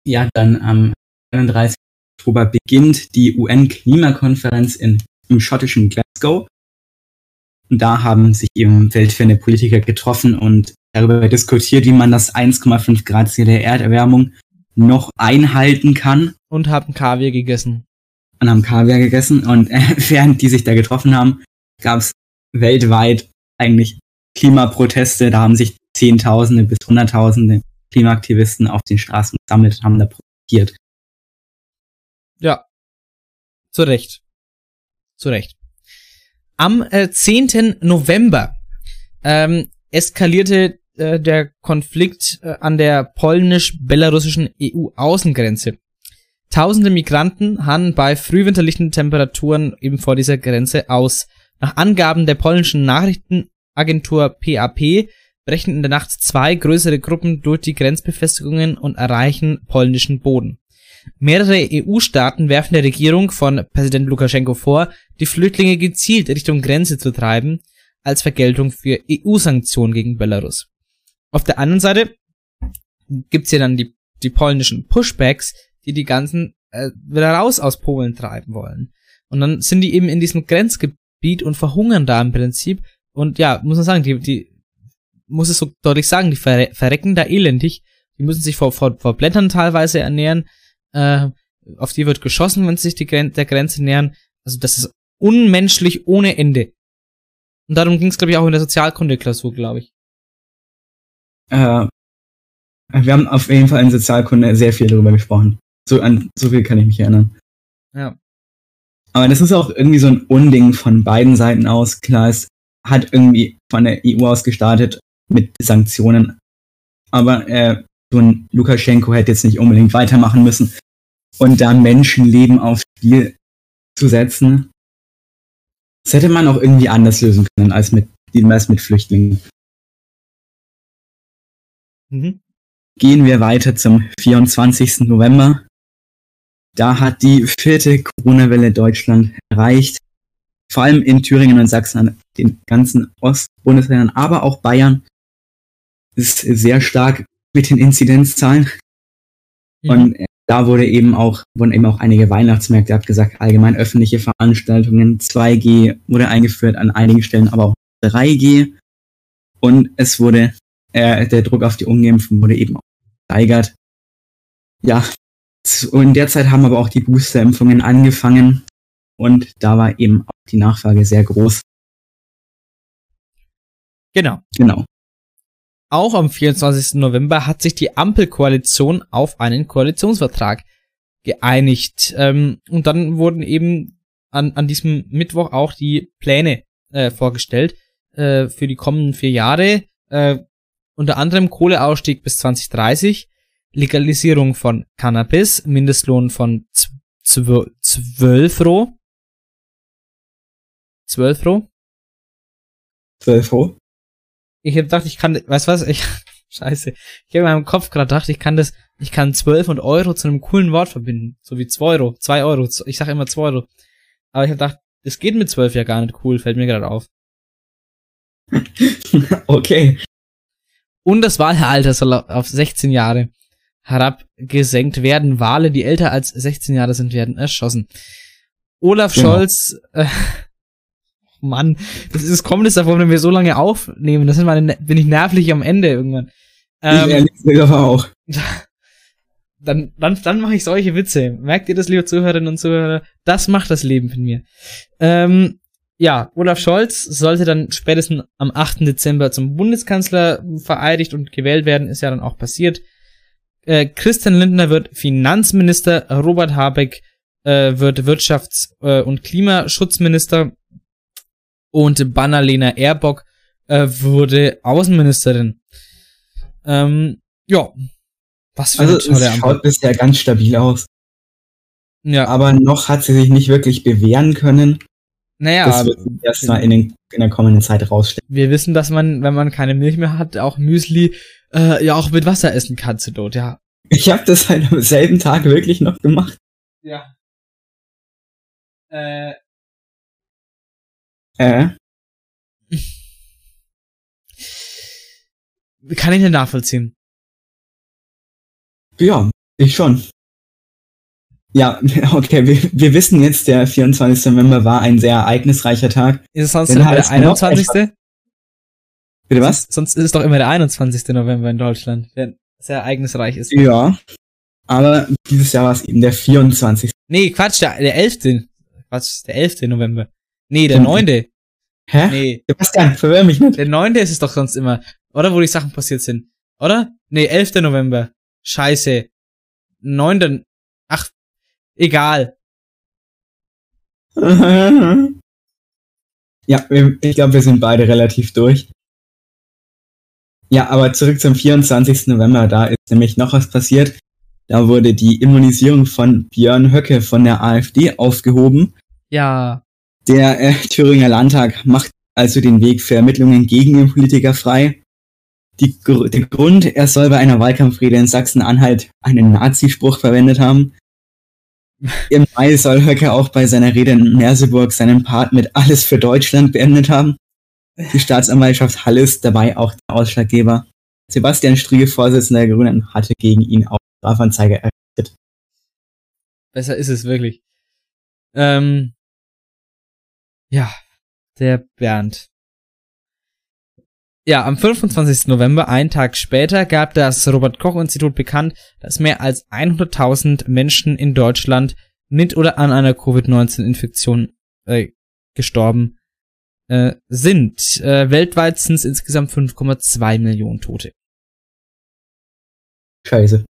Ja, dann am 31. Oktober beginnt die UN-Klimakonferenz in, im schottischen Glasgow. Und da haben sich eben weltferne Politiker getroffen und darüber diskutiert, wie man das 1,5 Grad Ziel der Erderwärmung noch einhalten kann.
Und haben Kaviar gegessen.
Und haben Kaviar gegessen. Und äh, während die sich da getroffen haben, gab es weltweit eigentlich Klimaproteste. Da haben sich Zehntausende bis Hunderttausende Klimaaktivisten auf den Straßen gesammelt und haben da protestiert.
Ja. Zu Recht. Zu Recht. Am äh, 10. November ähm, eskalierte äh, der Konflikt äh, an der polnisch-belarussischen EU-Außengrenze. Tausende Migranten haben bei frühwinterlichen Temperaturen eben vor dieser Grenze aus. Nach Angaben der polnischen Nachrichtenagentur PAP brechen in der Nacht zwei größere Gruppen durch die Grenzbefestigungen und erreichen polnischen Boden. Mehrere EU-Staaten werfen der Regierung von Präsident Lukaschenko vor, die Flüchtlinge gezielt Richtung Grenze zu treiben, als Vergeltung für EU-Sanktionen gegen Belarus. Auf der anderen Seite gibt's hier dann die, die polnischen Pushbacks, die die ganzen äh, wieder raus aus Polen treiben wollen. Und dann sind die eben in diesem Grenzgebiet und verhungern da im Prinzip. Und ja, muss man sagen, die, die muss es so deutlich sagen, die verre verrecken da elendig. Die müssen sich vor, vor, vor Blättern teilweise ernähren. Äh, auf die wird geschossen, wenn sie sich die Gren der Grenze nähern. Also das ist unmenschlich ohne Ende. Und darum ging es, glaube ich, auch in der Sozialkunde-Klausur, glaube ich.
Äh, wir haben auf jeden Fall in Sozialkunde sehr viel darüber gesprochen. So an so viel kann ich mich erinnern.
Ja.
Aber das ist auch irgendwie so ein Unding von beiden Seiten aus. Klar, es hat irgendwie von der EU aus gestartet mit Sanktionen. Aber äh, ein Lukaschenko hätte jetzt nicht unbedingt weitermachen müssen. Und da Menschenleben aufs Spiel zu setzen, das hätte man auch irgendwie anders lösen können als mit, als mit Flüchtlingen.
Mhm.
Gehen wir weiter zum 24. November. Da hat die vierte Corona-Welle Deutschland erreicht. Vor allem in Thüringen und Sachsen, an den ganzen Ostbundesländern, aber auch Bayern ist sehr stark mit den Inzidenzzahlen.
Mhm.
Und äh, da wurde eben auch, wurden eben auch einige Weihnachtsmärkte abgesagt, allgemein öffentliche Veranstaltungen. 2G wurde eingeführt an einigen Stellen, aber auch 3G. Und es wurde, äh, der Druck auf die Ungeimpften wurde eben auch gesteigert. Ja, zu- in der Zeit haben aber auch die Boosterimpfungen angefangen. Und da war eben auch die Nachfrage sehr groß.
Genau.
Genau.
Auch am 24. November hat sich die Ampelkoalition auf einen Koalitionsvertrag geeinigt. Ähm, und dann wurden eben an, an diesem Mittwoch auch die Pläne äh, vorgestellt äh, für die kommenden vier Jahre. Äh, unter anderem Kohleausstieg bis 2030, Legalisierung von Cannabis, Mindestlohn von 12 Ro. 12 Ro?
12 Ro?
Ich hab gedacht, ich kann, weißt was, ich, scheiße, ich habe in meinem Kopf gerade gedacht, ich kann das, ich kann 12 und Euro zu einem coolen Wort verbinden, so wie 2 Euro, 2 Euro, ich sag immer 2 Euro. Aber ich hab gedacht, das geht mit 12 ja gar nicht cool, fällt mir gerade auf.
okay.
Und das Wahlalter soll auf 16 Jahre herabgesenkt werden. Wale, die älter als 16 Jahre sind, werden erschossen. Olaf genau. Scholz, äh, Mann, das ist kommt es davon, wenn wir so lange aufnehmen. Das sind meine, bin ich nervlich am Ende irgendwann.
Ähm, ich ehrlich aber auch.
Dann, dann, dann mache ich solche Witze. Merkt ihr das, liebe Zuhörerinnen und Zuhörer? Das macht das Leben mit mir. Ähm, ja, Olaf Scholz sollte dann spätestens am 8. Dezember zum Bundeskanzler vereidigt und gewählt werden, ist ja dann auch passiert. Äh, Christian Lindner wird Finanzminister, Robert Habeck äh, wird Wirtschafts- äh, und Klimaschutzminister und Bannalena Erbock äh, wurde Außenministerin. Ähm, ja,
was für also, eine tolle es schaut bisher ganz stabil aus. Ja. Aber noch hat sie sich nicht wirklich bewähren können.
Naja,
das wird erst mal in, den, in der kommenden Zeit rausstellen.
Wir wissen, dass man, wenn man keine Milch mehr hat, auch Müsli äh, ja auch mit Wasser essen kann zu Not, ja.
Ich habe das halt am selben Tag wirklich noch gemacht.
Ja. Äh.
Äh.
Kann ich nicht nachvollziehen.
Ja, ich schon. Ja, okay, wir, wir wissen jetzt, der 24. November war ein sehr ereignisreicher Tag.
Ist es sonst immer der 21.?
Bitte was?
Sonst, sonst ist es doch immer der 21. November in Deutschland, der sehr ereignisreich ist.
Ja, aber dieses Jahr war es eben der 24.
Nee, Quatsch, der, der 11. Quatsch, der 11. November. Nee, der 9.
Hä? Nee. Sebastian, verwirr mich nicht.
Der 9. ist es doch sonst immer. Oder wo die Sachen passiert sind. Oder? Nee, 11. November. Scheiße. 9. Ach, Egal.
ja, ich glaube, wir sind beide relativ durch. Ja, aber zurück zum 24. November, da ist nämlich noch was passiert. Da wurde die Immunisierung von Björn Höcke von der AfD aufgehoben.
Ja.
Der äh, Thüringer Landtag macht also den Weg für Ermittlungen gegen den Politiker frei. Die, der Grund, er soll bei einer Wahlkampfrede in Sachsen-Anhalt einen Nazispruch verwendet haben. Im Mai soll Höcke auch bei seiner Rede in Merseburg seinen Part mit Alles für Deutschland beendet haben. Die Staatsanwaltschaft Halle ist dabei auch der Ausschlaggeber. Sebastian Striege, Vorsitzender der Grünen, hatte gegen ihn auch Strafanzeige errichtet.
Besser ist es wirklich. Ähm, ja, der Bernd. Ja, am 25. November, einen Tag später, gab das Robert Koch Institut bekannt, dass mehr als 100.000 Menschen in Deutschland mit oder an einer Covid-19-Infektion äh, gestorben äh, sind. Äh, weltweit sind es insgesamt 5,2 Millionen Tote.
Scheiße.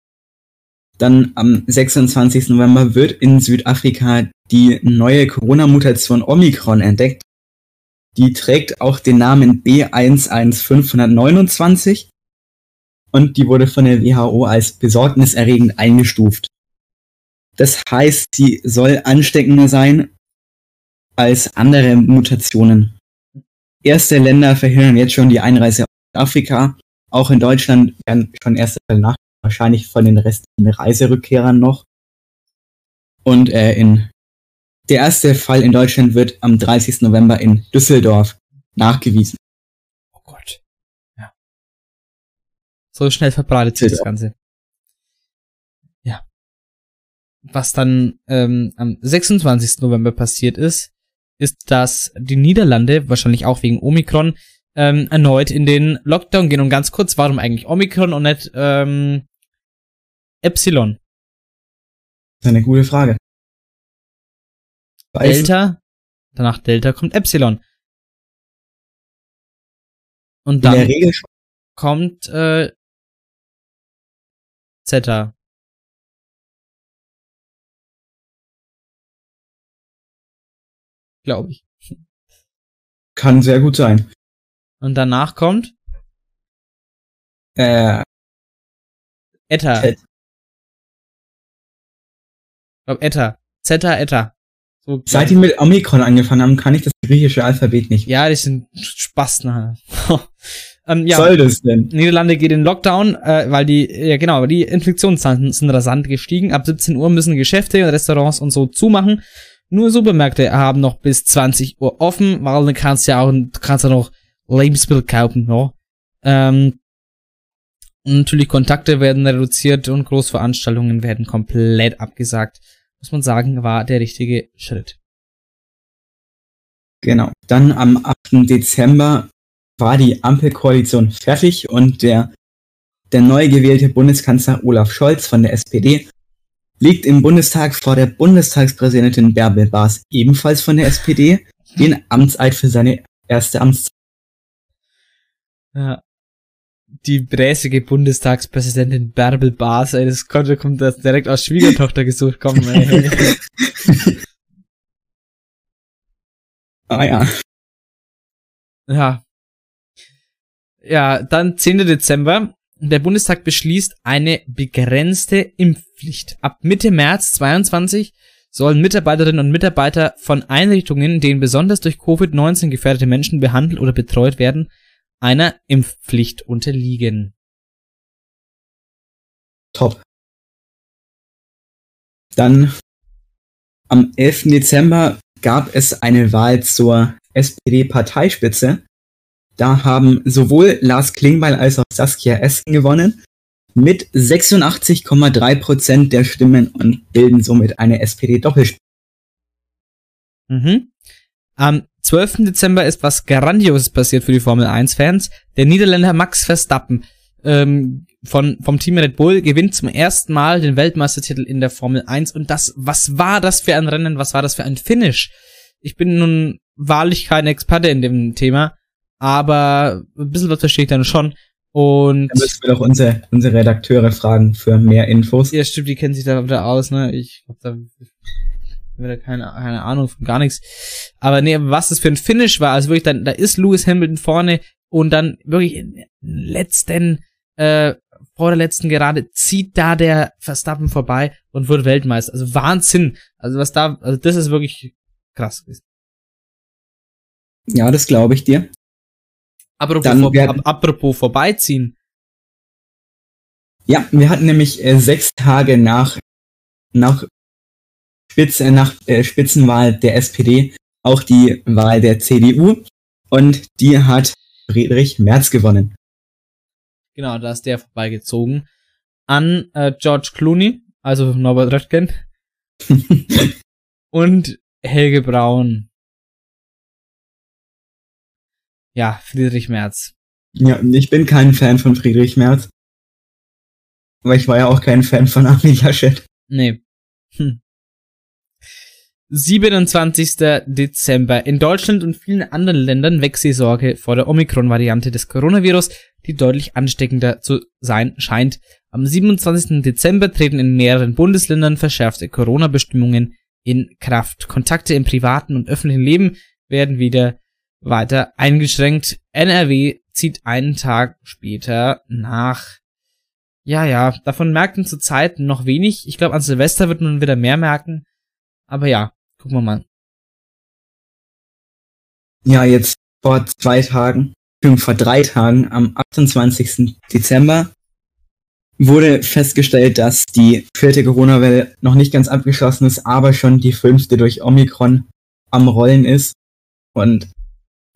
Dann am 26. November wird in Südafrika die neue Corona-Mutation Omikron entdeckt. Die trägt auch den Namen B11529 und die wurde von der WHO als besorgniserregend eingestuft. Das heißt, sie soll ansteckender sein als andere Mutationen. Erste Länder verhindern jetzt schon die Einreise aus Afrika. Auch in Deutschland werden schon erste nach, wahrscheinlich von den restlichen Reiserückkehrern noch. Und äh, in der erste Fall in Deutschland wird am 30. November in Düsseldorf nachgewiesen.
Oh Gott. Ja. So schnell verbreitet sich das Ganze. Ja. Was dann ähm, am 26. November passiert ist, ist, dass die Niederlande, wahrscheinlich auch wegen Omikron, ähm, erneut in den Lockdown gehen. Und ganz kurz, warum eigentlich Omikron und nicht ähm, Epsilon?
Das ist eine gute Frage.
Delta, danach Delta kommt Epsilon. Und dann. Kommt äh, Zeta. Glaube ich.
Kann sehr gut sein.
Und danach kommt
Äh,
Etta.
Zeta.
Ich glaube Etta. Zeta, Etta. So,
seit die mit Omikron angefangen haben, kann ich das griechische Alphabet nicht.
ja, die sind Spasten. ähm, ja.
Was soll das denn?
Niederlande geht in Lockdown, äh, weil die, ja genau, die Infektionszahlen sind rasant gestiegen. Ab 17 Uhr müssen Geschäfte und Restaurants und so zumachen. Nur Supermärkte haben noch bis 20 Uhr offen, weil du kannst ja auch, kannst ja noch Lebensmittel kaufen, ja. Ähm, natürlich Kontakte werden reduziert und Großveranstaltungen werden komplett abgesagt. Muss man sagen, war der richtige Schritt.
Genau. Dann am 8. Dezember war die Ampelkoalition fertig und der, der neu gewählte Bundeskanzler Olaf Scholz von der SPD liegt im Bundestag vor der Bundestagspräsidentin Bärbel Baas, ebenfalls von der SPD, den Amtseid für seine erste Amtszeit.
Ja. Die bräsige Bundestagspräsidentin Bärbel Baas, ey, das konnte, kommt das direkt aus Schwiegertochter gesucht kommen, ey.
Ah ja.
Ja. Ja, dann 10. Dezember. Der Bundestag beschließt eine begrenzte Impfpflicht. Ab Mitte März 22 sollen Mitarbeiterinnen und Mitarbeiter von Einrichtungen, in denen besonders durch Covid-19 gefährdete Menschen behandelt oder betreut werden, einer Impfpflicht unterliegen.
Top. Dann am 11. Dezember gab es eine Wahl zur SPD-Parteispitze. Da haben sowohl Lars Klingbeil als auch Saskia Esken gewonnen mit 86,3 Prozent der Stimmen und bilden somit eine SPD-Doppelspitze.
Mhm. Am 12. Dezember ist was Grandioses passiert für die Formel 1-Fans. Der Niederländer Max Verstappen ähm, von, vom Team Red Bull gewinnt zum ersten Mal den Weltmeistertitel in der Formel 1. Und das, was war das für ein Rennen? Was war das für ein Finish? Ich bin nun wahrlich kein Experte in dem Thema, aber ein bisschen was verstehe ich dann schon. Und
Da müssen wir doch unsere, unsere Redakteure fragen für mehr Infos.
ja, stimmt, die kennen sich da wieder aus, ne? Ich hab da wieder keine, keine Ahnung von gar nichts. Aber nee, was das für ein Finish war, also wirklich, dann, da ist Lewis Hamilton vorne und dann wirklich in letzten, äh, vor der letzten Gerade zieht da der Verstappen vorbei und wird Weltmeister. Also Wahnsinn. Also was da, also das ist wirklich krass.
Ja, das glaube ich dir.
Apropos,
Dann
vor, ap apropos vorbeiziehen.
Ja, wir hatten nämlich äh, sechs Tage nach, nach, Spitze, nach äh, Spitzenwahl der SPD auch die Wahl der CDU und die hat Friedrich Merz gewonnen.
Genau, da ist der vorbeigezogen. An äh, George Clooney, also Norbert Röttgen und Helge Braun. Ja, Friedrich Merz.
ja, ich bin kein Fan von Friedrich Merz. Aber ich war ja auch kein Fan von Armin Laschet.
Nee. Hm. 27. Dezember. In Deutschland und vielen anderen Ländern wächst die Sorge vor der Omikron-Variante des Coronavirus, die deutlich ansteckender zu sein scheint. Am 27. Dezember treten in mehreren Bundesländern verschärfte Corona-Bestimmungen in Kraft. Kontakte im privaten und öffentlichen Leben werden wieder weiter eingeschränkt. NRW zieht einen Tag später nach. Ja, ja, davon merkten zurzeit noch wenig. Ich glaube, an Silvester wird man wieder mehr merken. Aber ja, gucken wir mal.
Ja, jetzt vor zwei Tagen, vor drei Tagen, am 28. Dezember, wurde festgestellt, dass die vierte Corona-Welle noch nicht ganz abgeschlossen ist, aber schon die fünfte durch Omikron am Rollen ist. Und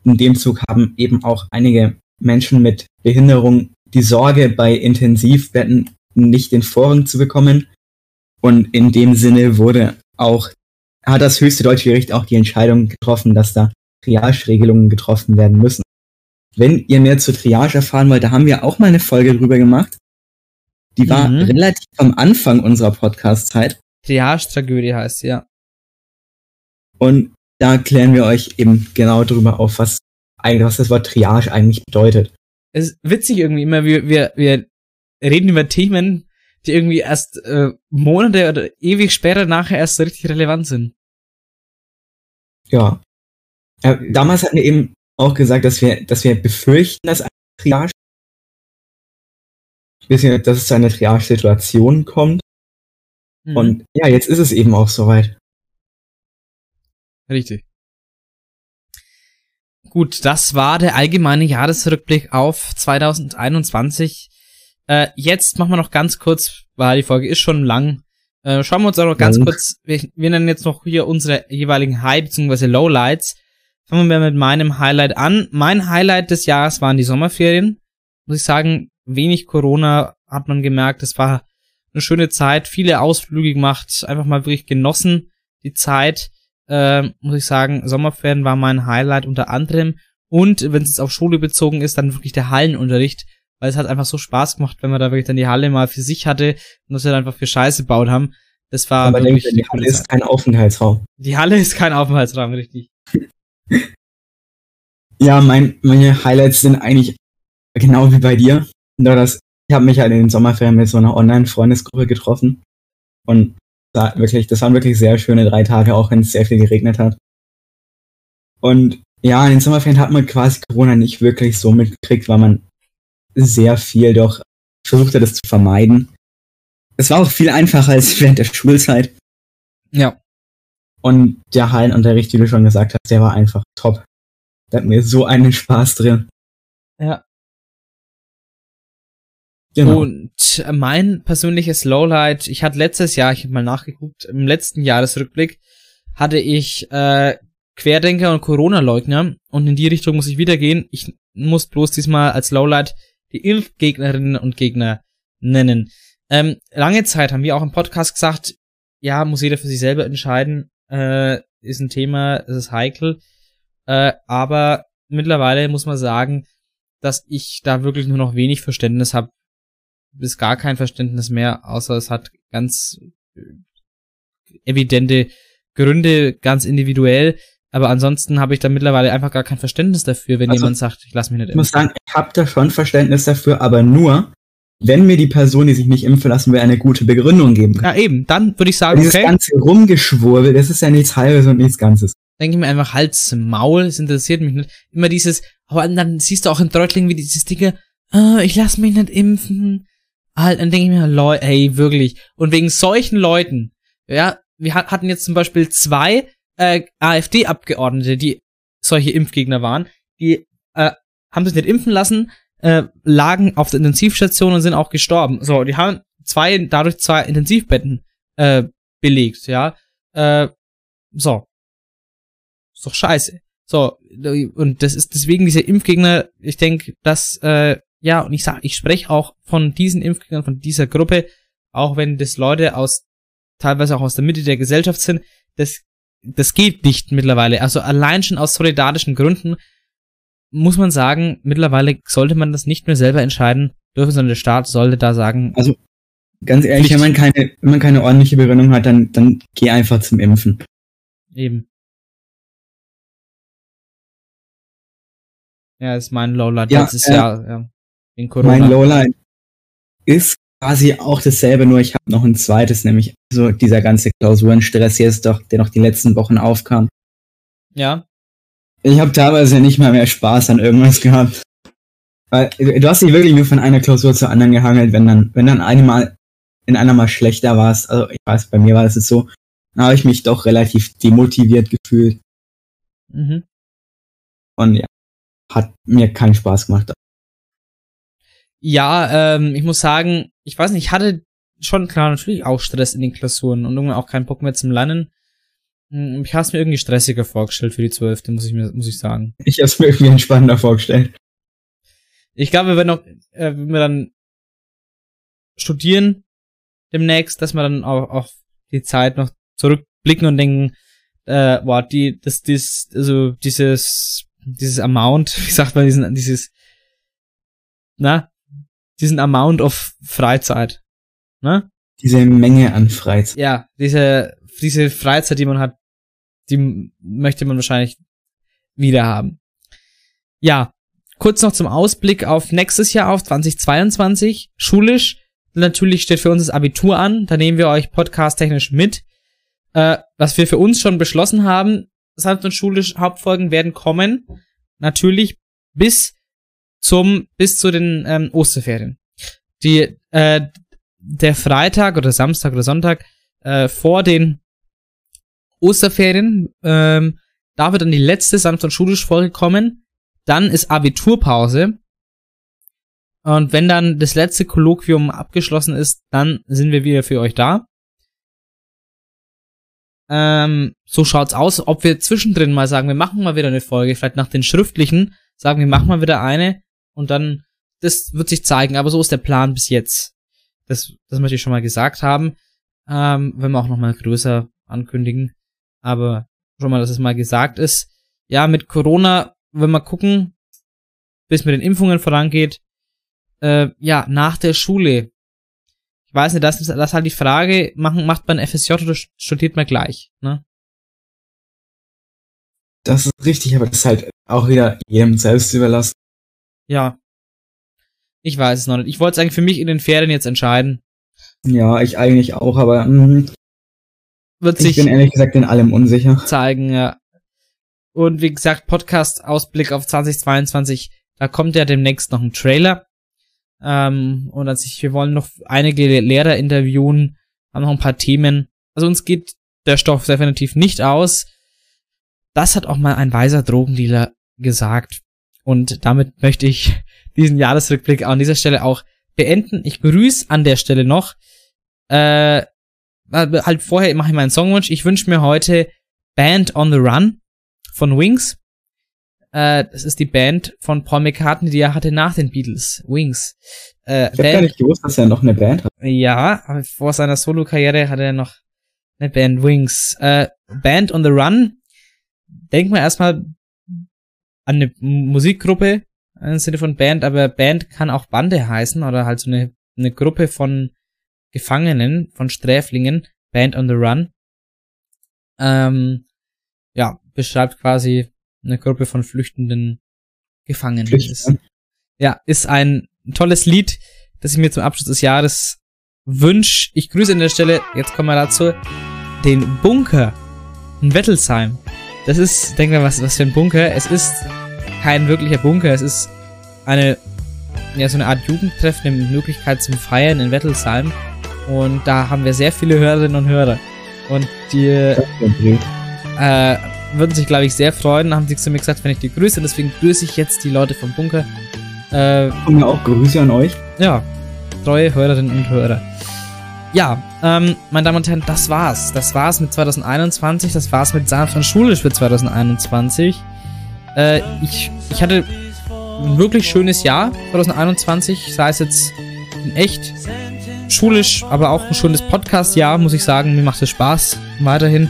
in dem Zug haben eben auch einige Menschen mit Behinderung die Sorge, bei Intensivbetten nicht den Vorrang zu bekommen. Und in dem Sinne wurde auch, hat das höchste deutsche Gericht auch die Entscheidung getroffen, dass da Triage-Regelungen getroffen werden müssen. Wenn ihr mehr zur Triage erfahren wollt, da haben wir auch mal eine Folge drüber gemacht. Die war
Mhm.
relativ am Anfang unserer Podcast-Zeit.
Triage-Tragödie heißt sie, ja.
Und da klären wir euch eben genau drüber auf, was eigentlich, was das Wort Triage eigentlich bedeutet.
es ist witzig irgendwie immer, wir, wir, wir reden über Themen, die irgendwie erst äh, Monate oder ewig später nachher erst richtig relevant sind.
Ja. ja. Damals hatten wir eben auch gesagt, dass wir, dass wir befürchten, dass eine Triage, dass es zu einer Triage-Situation kommt. Mhm. Und ja, jetzt ist es eben auch soweit.
Richtig. Gut, das war der allgemeine Jahresrückblick auf 2021. Äh, jetzt machen wir noch ganz kurz, weil die Folge ist schon lang. Äh, schauen wir uns auch noch ganz ja. kurz, wir, wir nennen jetzt noch hier unsere jeweiligen High- bzw. Lowlights. Fangen wir mit meinem Highlight an. Mein Highlight des Jahres waren die Sommerferien. Muss ich sagen, wenig Corona hat man gemerkt. Es war eine schöne Zeit, viele Ausflüge gemacht, einfach mal wirklich genossen die Zeit. Äh, muss ich sagen, Sommerferien war mein Highlight unter anderem. Und wenn es jetzt auf Schule bezogen ist, dann wirklich der Hallenunterricht, weil es hat einfach so Spaß gemacht, wenn man da wirklich dann die Halle mal für sich hatte und das wir dann einfach für Scheiße gebaut haben. Das war
Aber wirklich denke, die Halle ist kein Aufenthaltsraum.
Die Halle ist kein Aufenthaltsraum, richtig.
ja, mein, meine Highlights sind eigentlich genau wie bei dir. Nur dass ich habe mich halt in den Sommerferien mit so einer Online-Freundesgruppe getroffen. Und da wirklich, das waren wirklich sehr schöne drei Tage, auch wenn es sehr viel geregnet hat. Und ja, in den Sommerferien hat man quasi Corona nicht wirklich so mitgekriegt, weil man sehr viel doch versucht hat, das zu vermeiden. Es war auch viel einfacher als während der Schulzeit.
Ja.
Und der Hallenunterricht, wie du schon gesagt hast, der war einfach top. Da hat mir so einen Spaß drin.
Ja. Genau. Und mein persönliches Lowlight, ich hatte letztes Jahr, ich habe mal nachgeguckt, im letzten Jahresrückblick hatte ich äh, Querdenker und Corona-Leugner und in die Richtung muss ich wieder gehen. Ich muss bloß diesmal als Lowlight die Impfgegnerinnen und Gegner nennen. Ähm, lange Zeit haben wir auch im Podcast gesagt, ja, muss jeder für sich selber entscheiden, äh, ist ein Thema, ist heikel. Äh, aber mittlerweile muss man sagen, dass ich da wirklich nur noch wenig Verständnis habe, bis gar kein Verständnis mehr, außer es hat ganz äh, evidente Gründe, ganz individuell. Aber ansonsten habe ich da mittlerweile einfach gar kein Verständnis dafür, wenn also, jemand sagt, ich lass mich nicht
impfen. Ich muss sagen, ich habe da schon Verständnis dafür, aber nur, wenn mir die Person, die sich nicht impfen lassen will, eine gute Begründung geben
kann. Ja, eben, dann würde ich sagen,
Dieses okay. ganze Rumgeschwurbel, das ist ja nichts Halbes und nichts Ganzes.
Denke ich mir einfach, Hals, Maul, es interessiert mich nicht. Immer dieses, aber dann siehst du auch in Deutschland wie dieses Dicke, oh, ich lass mich nicht impfen. Halt, dann denke ich mir, Leute, ey, wirklich. Und wegen solchen Leuten, ja, wir hatten jetzt zum Beispiel zwei äh, AfD-Abgeordnete, die solche Impfgegner waren, die äh, haben sich nicht impfen lassen, äh, lagen auf der Intensivstation und sind auch gestorben. So, die haben zwei, dadurch zwei Intensivbetten äh, belegt, ja. Äh, so. Ist doch scheiße. So, und das ist deswegen diese Impfgegner, ich denke, dass, äh, ja, und ich sag, ich spreche auch von diesen Impfgegnern, von dieser Gruppe, auch wenn das Leute aus, teilweise auch aus der Mitte der Gesellschaft sind, das das geht nicht mittlerweile. Also allein schon aus solidarischen Gründen muss man sagen, mittlerweile sollte man das nicht mehr selber entscheiden dürfen, sondern der Staat sollte da sagen.
Also ganz ehrlich, wenn man keine, wenn man keine ordentliche Begründung hat, dann, dann geh einfach zum Impfen.
Eben. Ja, ist mein Lowlight
ja, letztes äh, ja. Corona. Mein Lowlight ist quasi auch dasselbe, nur ich habe noch ein zweites, nämlich so dieser ganze Klausurenstress jetzt doch, der noch die letzten Wochen aufkam.
Ja.
Ich habe teilweise nicht mal mehr Spaß an irgendwas gehabt. Weil du hast dich wirklich nur von einer Klausur zur anderen gehangelt, wenn dann, wenn dann eine mal in einer mal schlechter warst. Also ich weiß, bei mir war das jetzt so, dann habe ich mich doch relativ demotiviert gefühlt.
Mhm.
Und ja, hat mir keinen Spaß gemacht.
Ja, ähm, ich muss sagen, ich weiß nicht, ich hatte schon klar natürlich auch Stress in den Klausuren und irgendwann auch keinen Bock mehr zum Lernen. Hm, ich habe es mir irgendwie stressiger vorgestellt für die zwölfte, muss ich mir, muss ich sagen.
Ich habe es mir irgendwie entspannender vorgestellt.
Ich glaube, wenn noch, äh, wenn wir dann studieren demnächst, dass wir dann auch auf die Zeit noch zurückblicken und denken, äh, boah, die, das, das, also dieses, dieses Amount, wie sagt man, diesen, dieses, na, diesen Amount of Freizeit. Ne?
Diese Menge an Freizeit.
Ja, diese, diese Freizeit, die man hat, die möchte man wahrscheinlich wieder haben. Ja, kurz noch zum Ausblick auf nächstes Jahr, auf 2022. Schulisch. Natürlich steht für uns das Abitur an. Da nehmen wir euch podcast-technisch mit. Äh, was wir für uns schon beschlossen haben, sanft und schulisch Hauptfolgen werden kommen. Natürlich bis zum, bis zu den ähm, Osterferien. Die, äh, der Freitag oder Samstag oder Sonntag äh, vor den Osterferien, ähm, da wird dann die letzte und schulisch Folge kommen. Dann ist Abiturpause. Und wenn dann das letzte Kolloquium abgeschlossen ist, dann sind wir wieder für euch da. Ähm, so schaut's aus, ob wir zwischendrin mal sagen, wir machen mal wieder eine Folge, vielleicht nach den schriftlichen, sagen wir machen mal wieder eine und dann, das wird sich zeigen, aber so ist der Plan bis jetzt. Das, das möchte ich schon mal gesagt haben. Ähm, wenn wir auch noch mal größer ankündigen. Aber schon mal, dass es mal gesagt ist. Ja, mit Corona, wenn wir gucken, bis mit den Impfungen vorangeht, äh, ja, nach der Schule. Ich weiß nicht, das ist, das ist halt die Frage, machen, macht man FSJ oder studiert man gleich, ne?
Das ist richtig, aber das ist halt auch wieder jedem selbst überlassen.
Ja. Ich weiß es noch nicht. Ich wollte es eigentlich für mich in den Ferien jetzt entscheiden.
Ja, ich eigentlich auch, aber mh,
Wird
ich
sich
bin ehrlich gesagt in allem unsicher.
zeigen, ja. Und wie gesagt, Podcast-Ausblick auf 2022, da kommt ja demnächst noch ein Trailer. Ähm, und als ich, wir wollen noch einige Lehrer interviewen, haben noch ein paar Themen. Also uns geht der Stoff definitiv nicht aus. Das hat auch mal ein weiser Drogendealer gesagt. Und damit möchte ich diesen Jahresrückblick an dieser Stelle auch beenden. Ich grüße an der Stelle noch, äh, halt vorher mache ich meinen Songwunsch. Ich wünsche mir heute Band on the Run von Wings. Äh, das ist die Band von Paul McCartney, die er hatte nach den Beatles. Wings. Äh,
Ich habe gar nicht gewusst, dass er noch eine Band hat.
ja, aber vor seiner Solo-Karriere hatte er noch eine Band Wings. Äh, Band on the Run. Denk mal erstmal an eine Musikgruppe im Sinne von Band, aber Band kann auch Bande heißen oder halt so eine, eine Gruppe von Gefangenen, von Sträflingen. Band on the Run. Ähm, ja, beschreibt quasi eine Gruppe von flüchtenden Gefangenen. Ja, ist ein tolles Lied, das ich mir zum Abschluss des Jahres wünsche. Ich grüße an der Stelle, jetzt kommen wir dazu, den Bunker in Wettelsheim. Das ist, denken wir, was, was für ein Bunker. Es ist kein wirklicher Bunker, es ist eine, ja, so eine Art Jugendtreff, eine Möglichkeit zum Feiern in Wettelsheim. Und da haben wir sehr viele Hörerinnen und Hörer. Und die äh, würden sich, glaube ich, sehr freuen, haben sie zu mir gesagt, wenn ich die grüße. Deswegen grüße ich jetzt die Leute vom Bunker. Äh,
Und ja auch Grüße an euch.
ja, treue Hörerinnen und Hörer. Ja, ähm, meine Damen und Herren, das war's. Das war's mit 2021. Das war's mit Sanft und Schulisch für 2021. Äh, ich, ich hatte ein wirklich schönes Jahr 2021, sei es jetzt in echt schulisch, aber auch ein schönes Podcast-Jahr, muss ich sagen. Mir macht es Spaß weiterhin.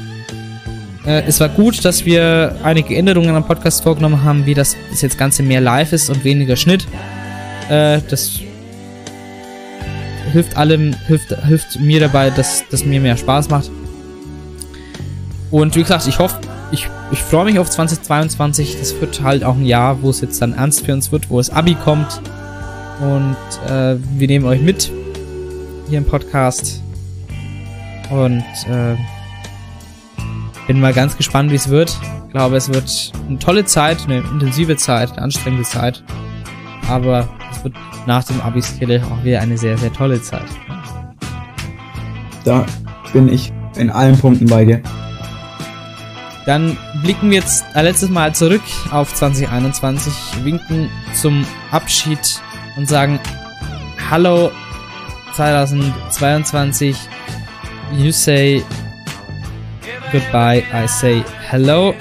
Äh, es war gut, dass wir einige Änderungen am Podcast vorgenommen haben, wie das, das jetzt Ganze mehr live ist und weniger Schnitt. Äh, das hilft allem, hilft, hilft mir dabei, dass das mir mehr Spaß macht. Und wie gesagt, ich hoffe, ich, ich freue mich auf 2022. Das wird halt auch ein Jahr, wo es jetzt dann ernst für uns wird, wo es Abi kommt. Und äh, wir nehmen euch mit hier im Podcast. Und äh, bin mal ganz gespannt, wie es wird. Ich glaube, es wird eine tolle Zeit, eine intensive Zeit, eine anstrengende Zeit. Aber wird nach dem Abi-Skill auch wieder eine sehr, sehr tolle Zeit.
Da bin ich in allen Punkten bei dir.
Dann blicken wir jetzt ein letztes Mal zurück auf 2021, winken zum Abschied und sagen Hallo 2022. You say goodbye, I say hello.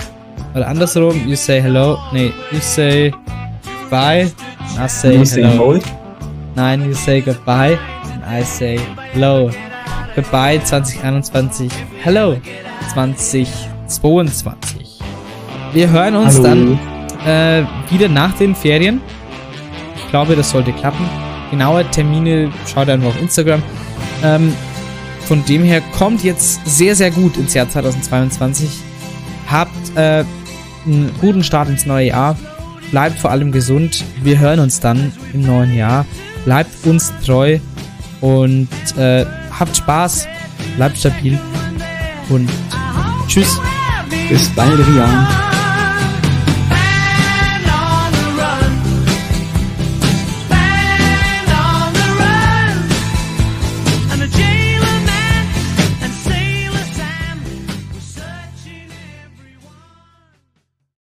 Oder andersrum, you say hello. Nee, you say bye, I say
You say
hello.
hold.
Nein, you say goodbye and I say hello. Goodbye 2021. Hello 2022. Wir hören uns
Hallo.
dann äh, wieder nach den Ferien. Ich glaube, das sollte klappen. Genaue Termine schaut einfach auf Instagram. Ähm, von dem her kommt jetzt sehr, sehr gut ins Jahr 2022. Habt äh, einen guten Start ins neue Jahr. Bleibt vor allem gesund. Wir hören uns dann im neuen Jahr. Bleibt uns treu und äh, habt Spaß, bleibt stabil und tschüss.
Bis bald, Rian.